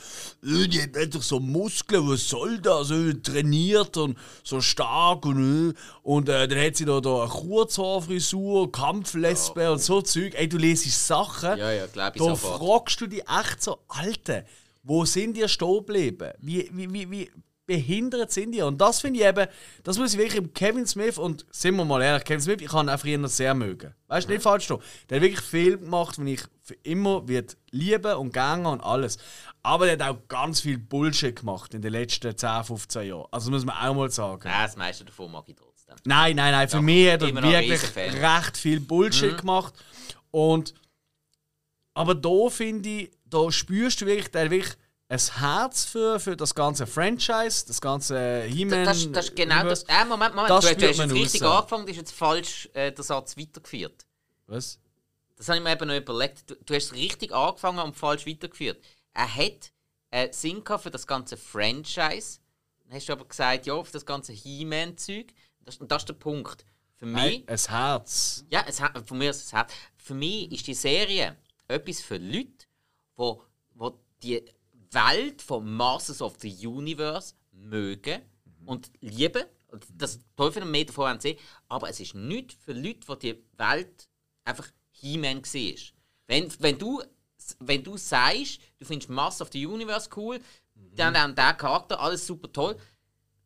Speaker 1: die hat doch so Muskeln, was soll das, äh, trainiert und so stark und, äh, und äh, dann hat sie da, da eine Kurzhaarfrisur, Kampflesbe und so Zeug, ey, du lesest Sachen,
Speaker 2: Ja, ja,
Speaker 1: da
Speaker 2: sofort.
Speaker 1: fragst du dich echt so, Alter, wo sind die stehen geblieben? Wie, wie, wie, wie behindert sind die? Und das finde ich eben, das muss ich wirklich im Kevin Smith, und sind wir mal ehrlich, Kevin Smith, ich kann ihn auch früher sehr mögen. Weißt du, nicht falsch stehen. Der hat wirklich viel gemacht, den ich für immer wird lieben und gängen und alles. Aber der hat auch ganz viel Bullshit gemacht in den letzten 10, 15 Jahren. Also muss man auch mal sagen.
Speaker 2: Nein, das meiste davon mag ich trotzdem.
Speaker 1: Nein, nein, nein. Für
Speaker 2: Doch,
Speaker 1: mich hat er wirklich recht viel Bullshit gemacht. Und aber da finde ich, da spürst du wirklich, der wirklich ein Herz für, für das ganze Franchise, das ganze He-Man.
Speaker 2: Das, das ist genau das. Äh, Moment, Moment,
Speaker 1: Das
Speaker 2: du, hast- du hast jetzt richtig
Speaker 1: raus.
Speaker 2: angefangen, hast jetzt falsch äh, den Satz weitergeführt.
Speaker 1: Was?
Speaker 2: Das habe ich mir eben noch überlegt. Du, du hast richtig angefangen und falsch weitergeführt. Er hat äh, Sinn für das ganze Franchise. Dann hast du aber gesagt, ja, für das ganze He-Man-Zeug. Das, und das ist der Punkt. Für mich.
Speaker 1: Nein, ein Herz.
Speaker 2: Ja, es hat, von mir ist es hat. Für mich ist die Serie etwas für Leute, wo, wo die Welt von Masters of the Universe mögen und lieben. Das Teufel und davon haben sie. Aber es ist nicht für Leute, die die Welt einfach He-Man war. Wenn, wenn, du, wenn du sagst, du findest Masters of the Universe cool, dann, dann der Charakter, alles super toll,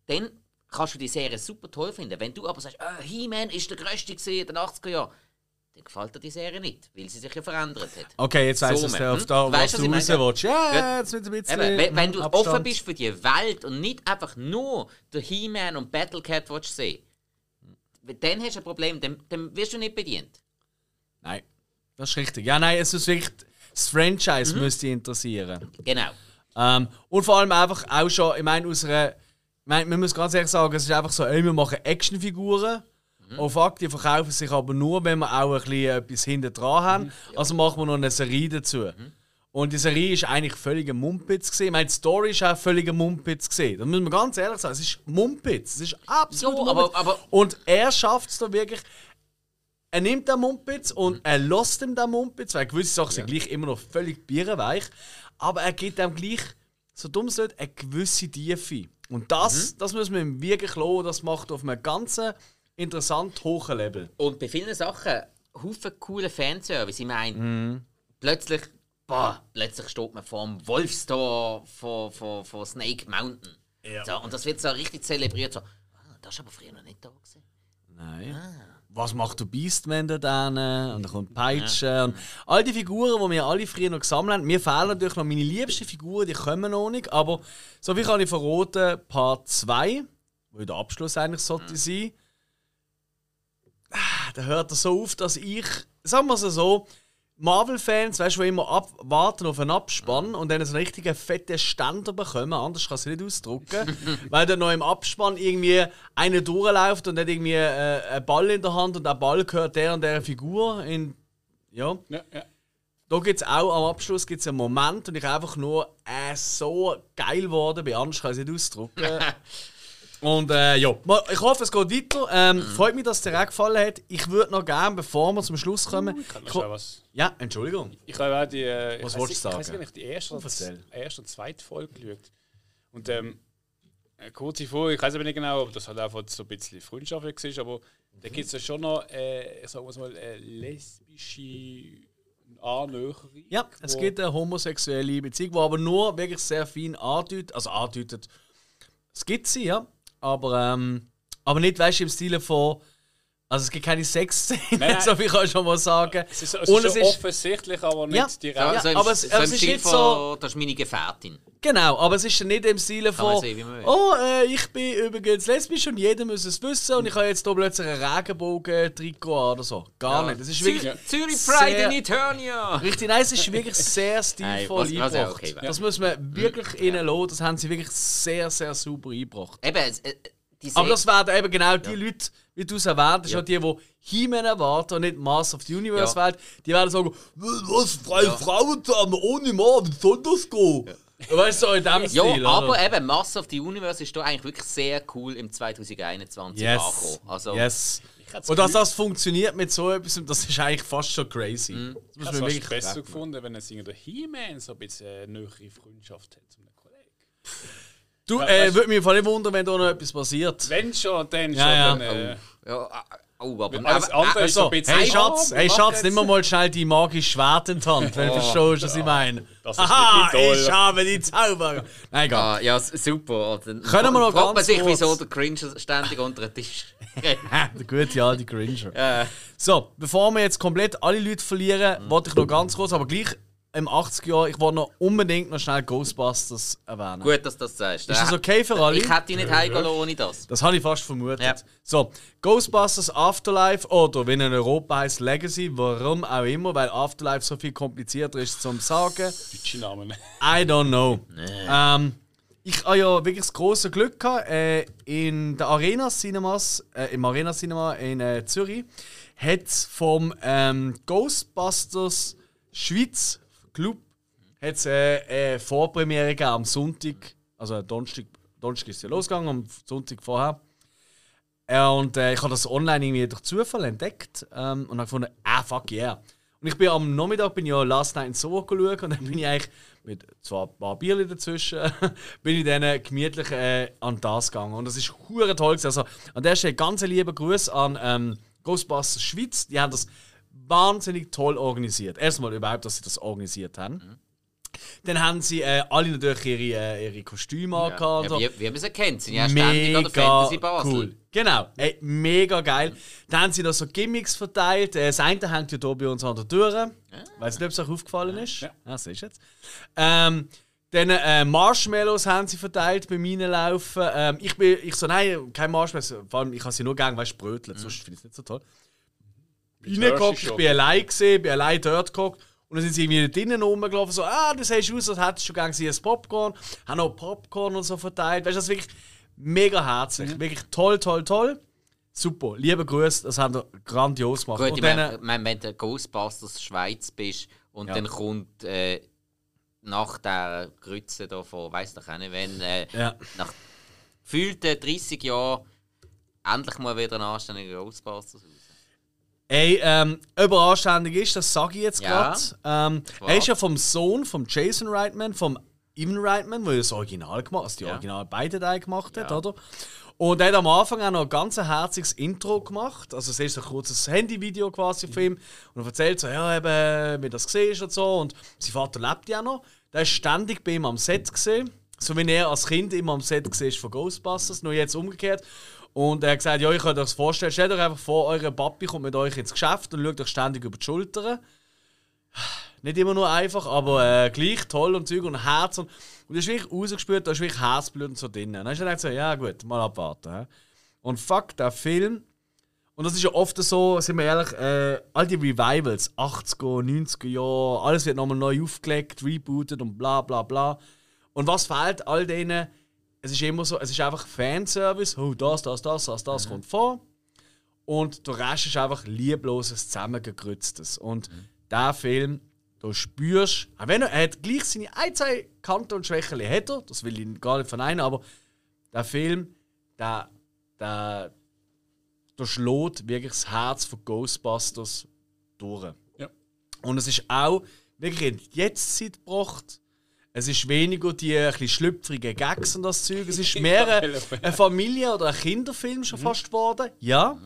Speaker 2: dann kannst du die Serie super toll finden. Wenn du aber sagst, ah, He-Man ist der größte in den 80er Jahren, dann gefällt dir die Serie nicht, weil sie sich ja verändert hat.
Speaker 1: Okay, jetzt weißt du, dass du auf
Speaker 2: hm?
Speaker 1: da, was
Speaker 2: Weißt du, was
Speaker 1: du
Speaker 2: ich
Speaker 1: raus willst. Ja, jetzt mit ein bisschen.
Speaker 2: Eben, wenn, wenn du
Speaker 1: Abstand.
Speaker 2: offen bist für die Welt und nicht einfach nur der He-Man und Battlecat willst sehen, dann hast du ein Problem, dann, dann wirst du nicht bedient.
Speaker 1: Nein. Das ist richtig. Ja, nein, es ist wirklich. Das Franchise müsste dich interessieren.
Speaker 2: Genau.
Speaker 1: Ähm, und vor allem einfach auch schon, ich meine, aus einer. Ich meine, man muss ganz ehrlich sagen, es ist einfach so, ey, wir machen Actionfiguren. Oh fuck, die verkaufen sich aber nur, wenn wir auch ein bisschen etwas hinten dran haben. Also machen wir noch eine Serie dazu. Und die Serie ist eigentlich völlig ein Mumpitz gesehen. Ich meine, die Story ist auch völlig ein Mumpitz gesehen. Da muss man ganz ehrlich sagen, es ist Mumpitz. Es ist absolut
Speaker 2: Ja,
Speaker 1: Mumpitz.
Speaker 2: aber- aber-
Speaker 1: Und er schafft es da wirklich. Er nimmt den Mumpitz und er lässt ihm den Mumpitz, weil gewisse Sachen sind gleich immer noch völlig bierenweich. Aber er gibt ihm gleich, so dumm es nicht, eine gewisse Tiefe. Und das, das muss man ihm wirklich lassen. Das macht auf einem ganz interessant hohen Level.
Speaker 2: Und bei vielen Sachen, Haufen coole Fanservice. Ich meine,
Speaker 1: Mhm.
Speaker 2: plötzlich, boah, plötzlich steht man vor dem Wolfstor von, von, von Snake Mountain. So, und das wird so richtig zelebriert. So, ah, das ist aber früher noch nicht da gewesen.
Speaker 1: Nein. Was macht der Beastman da dann? Und dann kommt Peitsche. Und all die Figuren, die wir alle früher noch gesammelt haben. Mir fehlen natürlich noch meine liebsten Figuren, die kommen noch nicht. Aber so wie kann ich verraten, Part 2, wo der Abschluss eigentlich sollte sein, ah, da hört er so auf, dass ich, sagen wir es so, Marvel-Fans, weißt du, die immer ab, warten auf einen Abspann und dann einen richtigen fetten Ständer bekommen, anders kann ich es nicht ausdrücken, <laughs> weil dann noch im Abspann irgendwie einer durchläuft und hat irgendwie äh, einen Ball in der Hand und der Ball gehört der und der Figur. In, ja.
Speaker 3: Ja, ja.
Speaker 1: Da gibt es auch am Abschluss gibt's einen Moment und ich einfach nur äh, so geil geworden bin, anders kann ich es nicht ausdrücken. <laughs> Und äh, ja, ich hoffe, es geht weiter. Ähm, Freut mich, dass es dir auch gefallen hat. Ich würde noch gerne, bevor wir zum Schluss kommen.
Speaker 3: Kann
Speaker 1: ich
Speaker 3: ich schon was?
Speaker 1: ja, Entschuldigung.
Speaker 3: Ich habe auch die. Äh,
Speaker 1: Was
Speaker 3: ich
Speaker 1: wolltest du
Speaker 3: Ich
Speaker 1: sagen?
Speaker 3: gar nicht, die erste, die erste und zweite Folge geschaut. Und ähm, kurze Folge, ich weiß aber nicht genau, ob das halt einfach so ein bisschen freundschaftlich war, aber da gibt es ja schon noch, äh, sagen wir mal, eine lesbische Annäherung.
Speaker 1: Ja, es gibt eine homosexuelle Beziehung, die aber nur wirklich sehr fein andeutet. Also andeutet. Es gibt sie, ja. Aber, ähm, aber nicht, weißt du, im Stile von. Also es gibt keine Sexszenen, <laughs> so viel kann ich schon mal sagen.
Speaker 3: Es ist, es ist schon offensichtlich, aber nicht
Speaker 1: Ja.
Speaker 3: direkt.
Speaker 1: Ja,
Speaker 2: so im,
Speaker 1: aber es-
Speaker 2: so
Speaker 1: aber
Speaker 2: im
Speaker 1: es ist
Speaker 2: Stil
Speaker 1: nicht
Speaker 2: von,
Speaker 1: so-
Speaker 2: das ist meine Gefährtin.
Speaker 1: Genau, aber es ist ja nicht im
Speaker 2: man
Speaker 1: von.
Speaker 2: sehen.
Speaker 1: Oh, äh, ich bin übrigens lesbisch und jeder muss es wissen und ich habe jetzt hier plötzlich einen Regenbogen-Trikot an oder so. Gar nicht. Das ist wirklich.
Speaker 2: Zü Zürich Pride
Speaker 1: sehr-
Speaker 2: in Eternia!
Speaker 1: Richtig, nein, es ist wirklich sehr <laughs> stilvoll
Speaker 2: Nein, was- was ja
Speaker 1: eingebracht.
Speaker 2: okay
Speaker 1: das muss man wirklich ihnen lassen. Das haben sie wirklich sehr, sehr super eingebracht.
Speaker 2: Eben, äh, die
Speaker 1: Aber das werden eben genau die Leute, wie du es erwähnt hast,
Speaker 2: Ja.
Speaker 1: ja. die, die He-Man erwarten und nicht Master of the Universe
Speaker 2: Ja.
Speaker 1: Welt, die werden sagen, was, freie Frauen zusammen, ohne Mann, wie soll das gehen? Weißt du, so in dem
Speaker 2: Ja,
Speaker 1: Stil,
Speaker 2: aber
Speaker 1: oder?
Speaker 2: eben, Mass of the Universe ist da eigentlich wirklich sehr cool im 2021
Speaker 1: Yes.
Speaker 2: angekommen. Also,
Speaker 1: yes. Und dass das funktioniert mit so etwas, das ist eigentlich fast schon crazy. Das muss
Speaker 3: Ich
Speaker 1: man
Speaker 3: hätte es
Speaker 1: wirklich
Speaker 3: besser gefunden, wenn es der He-Man so ein bisschen eine nähere Freundschaft hat zu einem Kollegen.
Speaker 1: Du,
Speaker 3: Ja,
Speaker 1: äh,
Speaker 3: weißt-
Speaker 1: würde mich voll nicht wundern, wenn da noch etwas passiert.
Speaker 3: Wenn schon, dann
Speaker 1: Ja,
Speaker 3: schon.
Speaker 1: ja.
Speaker 3: Dann, äh,
Speaker 2: ja, ah, oh, aber,
Speaker 3: alles
Speaker 2: aber,
Speaker 3: andere ist so
Speaker 1: Also,
Speaker 3: ein bisschen.
Speaker 1: hey
Speaker 3: Oh,
Speaker 1: Schatz, hey Schatz, nimm mal schnell die magische Schwert in die Hand, wenn du verstehst, was ich meine.
Speaker 3: Ist
Speaker 1: Aha, ich habe die Zauber. Nein, egal.
Speaker 2: Ah, ja, super. Dann
Speaker 1: Können wir noch
Speaker 2: fragt man
Speaker 1: ganz
Speaker 2: sich,
Speaker 1: kurz-
Speaker 2: wieso der Cringe ständig unter den Tisch
Speaker 1: Der gute alte Gringer.
Speaker 2: äh,
Speaker 1: So, bevor wir jetzt komplett alle Leute verlieren, wollte ich noch ganz kurz, aber gleich im 80er Jahr, ich wollte noch unbedingt noch schnell Ghostbusters erwähnen.
Speaker 2: Gut, dass du das sagst.
Speaker 1: Ist das okay für alle?
Speaker 2: Ich hätte dich nicht heimgehen lassen ohne das.
Speaker 1: Das habe ich fast vermutet.
Speaker 2: Ja.
Speaker 1: So, Ghostbusters Afterlife oder wenn in Europa heißt Legacy, warum auch immer, weil Afterlife so viel komplizierter ist zum sagen.
Speaker 3: Deutsche Namen.
Speaker 1: I don't know. Ähm, ich habe ja wirklich das große Glück gehabt, äh, in der Arena Cinemas, äh, im Arena Cinema in äh, Zürich, hat es vom ähm, Ghostbusters Schweiz Club hat's, äh, eine Vorpremiere gegeben am Sonntag, also Donnerstag, Donnerstag ist es ja losgegangen, am Sonntag vorher. Äh, und äh, ich habe das online irgendwie durch Zufall entdeckt ähm, und habe gefunden, ah fuck yeah. Und ich bin am Nachmittag bin ja Last Night in Soho geschaut und dann bin ich eigentlich mit zwar ein paar Bierchen dazwischen, <laughs> bin ich dann gemütlich äh, an das gegangen. Und das ist hure toll. gewesen. Also an der Stelle ganz lieben Gruß an ähm, Ghostbusters Schweiz. Die haben das wahnsinnig toll organisiert. Erstmal überhaupt, dass sie das organisiert haben. Dann haben sie äh, alle natürlich ihre, äh, ihre Kostüme
Speaker 2: Ja,
Speaker 1: angehabt. so.
Speaker 2: wie, wie man sie kennt, sind ja ständig an der Fantasy Basel.
Speaker 1: cool. Genau, ey, mega geil. Dann haben sie noch so Gimmicks verteilt. Äh, Das eine hängt ja hier bei uns an der Tür. Weiß nicht, ob es euch aufgefallen ist. Ja, das ist jetzt. Ähm, dann äh, Marshmallows haben sie verteilt beim Reinlaufen. Ähm, ich bin, ich so, nein, kein Marshmallows. Vor allem, ich habe sie nur gerne, weißt du, bröteln. Sonst finde ich es nicht so toll. Reingeguckt, ich bin allein gesehen, bin allein dort geguckt. Und dann sind sie irgendwie drinnen rumgelaufen, so, ah, das siehst aus, als hättest du gerne ein Popcorn. Haben noch Popcorn und so verteilt. Weißt du, das ist wirklich mega herzlich.
Speaker 2: Mhm.
Speaker 1: Wirklich toll, toll, toll. Super. Liebe Grüße, das haben wir grandios gemacht.
Speaker 2: Gut,
Speaker 1: und
Speaker 2: ich
Speaker 1: dann,
Speaker 2: meine, mein, wenn du Ghostbusters Schweiz bist und
Speaker 1: Ja.
Speaker 2: dann kommt äh, nach der Grütze da von, weiß doch auch nicht, wenn äh,
Speaker 1: ja.
Speaker 2: nach gefühlten 30 Jahren endlich mal wieder ein anständiger Ghostbusters.
Speaker 1: Ey, ähm, ob er anständig ist, das sage ich jetzt
Speaker 2: Ja.
Speaker 1: gerade. Ähm, er ist ja vom Sohn von Jason Reitman, vom Evan Reitman, der das Original gemacht also die
Speaker 2: Ja.
Speaker 1: Original beide Teile gemacht hat,
Speaker 2: Ja.
Speaker 1: oder? Und er hat am Anfang auch noch ein ganz herziges Intro gemacht. Also es ist so ein kurzes Handyvideo quasi von ihm. Und er erzählt so, ja, eben, wie das gesehen und so. Und sein Vater lebt ja noch. Der ist ständig bei ihm am Set gesehen. So wie er als Kind immer am Set gesehen ist von Ghostbusters, nur jetzt umgekehrt. Und er hat gesagt, ja, ich kann euch das vorstellen. Stellt euch einfach vor, euer Papi kommt mit euch ins Geschäft und schaut euch ständig über die Schultern. Nicht immer nur einfach, aber äh, gleich toll und Zeug und Herz. Und, und du hast wirklich rausgespürt, da ist wirklich Herzblut und so drin. Dann hast du gedacht, so, ja gut, mal abwarten. hä? Und fuck, der Film. Und das ist ja oft so, sind wir ehrlich, äh, all die Revivals, 80er, 90er Jahre, alles wird nochmal neu aufgelegt, rebootet und bla bla bla. Und was fehlt all denen? Es ist immer so, es ist einfach Fanservice, oh, das, das, das, das, das kommt vor. Und der Rest ist einfach liebloses, zusammengegrütztes. Und der Film, da spürst auch wenn er, er hat gleich seine ein, zwei Kanten und Schwächen hat er, das will ich gar nicht verneinen, aber der Film, der, der, der schlägt wirklich das Herz von Ghostbusters durch.
Speaker 3: Ja.
Speaker 1: Und es ist auch wirklich in die Jetztzeit gebracht. Es ist weniger die ein bisschen schlüpfrigen Gags und das Zeug. Es ist <laughs> mehr ein, ein Familie- oder ein Kinderfilm schon fast geworden. Ja.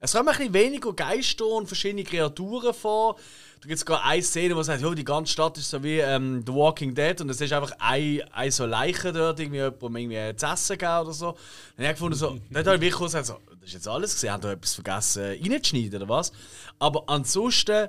Speaker 1: Es kommen ein bisschen weniger Geister und verschiedene Kreaturen vor. Da gibt es gerade eine Szene, wo sagt, jo, die ganze Stadt ist so wie ähm, The Walking Dead und es ist einfach ein, ein so Leiche dort, irgendwie jemandem irgendwie zu essen gegeben oder so. Dann habe ich gefunden, so, <laughs> dann habe ich wirklich gesagt, so, das ist jetzt alles gesehen, haben da etwas vergessen reinzuschneiden oder was? Aber ansonsten,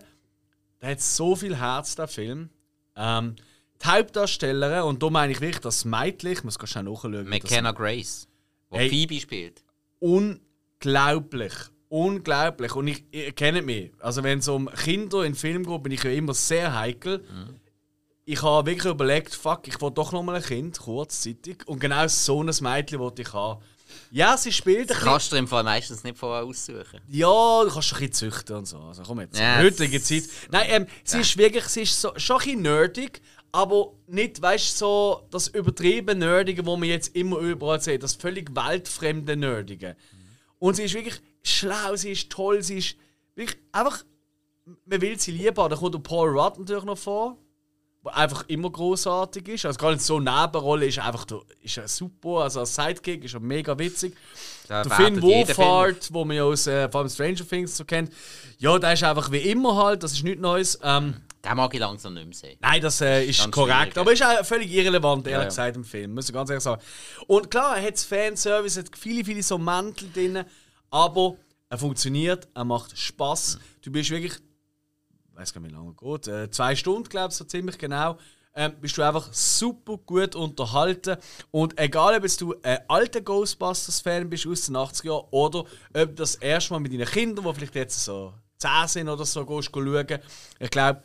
Speaker 1: der hat so viel Herz, der Film. Ähm, die Hauptdarstellerin, und da meine ich wirklich das Mädchen, ich muss schnell nachschauen.
Speaker 2: McKenna Grace, wo
Speaker 1: Hey.
Speaker 2: Phoebe spielt.
Speaker 1: unglaublich. Unglaublich. Und ich, ihr kennt mich. Also, wenn es um Kinder in Film geht, bin ich ja immer sehr heikel. Ich habe wirklich überlegt, fuck, ich will doch noch mal ein Kind, kurzzeitig. Und genau so ein Mädchen wollte ich haben. Ja, sie spielt ein bisschen.
Speaker 2: Kannst du im Fall meistens nicht vorher aussuchen.
Speaker 1: Ja, du kannst ein bisschen züchten und so. Also komm jetzt.
Speaker 2: Ja,
Speaker 1: heutige Zeit. Nein, ähm, sie ist wirklich, sie ist so, schon ein bisschen nerdig, aber nicht, weißt du, so das übertrieben Nerdige, wo man jetzt immer überall sieht. Das völlig weltfremde Nerdige. Und sie ist wirklich schlau, sie ist toll, sie ist wirklich einfach. Man will sie lieb haben. Da kommt der Paul Rudd natürlich noch vor, der einfach immer großartig ist. Also gar nicht so eine Nebenrolle, ist einfach ist er super. Also als Sidekick ist er mega witzig.
Speaker 2: Da
Speaker 1: Der Finn. Wolfhard, wo man ja aus äh, vor allem Stranger Things so kennt, ja, der ist einfach wie immer halt, das ist nichts Neues. Ähm,
Speaker 2: Den mag ich langsam nicht mehr sehen.
Speaker 1: nein, das äh, ist
Speaker 2: Ganz
Speaker 1: korrekt, aber ist auch völlig irrelevant, ehrlich
Speaker 2: Ja, ja.
Speaker 1: gesagt, im Film, muss ich ganz ehrlich sagen. Und klar, er hat Fanservice, er hat viele, viele so Mäntel drin, aber er funktioniert, er macht Spaß. Du bist wirklich, ich weiß gar nicht, wie lange geht, äh, zwei Stunden, glaube ich, so ziemlich genau. Ähm, bist du einfach super gut unterhalten. Und egal, ob du ein alter Ghostbusters-Fan bist aus den 80er Jahren oder ob du das erste Mal mit deinen Kindern, die vielleicht jetzt so 10 sind oder so, gehst schauen, ich glaube,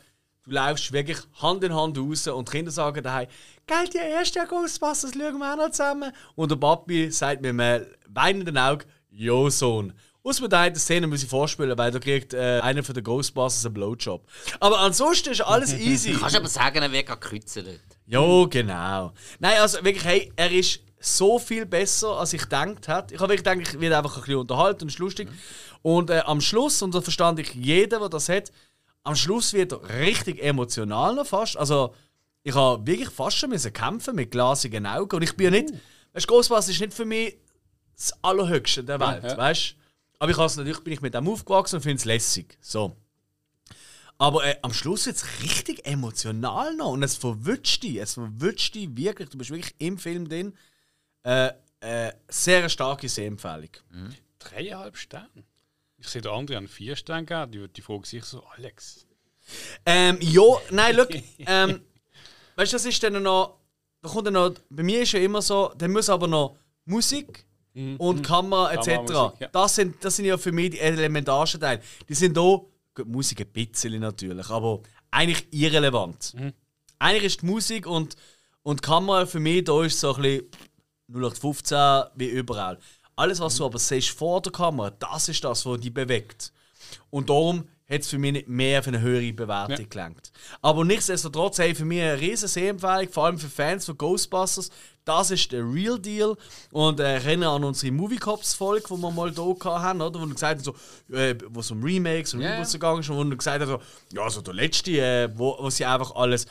Speaker 1: du läufst wirklich Hand in Hand raus und die Kinder sagen daheim, geil, die erste Ghostbusters schauen wir auch noch zusammen. Und der Papi sagt mit einem weinenden Auge, Jo, Sohn. Aus mit einer Szene muss ich vorspielen, weil da kriegt äh, einer von den Ghostbusters einen Blowjob. Aber ansonsten ist alles <laughs> easy.
Speaker 2: Kannst du aber sagen, er wird gekreuzelt.
Speaker 1: Jo, genau. Nein, also wirklich, hey, er ist so viel besser, als ich gedacht hätte. Ich habe wirklich gedacht, ich werde einfach ein bisschen unterhalten und ist lustig. Und äh, am Schluss, und da verstand ich jeder, der das hat, am Schluss wird er richtig emotional noch fast. Also, ich habe wirklich fast schon müssen kämpfen mit glasigen Augen. Und ich bin ja nicht, weißt du, Ghostbusters ist nicht für mich das Allerhöchste der Welt,
Speaker 3: ja.
Speaker 1: weißt du? Aber ich natürlich bin ich mit dem aufgewachsen und finde es lässig. So. Aber äh, am Schluss wird es richtig emotional noch und es verwünscht dich. Es verwünscht dich wirklich. Du bist wirklich im Film drin. Äh, äh, sehr starke Sehempfehlung.
Speaker 3: Dreieinhalb Sterne. Ich sehe der andere an vier Sterne gegeben. Die, die fragen sich so, Alex.
Speaker 1: Ähm, ja, nein, schau. ähm, weißt du, das ist dann noch. Da kommt dann noch. Bei mir ist ja immer so, dann muss aber noch Musik und Kamera etc.
Speaker 3: Ja.
Speaker 1: das, sind, das sind ja für mich die elementarsten Teile. Die sind hier Gut, Musik ein bisschen natürlich, aber eigentlich irrelevant. Eigentlich ist die Musik und, und die Kamera für mich, da ist so ein bisschen 0815 wie überall. Alles, was du aber siehst vor der Kamera, das ist das, was dich bewegt. Und darum hat es für mich nicht mehr für eine höhere Bewertung
Speaker 3: Ja.
Speaker 1: gelangt. Aber nichtsdestotrotz, hey, für mich eine riesen Sehempfehlung, vor allem für Fans von Ghostbusters. Das ist der Real Deal. Und äh, ich erinnere an unsere Movie Cops Folge, die wir mal hier hatten, oder? wo wir gesagt haben, so, äh, wo es um Remakes und Reboots
Speaker 2: ja.
Speaker 1: gegangen ist, und wo wir gesagt haben, so, ja, so der letzte, äh, wo, wo sie einfach alles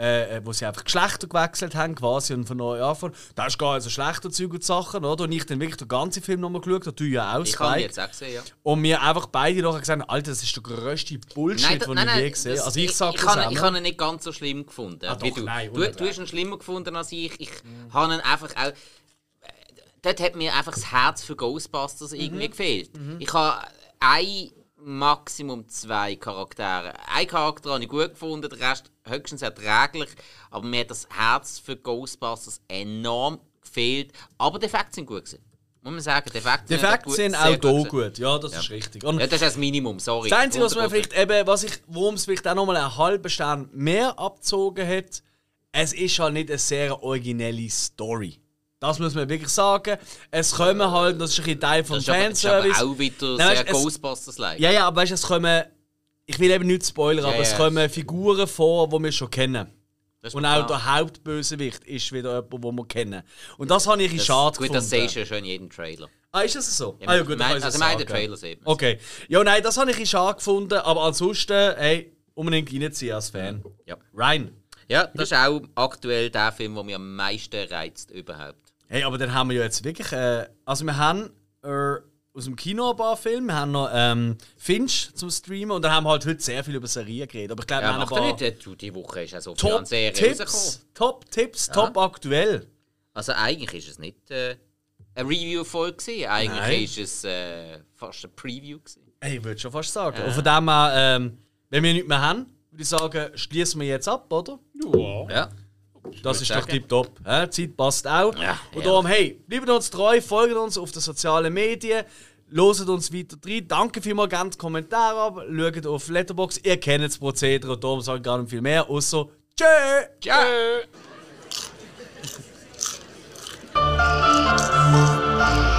Speaker 1: äh, äh, wo sie einfach Geschlechter gewechselt haben quasi und von neu anfangen. Da ist gar nicht so schlechter Zeug und Sachen, oder? Und ich dann wirklich den ganzen Film nochmal geschaut, habe, du ja auch,
Speaker 2: Ich habe jetzt auch gesehen, ja.
Speaker 1: Und wir einfach beide nachher gesagt haben, Alter, das ist der grösste Bullshit, den ich je gesehen habe.
Speaker 2: das-
Speaker 1: Also ich sag
Speaker 2: ich,
Speaker 1: das
Speaker 2: habe,
Speaker 1: auch.
Speaker 2: ich habe ihn nicht ganz so schlimm gefunden.
Speaker 1: Ah, doch,
Speaker 2: du.
Speaker 1: nein,
Speaker 2: du, du hast ihn schlimmer gefunden als ich. Ich habe ihn einfach auch. Dort hat mir einfach das Herz für Ghostbusters irgendwie
Speaker 1: Mhm.
Speaker 2: gefehlt. Ich habe ein, Maximum zwei Charaktere. Ein Charakter habe ich gut gefunden, der Rest höchstens erträglich. Aber mir hat das Herz für Ghostbusters enorm gefehlt. Aber die Effekte sind gut gewesen. Muss man sagen, die Effekte,
Speaker 1: Die Effekte sind auch
Speaker 2: gewesen.
Speaker 1: gut. Ja, das ist richtig. Und
Speaker 2: Ja, das ist das Minimum, sorry.
Speaker 1: das Einzige, was man
Speaker 2: 100%.
Speaker 1: vielleicht eben, was ich, worum es vielleicht auch nochmal einen halben Stern mehr abgezogen hat, es ist halt nicht eine sehr originelle Story. Das muss man wirklich sagen. Es kommen halt, das ist ein Teil vom
Speaker 2: Das ist aber, das ist aber
Speaker 1: Fanservice.
Speaker 2: auch wieder
Speaker 1: Nein,
Speaker 2: sehr Ghostbusters-like.
Speaker 1: Ja, ja, aber weißt du, es kommen. Ich will eben nicht spoilern,
Speaker 2: Ja,
Speaker 1: aber es
Speaker 2: ja.
Speaker 1: kommen Figuren vor, die wir schon kennen. Und auch
Speaker 2: klar.
Speaker 1: der Hauptbösewicht ist wieder jemand, den wir kennen. Und das habe ich
Speaker 2: Das-
Speaker 1: schade
Speaker 2: Gut,
Speaker 1: gefunden.
Speaker 2: das siehst du ja schon in jedem Trailer.
Speaker 1: Ah, ist das so?
Speaker 2: Ja,
Speaker 1: ah, ja, gut,
Speaker 2: mein-
Speaker 1: ich
Speaker 2: also
Speaker 1: das
Speaker 2: meine
Speaker 1: sagen.
Speaker 2: Trailer sieht man.
Speaker 1: Okay. Ja, nein, das habe ich ein schade gefunden, aber ansonsten, hey, unbedingt reinziehen als Fan.
Speaker 2: Ja.
Speaker 1: Ryan.
Speaker 2: Ja, das ist auch aktuell der Film, der mich am meisten reizt überhaupt.
Speaker 1: Hey, aber dann haben wir ja jetzt wirklich. Äh, also, wir haben äh, aus dem Kino ein paar Filme, wir haben noch ähm, Finch zum Streamen und dann haben wir halt heute sehr viel über Serien geredet. Aber ich glaube,
Speaker 2: Ja,
Speaker 1: wir haben ein paar
Speaker 2: nicht. Du, die Woche ist ja so viel an Serien rausgekommen.
Speaker 1: Top-Tipps, Top-Tipps, top aktuell.
Speaker 2: Also eigentlich ist es nicht äh, eine Review-Folge. Eigentlich
Speaker 1: Nein.
Speaker 2: ist es äh, fast eine Preview gewesen.
Speaker 1: Hey, ich würde schon fast sagen. Und von dem her, ähm, wenn wir nichts mehr haben, würde ich sagen, schließen wir jetzt ab, oder?
Speaker 3: Ja.
Speaker 2: Ja.
Speaker 1: Das ist doch tipptopp. Ja, die Zeit passt auch.
Speaker 2: Ja,
Speaker 1: und darum, hey, bleibt uns treu, folgt uns auf den sozialen Medien, loset uns weiter rein. Danke vielmals, gerne Kommentare ab, schaut auf Letterbox. Ihr kennt das Prozedere und darum sage ich gar nicht viel mehr, außer Tschö!
Speaker 2: Tschö! Tschö.